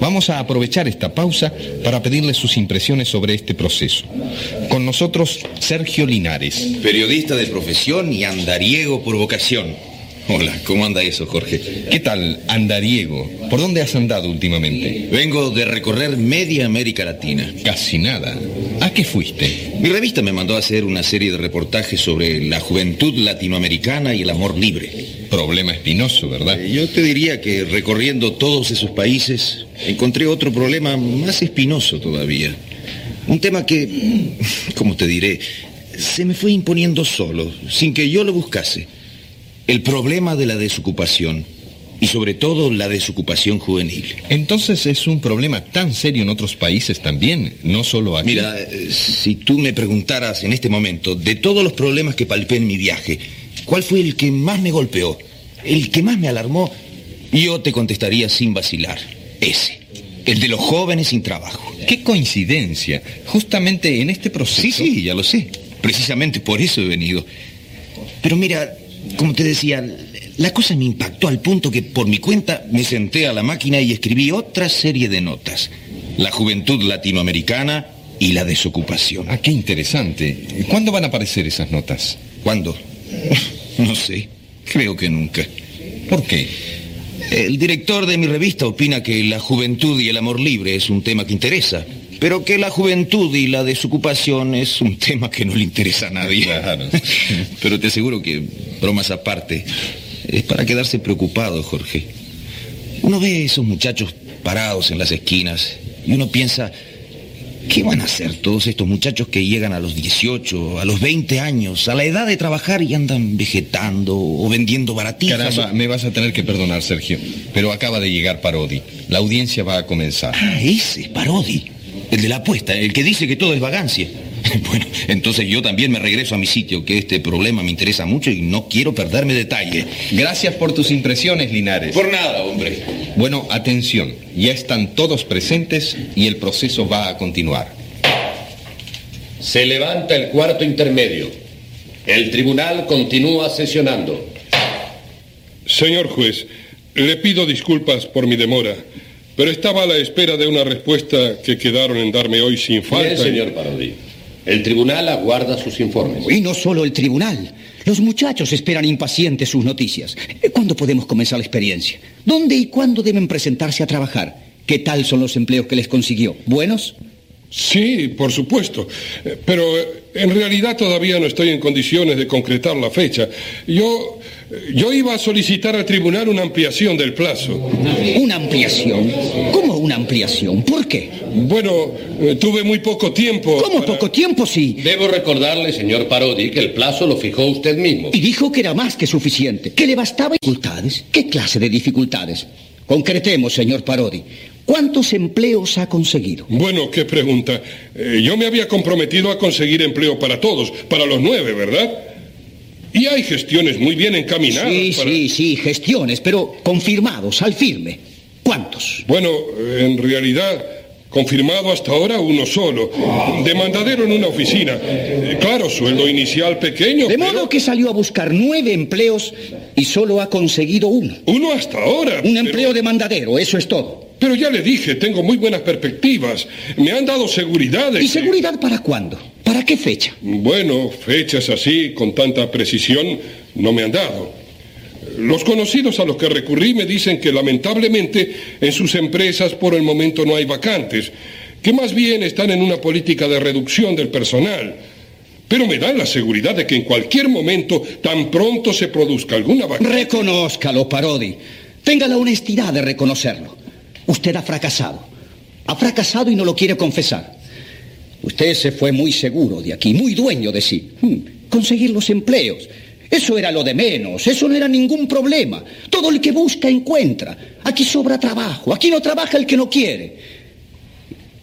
Vamos a aprovechar esta pausa para pedirle sus impresiones sobre este proceso. Con nosotros, Sergio Linares. Periodista de profesión y andariego por vocación. Hola, ¿cómo anda eso, Jorge? ¿Qué tal, andariego? ¿Por dónde has andado últimamente? Vengo de recorrer media América Latina. Casi nada. ¿A qué fuiste? Mi revista me mandó a hacer una serie de reportajes sobre la juventud latinoamericana y el amor libre. Problema espinoso, ¿verdad? Eh, yo te diría que recorriendo todos esos países encontré otro problema más espinoso todavía. Un tema que, como te diré, se me fue imponiendo solo, sin que yo lo buscase. El problema de la desocupación y sobre todo la desocupación juvenil. Entonces es un problema tan serio en otros países también, no solo aquí. Mira, eh, si tú me preguntaras en este momento, de todos los problemas que palpé en mi viaje, ¿cuál fue el que más me golpeó? ¿El que más me alarmó? Yo te contestaría sin vacilar, ese. el de los jóvenes sin trabajo. Qué coincidencia. Justamente en este proceso. Sí, sí, ya lo sé. Precisamente por eso he venido. Pero mira, como te decía, la cosa me impactó al punto que por mi cuenta me senté a la máquina y escribí otra serie de notas. La juventud latinoamericana y la desocupación. Ah, qué interesante. ¿Cuándo van a aparecer esas notas? ¿Cuándo? No sé. Creo que nunca. ¿Por qué? El director de mi revista opina que la juventud y el amor libre es un tema que interesa, pero que la juventud y la desocupación es un tema que no le interesa a nadie. Claro. pero te aseguro que, bromas aparte, es para quedarse preocupado, Jorge. Uno ve a esos muchachos parados en las esquinas y uno piensa, ¿qué van a hacer todos estos muchachos que llegan a los 18, a los 20 años, a la edad de trabajar y andan vegetando o vendiendo baratijas? Caramba, me vas a tener que perdonar, Sergio. Pero acaba de llegar Parodi. La audiencia va a comenzar. Ah, ese, Parodi. El de la apuesta, el que dice que todo es vagancia. Bueno, entonces yo también me regreso a mi sitio, que este problema me interesa mucho y no quiero perderme detalle. Gracias por tus impresiones, Linares. Por nada, hombre. Bueno, atención. Ya están todos presentes y el proceso va a continuar. Se levanta el cuarto intermedio. El tribunal continúa sesionando. Señor juez, le pido disculpas por mi demora, pero estaba a la espera de una respuesta que quedaron en darme hoy sin falta. Bien, señor Parodi. El tribunal aguarda sus informes. Y no solo el tribunal. Los muchachos esperan impacientes sus noticias. ¿Cuándo podemos comenzar la experiencia? ¿Dónde y cuándo deben presentarse a trabajar? ¿Qué tal son los empleos que les consiguió? ¿Buenos? Sí, por supuesto. Eh, Pero eh, en realidad todavía no estoy en condiciones de concretar la fecha. Yo, yo iba a solicitar al tribunal una ampliación del plazo. ¿Una ampliación? ¿Cómo una ampliación? ¿Por qué? Bueno, eh, tuve muy poco tiempo. ¿Cómo poco tiempo, sí? Debo recordarle, señor Parodi, que el plazo lo fijó usted mismo. Y dijo que era más que suficiente, que le bastaba dificultades. ¿Qué clase de dificultades? Concretemos, señor Parodi. ¿Cuántos empleos ha conseguido? Bueno, qué pregunta. Eh, yo me había comprometido a conseguir empleo para todos, para los nueve, ¿verdad? Y hay gestiones muy bien encaminadas. Sí, para- sí, sí, gestiones, pero confirmados, al firme. ¿Cuántos? Bueno, en realidad, confirmado hasta ahora uno solo. De mandadero en una oficina. Claro, sueldo inicial pequeño. De modo que salió a buscar nueve empleos y solo ha conseguido uno. Uno hasta ahora. Un empleo de mandadero, eso es todo. Pero ya le dije, tengo muy buenas perspectivas. Me han dado seguridad. de ¿Y seguridad para cuándo? ¿Para qué fecha? Bueno, fechas así, con tanta precisión, no me han dado. Los conocidos a los que recurrí me dicen que lamentablemente en sus empresas por el momento no hay vacantes, que más bien están en una política de reducción del personal. Pero me dan la seguridad de que en cualquier momento, tan pronto se produzca alguna vacante. Reconózcalo, Parodi. Tenga la honestidad de reconocerlo. Usted ha fracasado. Ha fracasado y no lo quiere confesar. Usted se fue muy seguro de aquí, muy dueño de sí. Hmm, Conseguir los empleos. Eso era lo de menos, eso no era ningún problema. Todo el que busca encuentra. Aquí sobra trabajo, aquí no trabaja el que no quiere.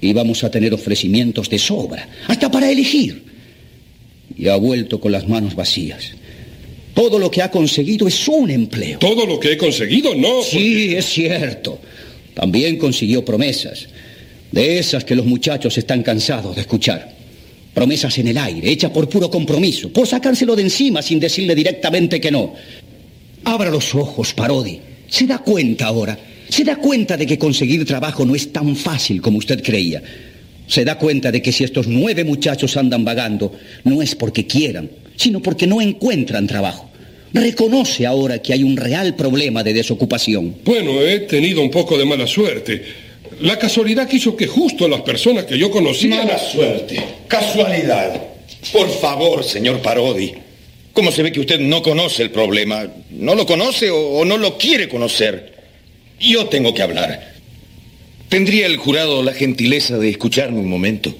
Íbamos a tener ofrecimientos de sobra, hasta para elegir. Y ha vuelto con las manos vacías. Todo lo que ha conseguido es un empleo. Todo lo que he conseguido, no. Sí, es cierto. También consiguió promesas. De esas que los muchachos están cansados de escuchar. Promesas en el aire, hechas por puro compromiso, por sacárselo de encima sin decirle directamente que no. Abra los ojos, Parodi. ¿Se da cuenta ahora? ¿Se da cuenta de que conseguir trabajo no es tan fácil como usted creía? ¿Se da cuenta de que si estos nueve muchachos andan vagando, no es porque quieran, sino porque no encuentran trabajo? Reconoce ahora que hay un real problema de desocupación. Bueno, he tenido un poco de mala suerte. La casualidad quiso que justo las personas que yo conocía... Mala suerte. Casualidad. Por favor, señor Parodi. ¿Cómo se ve que usted no conoce el problema? ¿No lo conoce o, o no lo quiere conocer? Yo tengo que hablar. ¿Tendría el jurado la gentileza de escucharme un momento?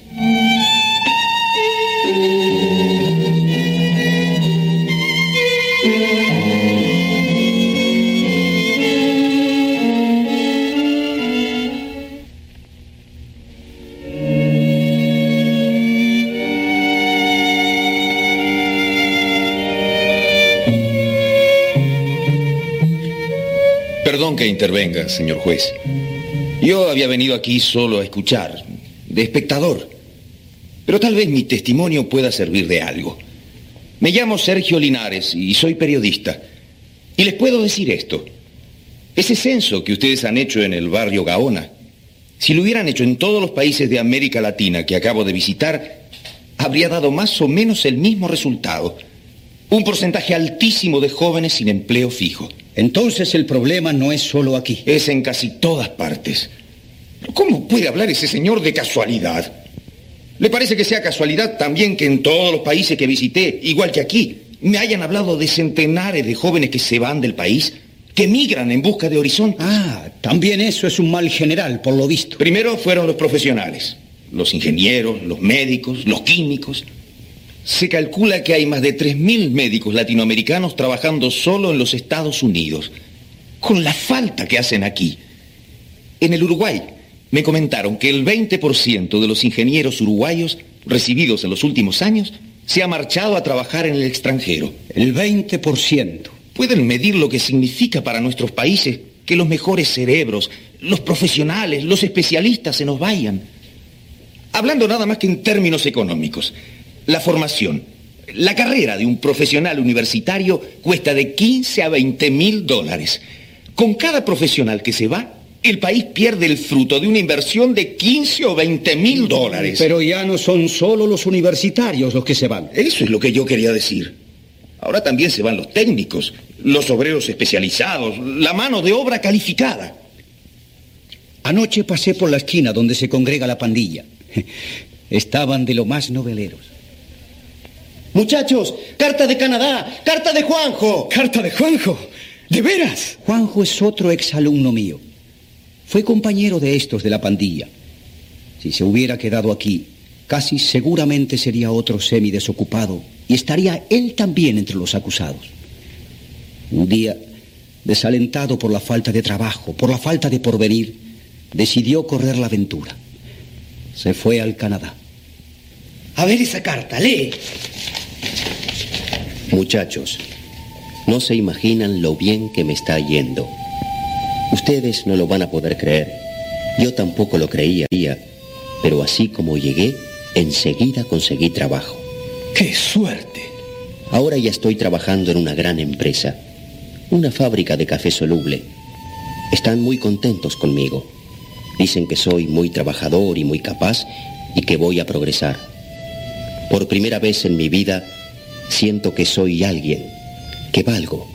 Que intervenga, señor juez. Yo había venido aquí solo a escuchar, de espectador. Pero tal vez mi testimonio pueda servir de algo. Me llamo Sergio Linares y soy periodista. Y les puedo decir esto. Ese censo que ustedes han hecho en el barrio Gaona, si lo hubieran hecho en todos los países de América Latina que acabo de visitar, habría dado más o menos el mismo resultado. Un porcentaje altísimo de jóvenes sin empleo fijo. Entonces el problema no es solo aquí. Es en casi todas partes. ¿Cómo puede hablar ese señor de casualidad? ¿Le parece que sea casualidad también que en todos los países que visité, igual que aquí, me hayan hablado de centenares de jóvenes que se van del país, que migran en busca de horizontes? Ah, también eso es un mal general, por lo visto. Primero fueron los profesionales, los ingenieros, los médicos, los químicos. Se calcula que hay más de 3.000 médicos latinoamericanos trabajando solo en los Estados Unidos, con la falta que hacen aquí. En el Uruguay, me comentaron que el 20% de los ingenieros uruguayos recibidos en los últimos años se ha marchado a trabajar en el extranjero. El 20%. Pueden medir lo que significa para nuestros países que los mejores cerebros, los profesionales, los especialistas se nos vayan. Hablando nada más que en términos económicos, la formación, la carrera de un profesional universitario cuesta de 15 a 20 mil dólares. Con cada profesional que se va, el país pierde el fruto de una inversión de 15 o 20 mil dólares. Pero ya no son solo los universitarios los que se van. Eso es lo que yo quería decir. Ahora también se van los técnicos, los obreros especializados, la mano de obra calificada. Anoche pasé por la esquina donde se congrega la pandilla. Estaban de lo más noveleros. Muchachos, carta de Canadá, carta de Juanjo. ¿Carta de Juanjo? ¿De veras? Juanjo es otro exalumno mío. Fue compañero de estos de la pandilla. Si se hubiera quedado aquí, casi seguramente sería otro semi desocupado y estaría él también entre los acusados. Un día, desalentado por la falta de trabajo, por la falta de porvenir, decidió correr la aventura. Se fue al Canadá. A ver esa carta, lee. Muchachos, no se imaginan lo bien que me está yendo. Ustedes no lo van a poder creer. Yo tampoco lo creía, pero así como llegué, enseguida conseguí trabajo. ¡Qué suerte! Ahora ya estoy trabajando en una gran empresa, una fábrica de café soluble. Están muy contentos conmigo. Dicen que soy muy trabajador y muy capaz y que voy a progresar. Por primera vez en mi vida siento que soy alguien, que valgo.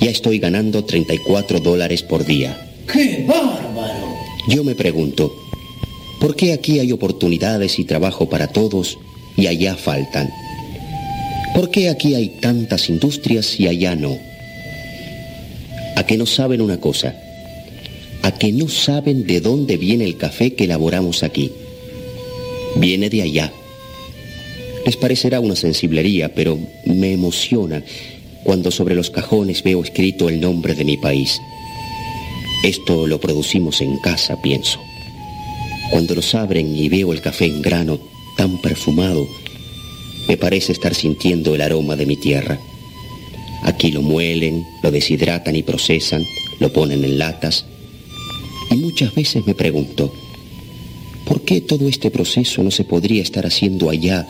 Ya estoy ganando 34 dólares por día. ¡Qué bárbaro! Yo me pregunto, ¿por qué aquí hay oportunidades y trabajo para todos y allá faltan? ¿Por qué aquí hay tantas industrias y allá no? ¿A que no saben una cosa? ¿A que no saben de dónde viene el café que elaboramos aquí? Viene de allá. Les parecerá una sensiblería, pero me emociona cuando sobre los cajones veo escrito el nombre de mi país. Esto lo producimos en casa, pienso. Cuando los abren y veo el café en grano tan perfumado, me parece estar sintiendo el aroma de mi tierra. Aquí lo muelen, lo deshidratan y procesan, lo ponen en latas. Y muchas veces me pregunto, ¿por qué todo este proceso no se podría estar haciendo allá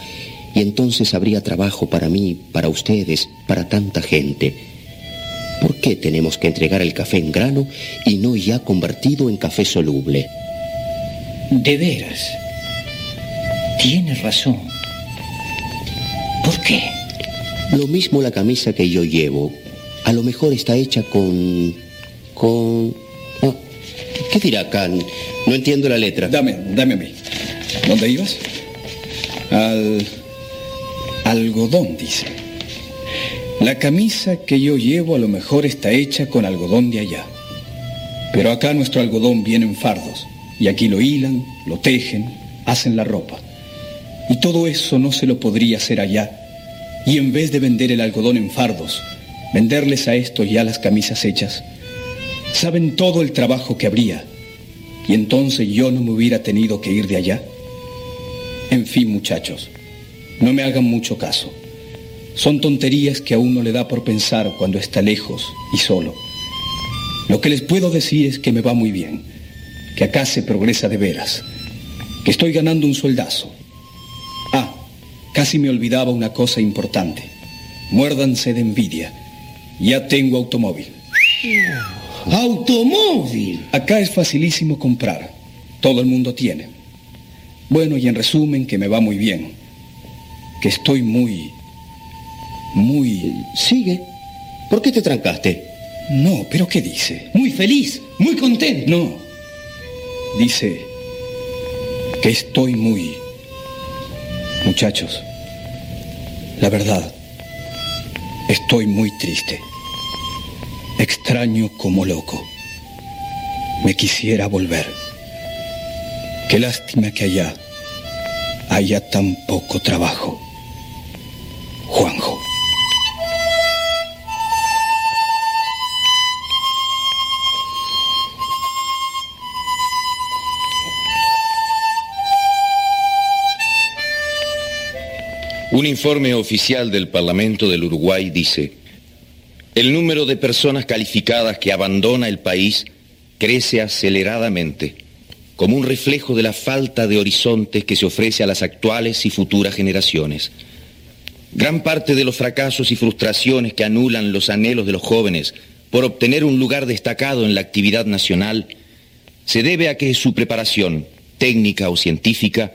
y entonces habría trabajo para mí, para ustedes, para tanta gente. ¿Por qué tenemos que entregar el café en grano y no ya convertido en café soluble? De veras. Tienes razón. ¿Por qué? Lo mismo la camisa que yo llevo. A lo mejor está hecha con... con... ah, ¿Qué dirá Can? No entiendo la letra. Dame, dame a mí. ¿Dónde ibas? Al algodón, dice. La camisa que yo llevo a lo mejor está hecha con algodón de allá. Pero acá nuestro algodón viene en fardos y aquí lo hilan, lo tejen, hacen la ropa. Y todo eso no se lo podría hacer allá. Y en vez de vender el algodón en fardos, venderles a estos ya las camisas hechas, saben todo el trabajo que habría. Y entonces yo no me hubiera tenido que ir de allá. En fin, muchachos, no me hagan mucho caso. Son tonterías que a uno le da por pensar cuando está lejos y solo. Lo que les puedo decir es que me va muy bien. que acá se progresa de veras, que estoy ganando un sueldazo. Ah, casi me olvidaba una cosa importante. Muérdanse de envidia. Ya tengo automóvil. ¡Automóvil! Acá es facilísimo comprar. Todo el mundo tiene. Bueno, y en resumen, que me va muy bien. Que estoy muy... muy... Sigue. ¿Por qué te trancaste? No, pero ¿qué dice? Muy feliz, muy contento. No. Dice que estoy muy... Muchachos, la verdad, estoy muy triste. Extraño como loco. Me quisiera volver. Qué lástima que allá haya tan poco trabajo. Juanjo. Un informe oficial del Parlamento del Uruguay dice, el número de personas calificadas que abandona el país crece aceleradamente, como un reflejo de la falta de horizontes que se ofrece a las actuales y futuras generaciones. Gran parte de los fracasos y frustraciones que anulan los anhelos de los jóvenes por obtener un lugar destacado en la actividad nacional se debe a que su preparación, técnica o científica,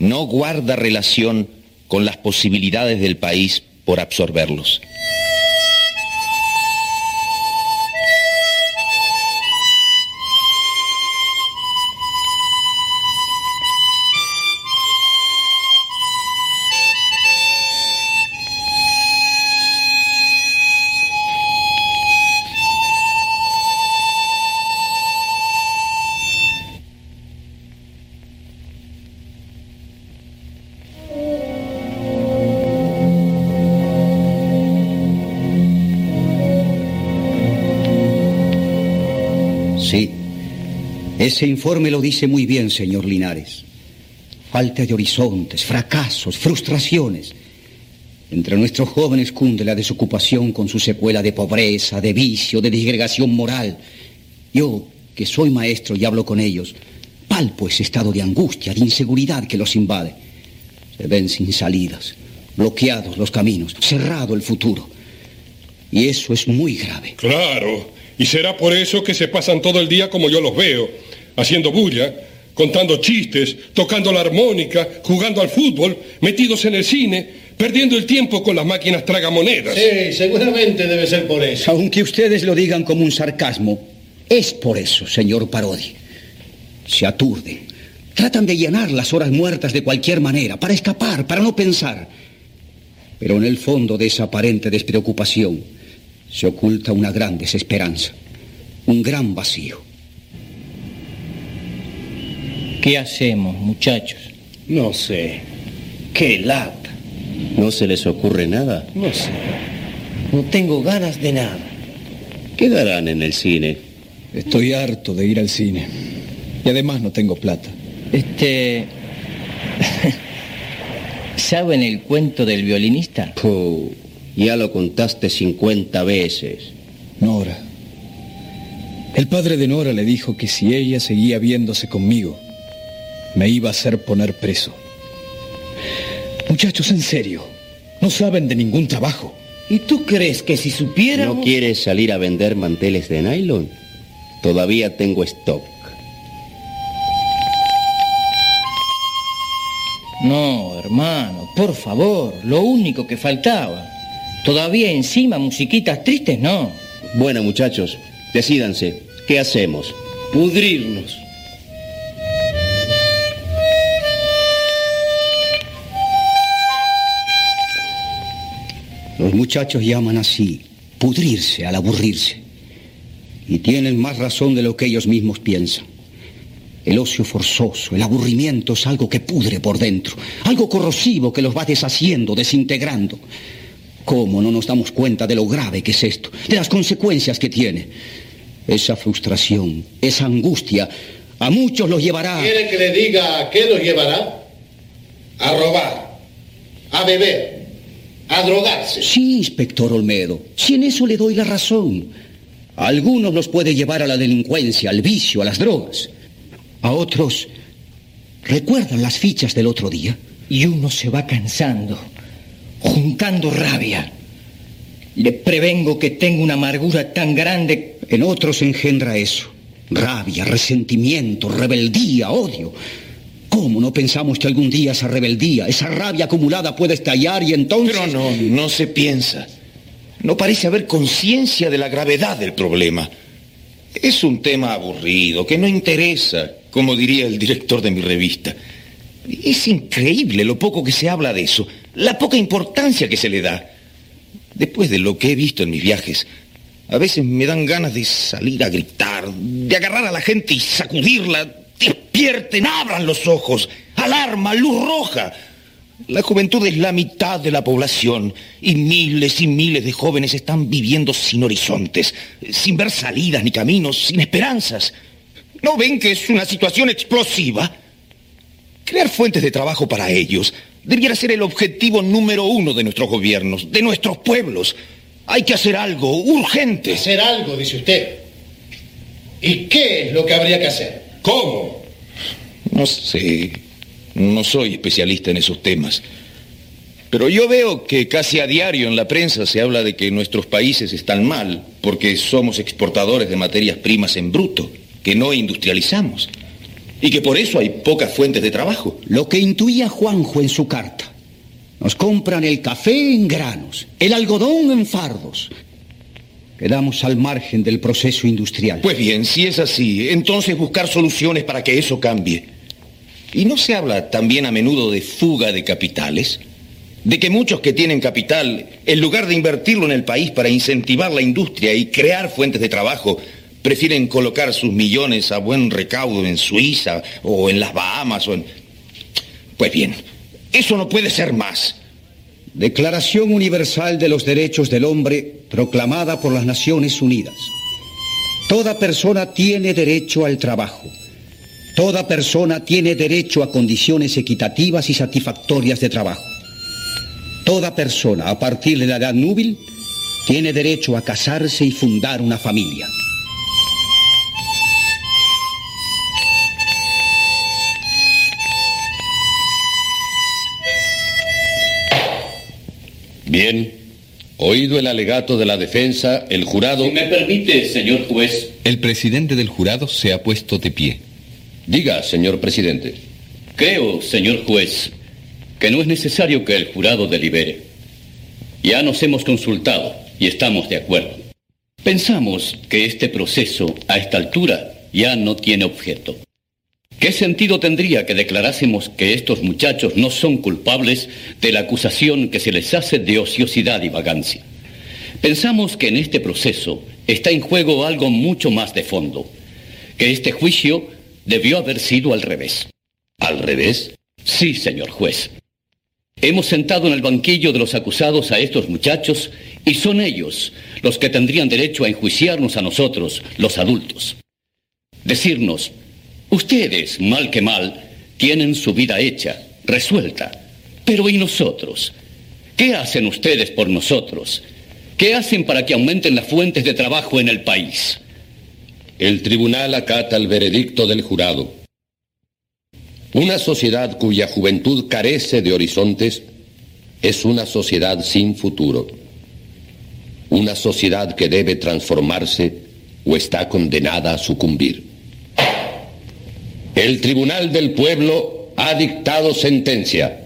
no guarda relación con las posibilidades del país por absorberlos. Ese informe lo dice muy bien, señor Linares. Falta de horizontes, fracasos, frustraciones. Entre nuestros jóvenes cunde la desocupación con su secuela de pobreza, de vicio, de disgregación moral. Yo, que soy maestro y hablo con ellos, palpo ese estado de angustia, de inseguridad que los invade. Se ven sin salidas, bloqueados los caminos, cerrado el futuro. Y eso es muy grave. Claro, y será por eso que se pasan todo el día como yo los veo, haciendo bulla, contando chistes, tocando la armónica, jugando al fútbol, metidos en el cine, perdiendo el tiempo con las máquinas tragamonedas. Sí, seguramente debe ser por eso. Aunque ustedes lo digan como un sarcasmo, es por eso, señor Parodi. Se aturden. Tratan de llenar las horas muertas de cualquier manera, para escapar, para no pensar. Pero en el fondo de esa aparente despreocupación se oculta una gran desesperanza, un gran vacío. ¿Qué hacemos, muchachos? No sé. Qué lata. ¿No se les ocurre nada? No sé. No tengo ganas de nada. Quedarán en el cine. Estoy harto de ir al cine. Y además no tengo plata. Este... ¿Saben el cuento del violinista? Puh, ya lo contaste 50 veces. Nora. El padre de Nora le dijo que si ella seguía viéndose conmigo, me iba a hacer poner preso. Muchachos, en serio, no saben de ningún trabajo. ¿Y tú crees que si supiéramos... ¿No quieres salir a vender manteles de nylon? Todavía tengo stock. No, hermano, por favor, lo único que faltaba. Todavía encima musiquitas tristes, no. Bueno, muchachos, decídanse. ¿Qué hacemos? Pudrirnos. Los muchachos llaman así, pudrirse al aburrirse. Y tienen más razón de lo que ellos mismos piensan. El ocio forzoso, el aburrimiento es algo que pudre por dentro, algo corrosivo que los va deshaciendo, desintegrando. ¿Cómo no nos damos cuenta de lo grave que es esto, de las consecuencias que tiene? Esa frustración, esa angustia, a muchos los llevará... ¿Quiere que le diga a qué los llevará? A robar, a beber, a drogarse. Sí, inspector Olmedo, si en eso le doy la razón. A algunos los puede llevar a la delincuencia, al vicio, a las drogas. A otros recuerdan las fichas del otro día. Y uno se va cansando, juntando rabia. Le prevengo que tengo una amargura tan grande. En otros engendra eso. Rabia, resentimiento, rebeldía, odio. ¿Cómo no pensamos que algún día esa rebeldía, esa rabia acumulada puede estallar y entonces... Pero no, no se piensa. No parece haber conciencia de la gravedad del problema. Es un tema aburrido, que no interesa, como diría el director de mi revista. Es increíble lo poco que se habla de eso, la poca importancia que se le da. Después de lo que he visto en mis viajes, a veces me dan ganas de salir a gritar, de agarrar a la gente y sacudirla. Despierten, abran los ojos. Alarma, luz roja. La juventud es la mitad de la población y miles y miles de jóvenes están viviendo sin horizontes, sin ver salidas ni caminos, sin esperanzas. ¿No ven que es una situación explosiva? Crear fuentes de trabajo para ellos debiera ser el objetivo número uno de nuestros gobiernos, de nuestros pueblos. Hay que hacer algo urgente. Hacer algo, dice usted. ¿Y qué es lo que habría que hacer? ¿Cómo? No sé. No soy especialista en esos temas. Pero yo veo que casi a diario en la prensa se habla de que nuestros países están mal porque somos exportadores de materias primas en bruto, que no industrializamos. Y que por eso hay pocas fuentes de trabajo. Lo que intuía Juanjo en su carta. Nos compran el café en granos, el algodón en fardos. Quedamos al margen del proceso industrial. Pues bien, si es así, entonces buscar soluciones para que eso cambie. ¿Y no se habla también a menudo de fuga de capitales? De que muchos que tienen capital, en lugar de invertirlo en el país para incentivar la industria y crear fuentes de trabajo, prefieren colocar sus millones a buen recaudo en Suiza o en las Bahamas o en... Pues bien, eso no puede ser más. Declaración Universal de los Derechos del Hombre proclamada por las Naciones Unidas. Toda persona tiene derecho al trabajo. Toda persona tiene derecho a condiciones equitativas y satisfactorias de trabajo. Toda persona a partir de la edad núbil tiene derecho a casarse y fundar una familia. Bien. Oído el alegato de la defensa, el jurado... Si me permite, señor juez. El presidente del jurado se ha puesto de pie. Diga, señor presidente. Creo, señor juez, que no es necesario que el jurado delibere. Ya nos hemos consultado y estamos de acuerdo. Pensamos que este proceso, a esta altura, ya no tiene objeto. ¿Qué sentido tendría que declarásemos que estos muchachos no son culpables de la acusación que se les hace de ociosidad y vagancia? Pensamos que en este proceso está en juego algo mucho más de fondo, que este juicio debió haber sido al revés. ¿Al revés? Sí, señor juez. Hemos sentado en el banquillo de los acusados a estos muchachos y son ellos los que tendrían derecho a enjuiciarnos a nosotros, los adultos. Decirnos, Ustedes, mal que mal, tienen su vida hecha, resuelta. Pero ¿y nosotros? ¿Qué hacen ustedes por nosotros? ¿Qué hacen para que aumenten las fuentes de trabajo en el país? El tribunal acata el veredicto del jurado. Una sociedad cuya juventud carece de horizontes es una sociedad sin futuro. Una sociedad que debe transformarse o está condenada a sucumbir. El Tribunal del Pueblo ha dictado sentencia.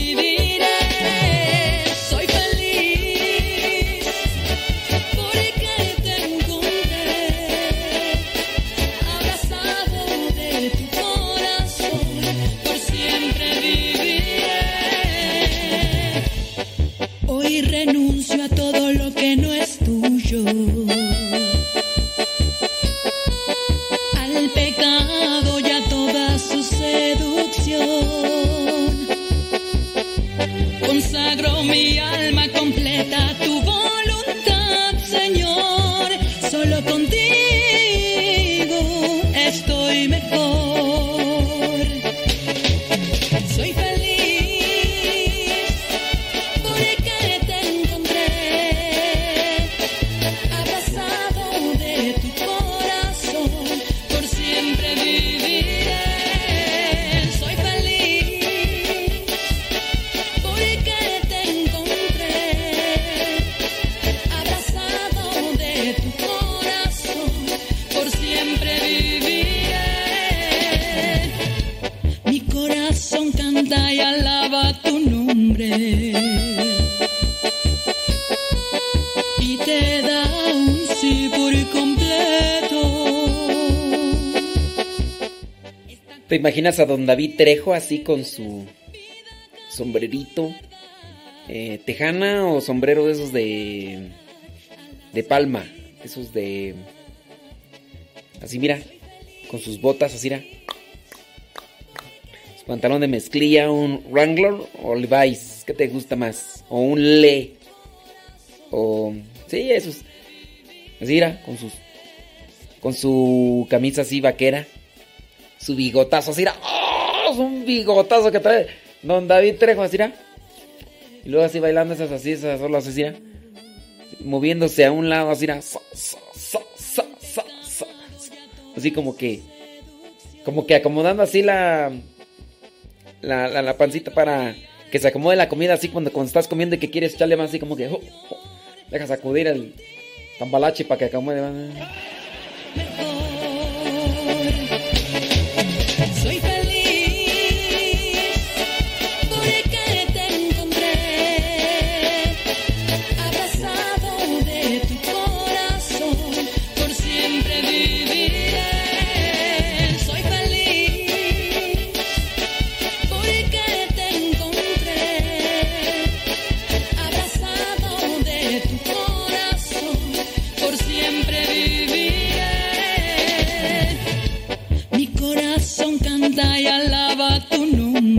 Siempre imaginas a don David Trejo así con su sombrerito? eh, tejana o sombrero de esos de. de palma. Esos de. Así, mira. Con sus botas, así, mira. Su pantalón de mezclilla, un Wrangler o Levi's. ¿Qué te gusta más? O un Le. O. Sí, esos. Así, con sus. Con su camisa así vaquera. Su bigotazo, así, mira. ¡Oh! Un bigotazo que trae Don David Trejo, así, mira. Y luego así bailando esas así, esas solas así, mira. Moviéndose a un lado, así, sa. Así como que. Como que acomodando así la. La, la, la pancita para que se acomode la comida así cuando, cuando estás comiendo y que quieres echarle más así como que. oh, oh, deja sacudir el tambalache para que acomode más.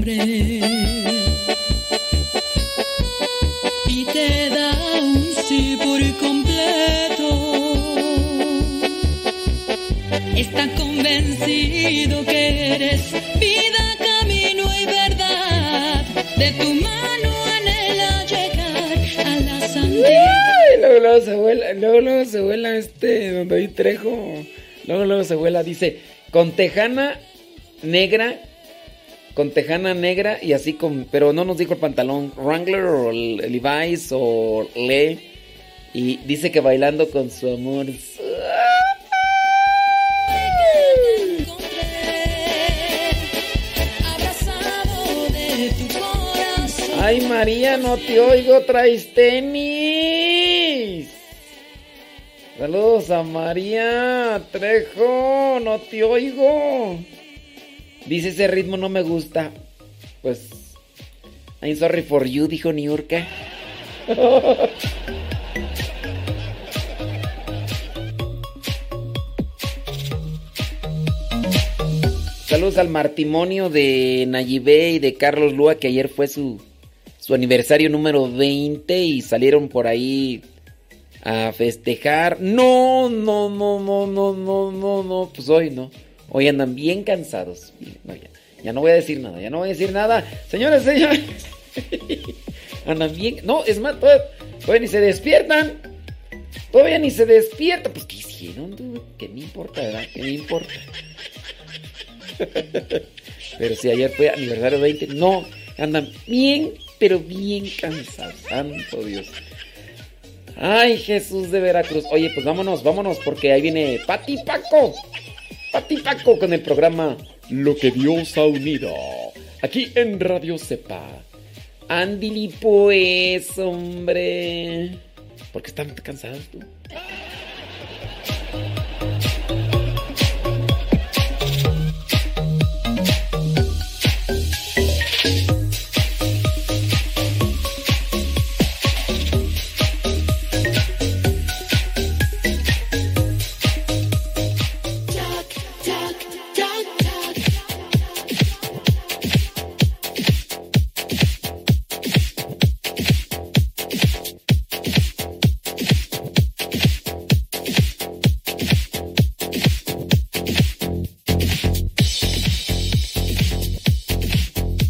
Y te da un sí por completo. Está convencido que eres vida, camino y verdad. De tu mano anhela llegar a la santidad. Luego, luego se vuela, luego, luego se vuela este don David Trejo. Luego, luego se vuela, dice, con tejana negra, con tejana negra y así con, pero no nos dijo el pantalón, Wrangler o Levi's o Le. Y dice que bailando con su amor. Ay María, no te oigo, traes tenis. Saludos a María Trejo, no te oigo. Dice ese ritmo no me gusta. Pues, I'm sorry for you, dijo Niurka. Saludos al matrimonio de Nayibé y de Carlos Lua, que ayer fue su, su aniversario número 20 y salieron por ahí a festejar. No, no, no, no, no, no, no, no, pues hoy no. Hoy andan bien cansados. Ya, ya no voy a decir nada, ya no voy a decir nada. Señores, señores. andan bien. No, es más, todavía, todavía ni se despiertan. Todavía ni se despiertan. Pues, ¿qué hicieron? tú? ¿Qué me importa, verdad? ¿Qué me importa? Pero si ayer fue aniversario 20, no, andan bien, pero bien cansados. Santo Dios. Ay, Jesús de Veracruz. Oye, pues vámonos, vámonos, porque ahí viene Pati Paco. Pati Paco con el programa Lo que Dios ha unido. Aquí en Radio Cepa. Andili pues, hombre. ¿Por qué están cansados tú?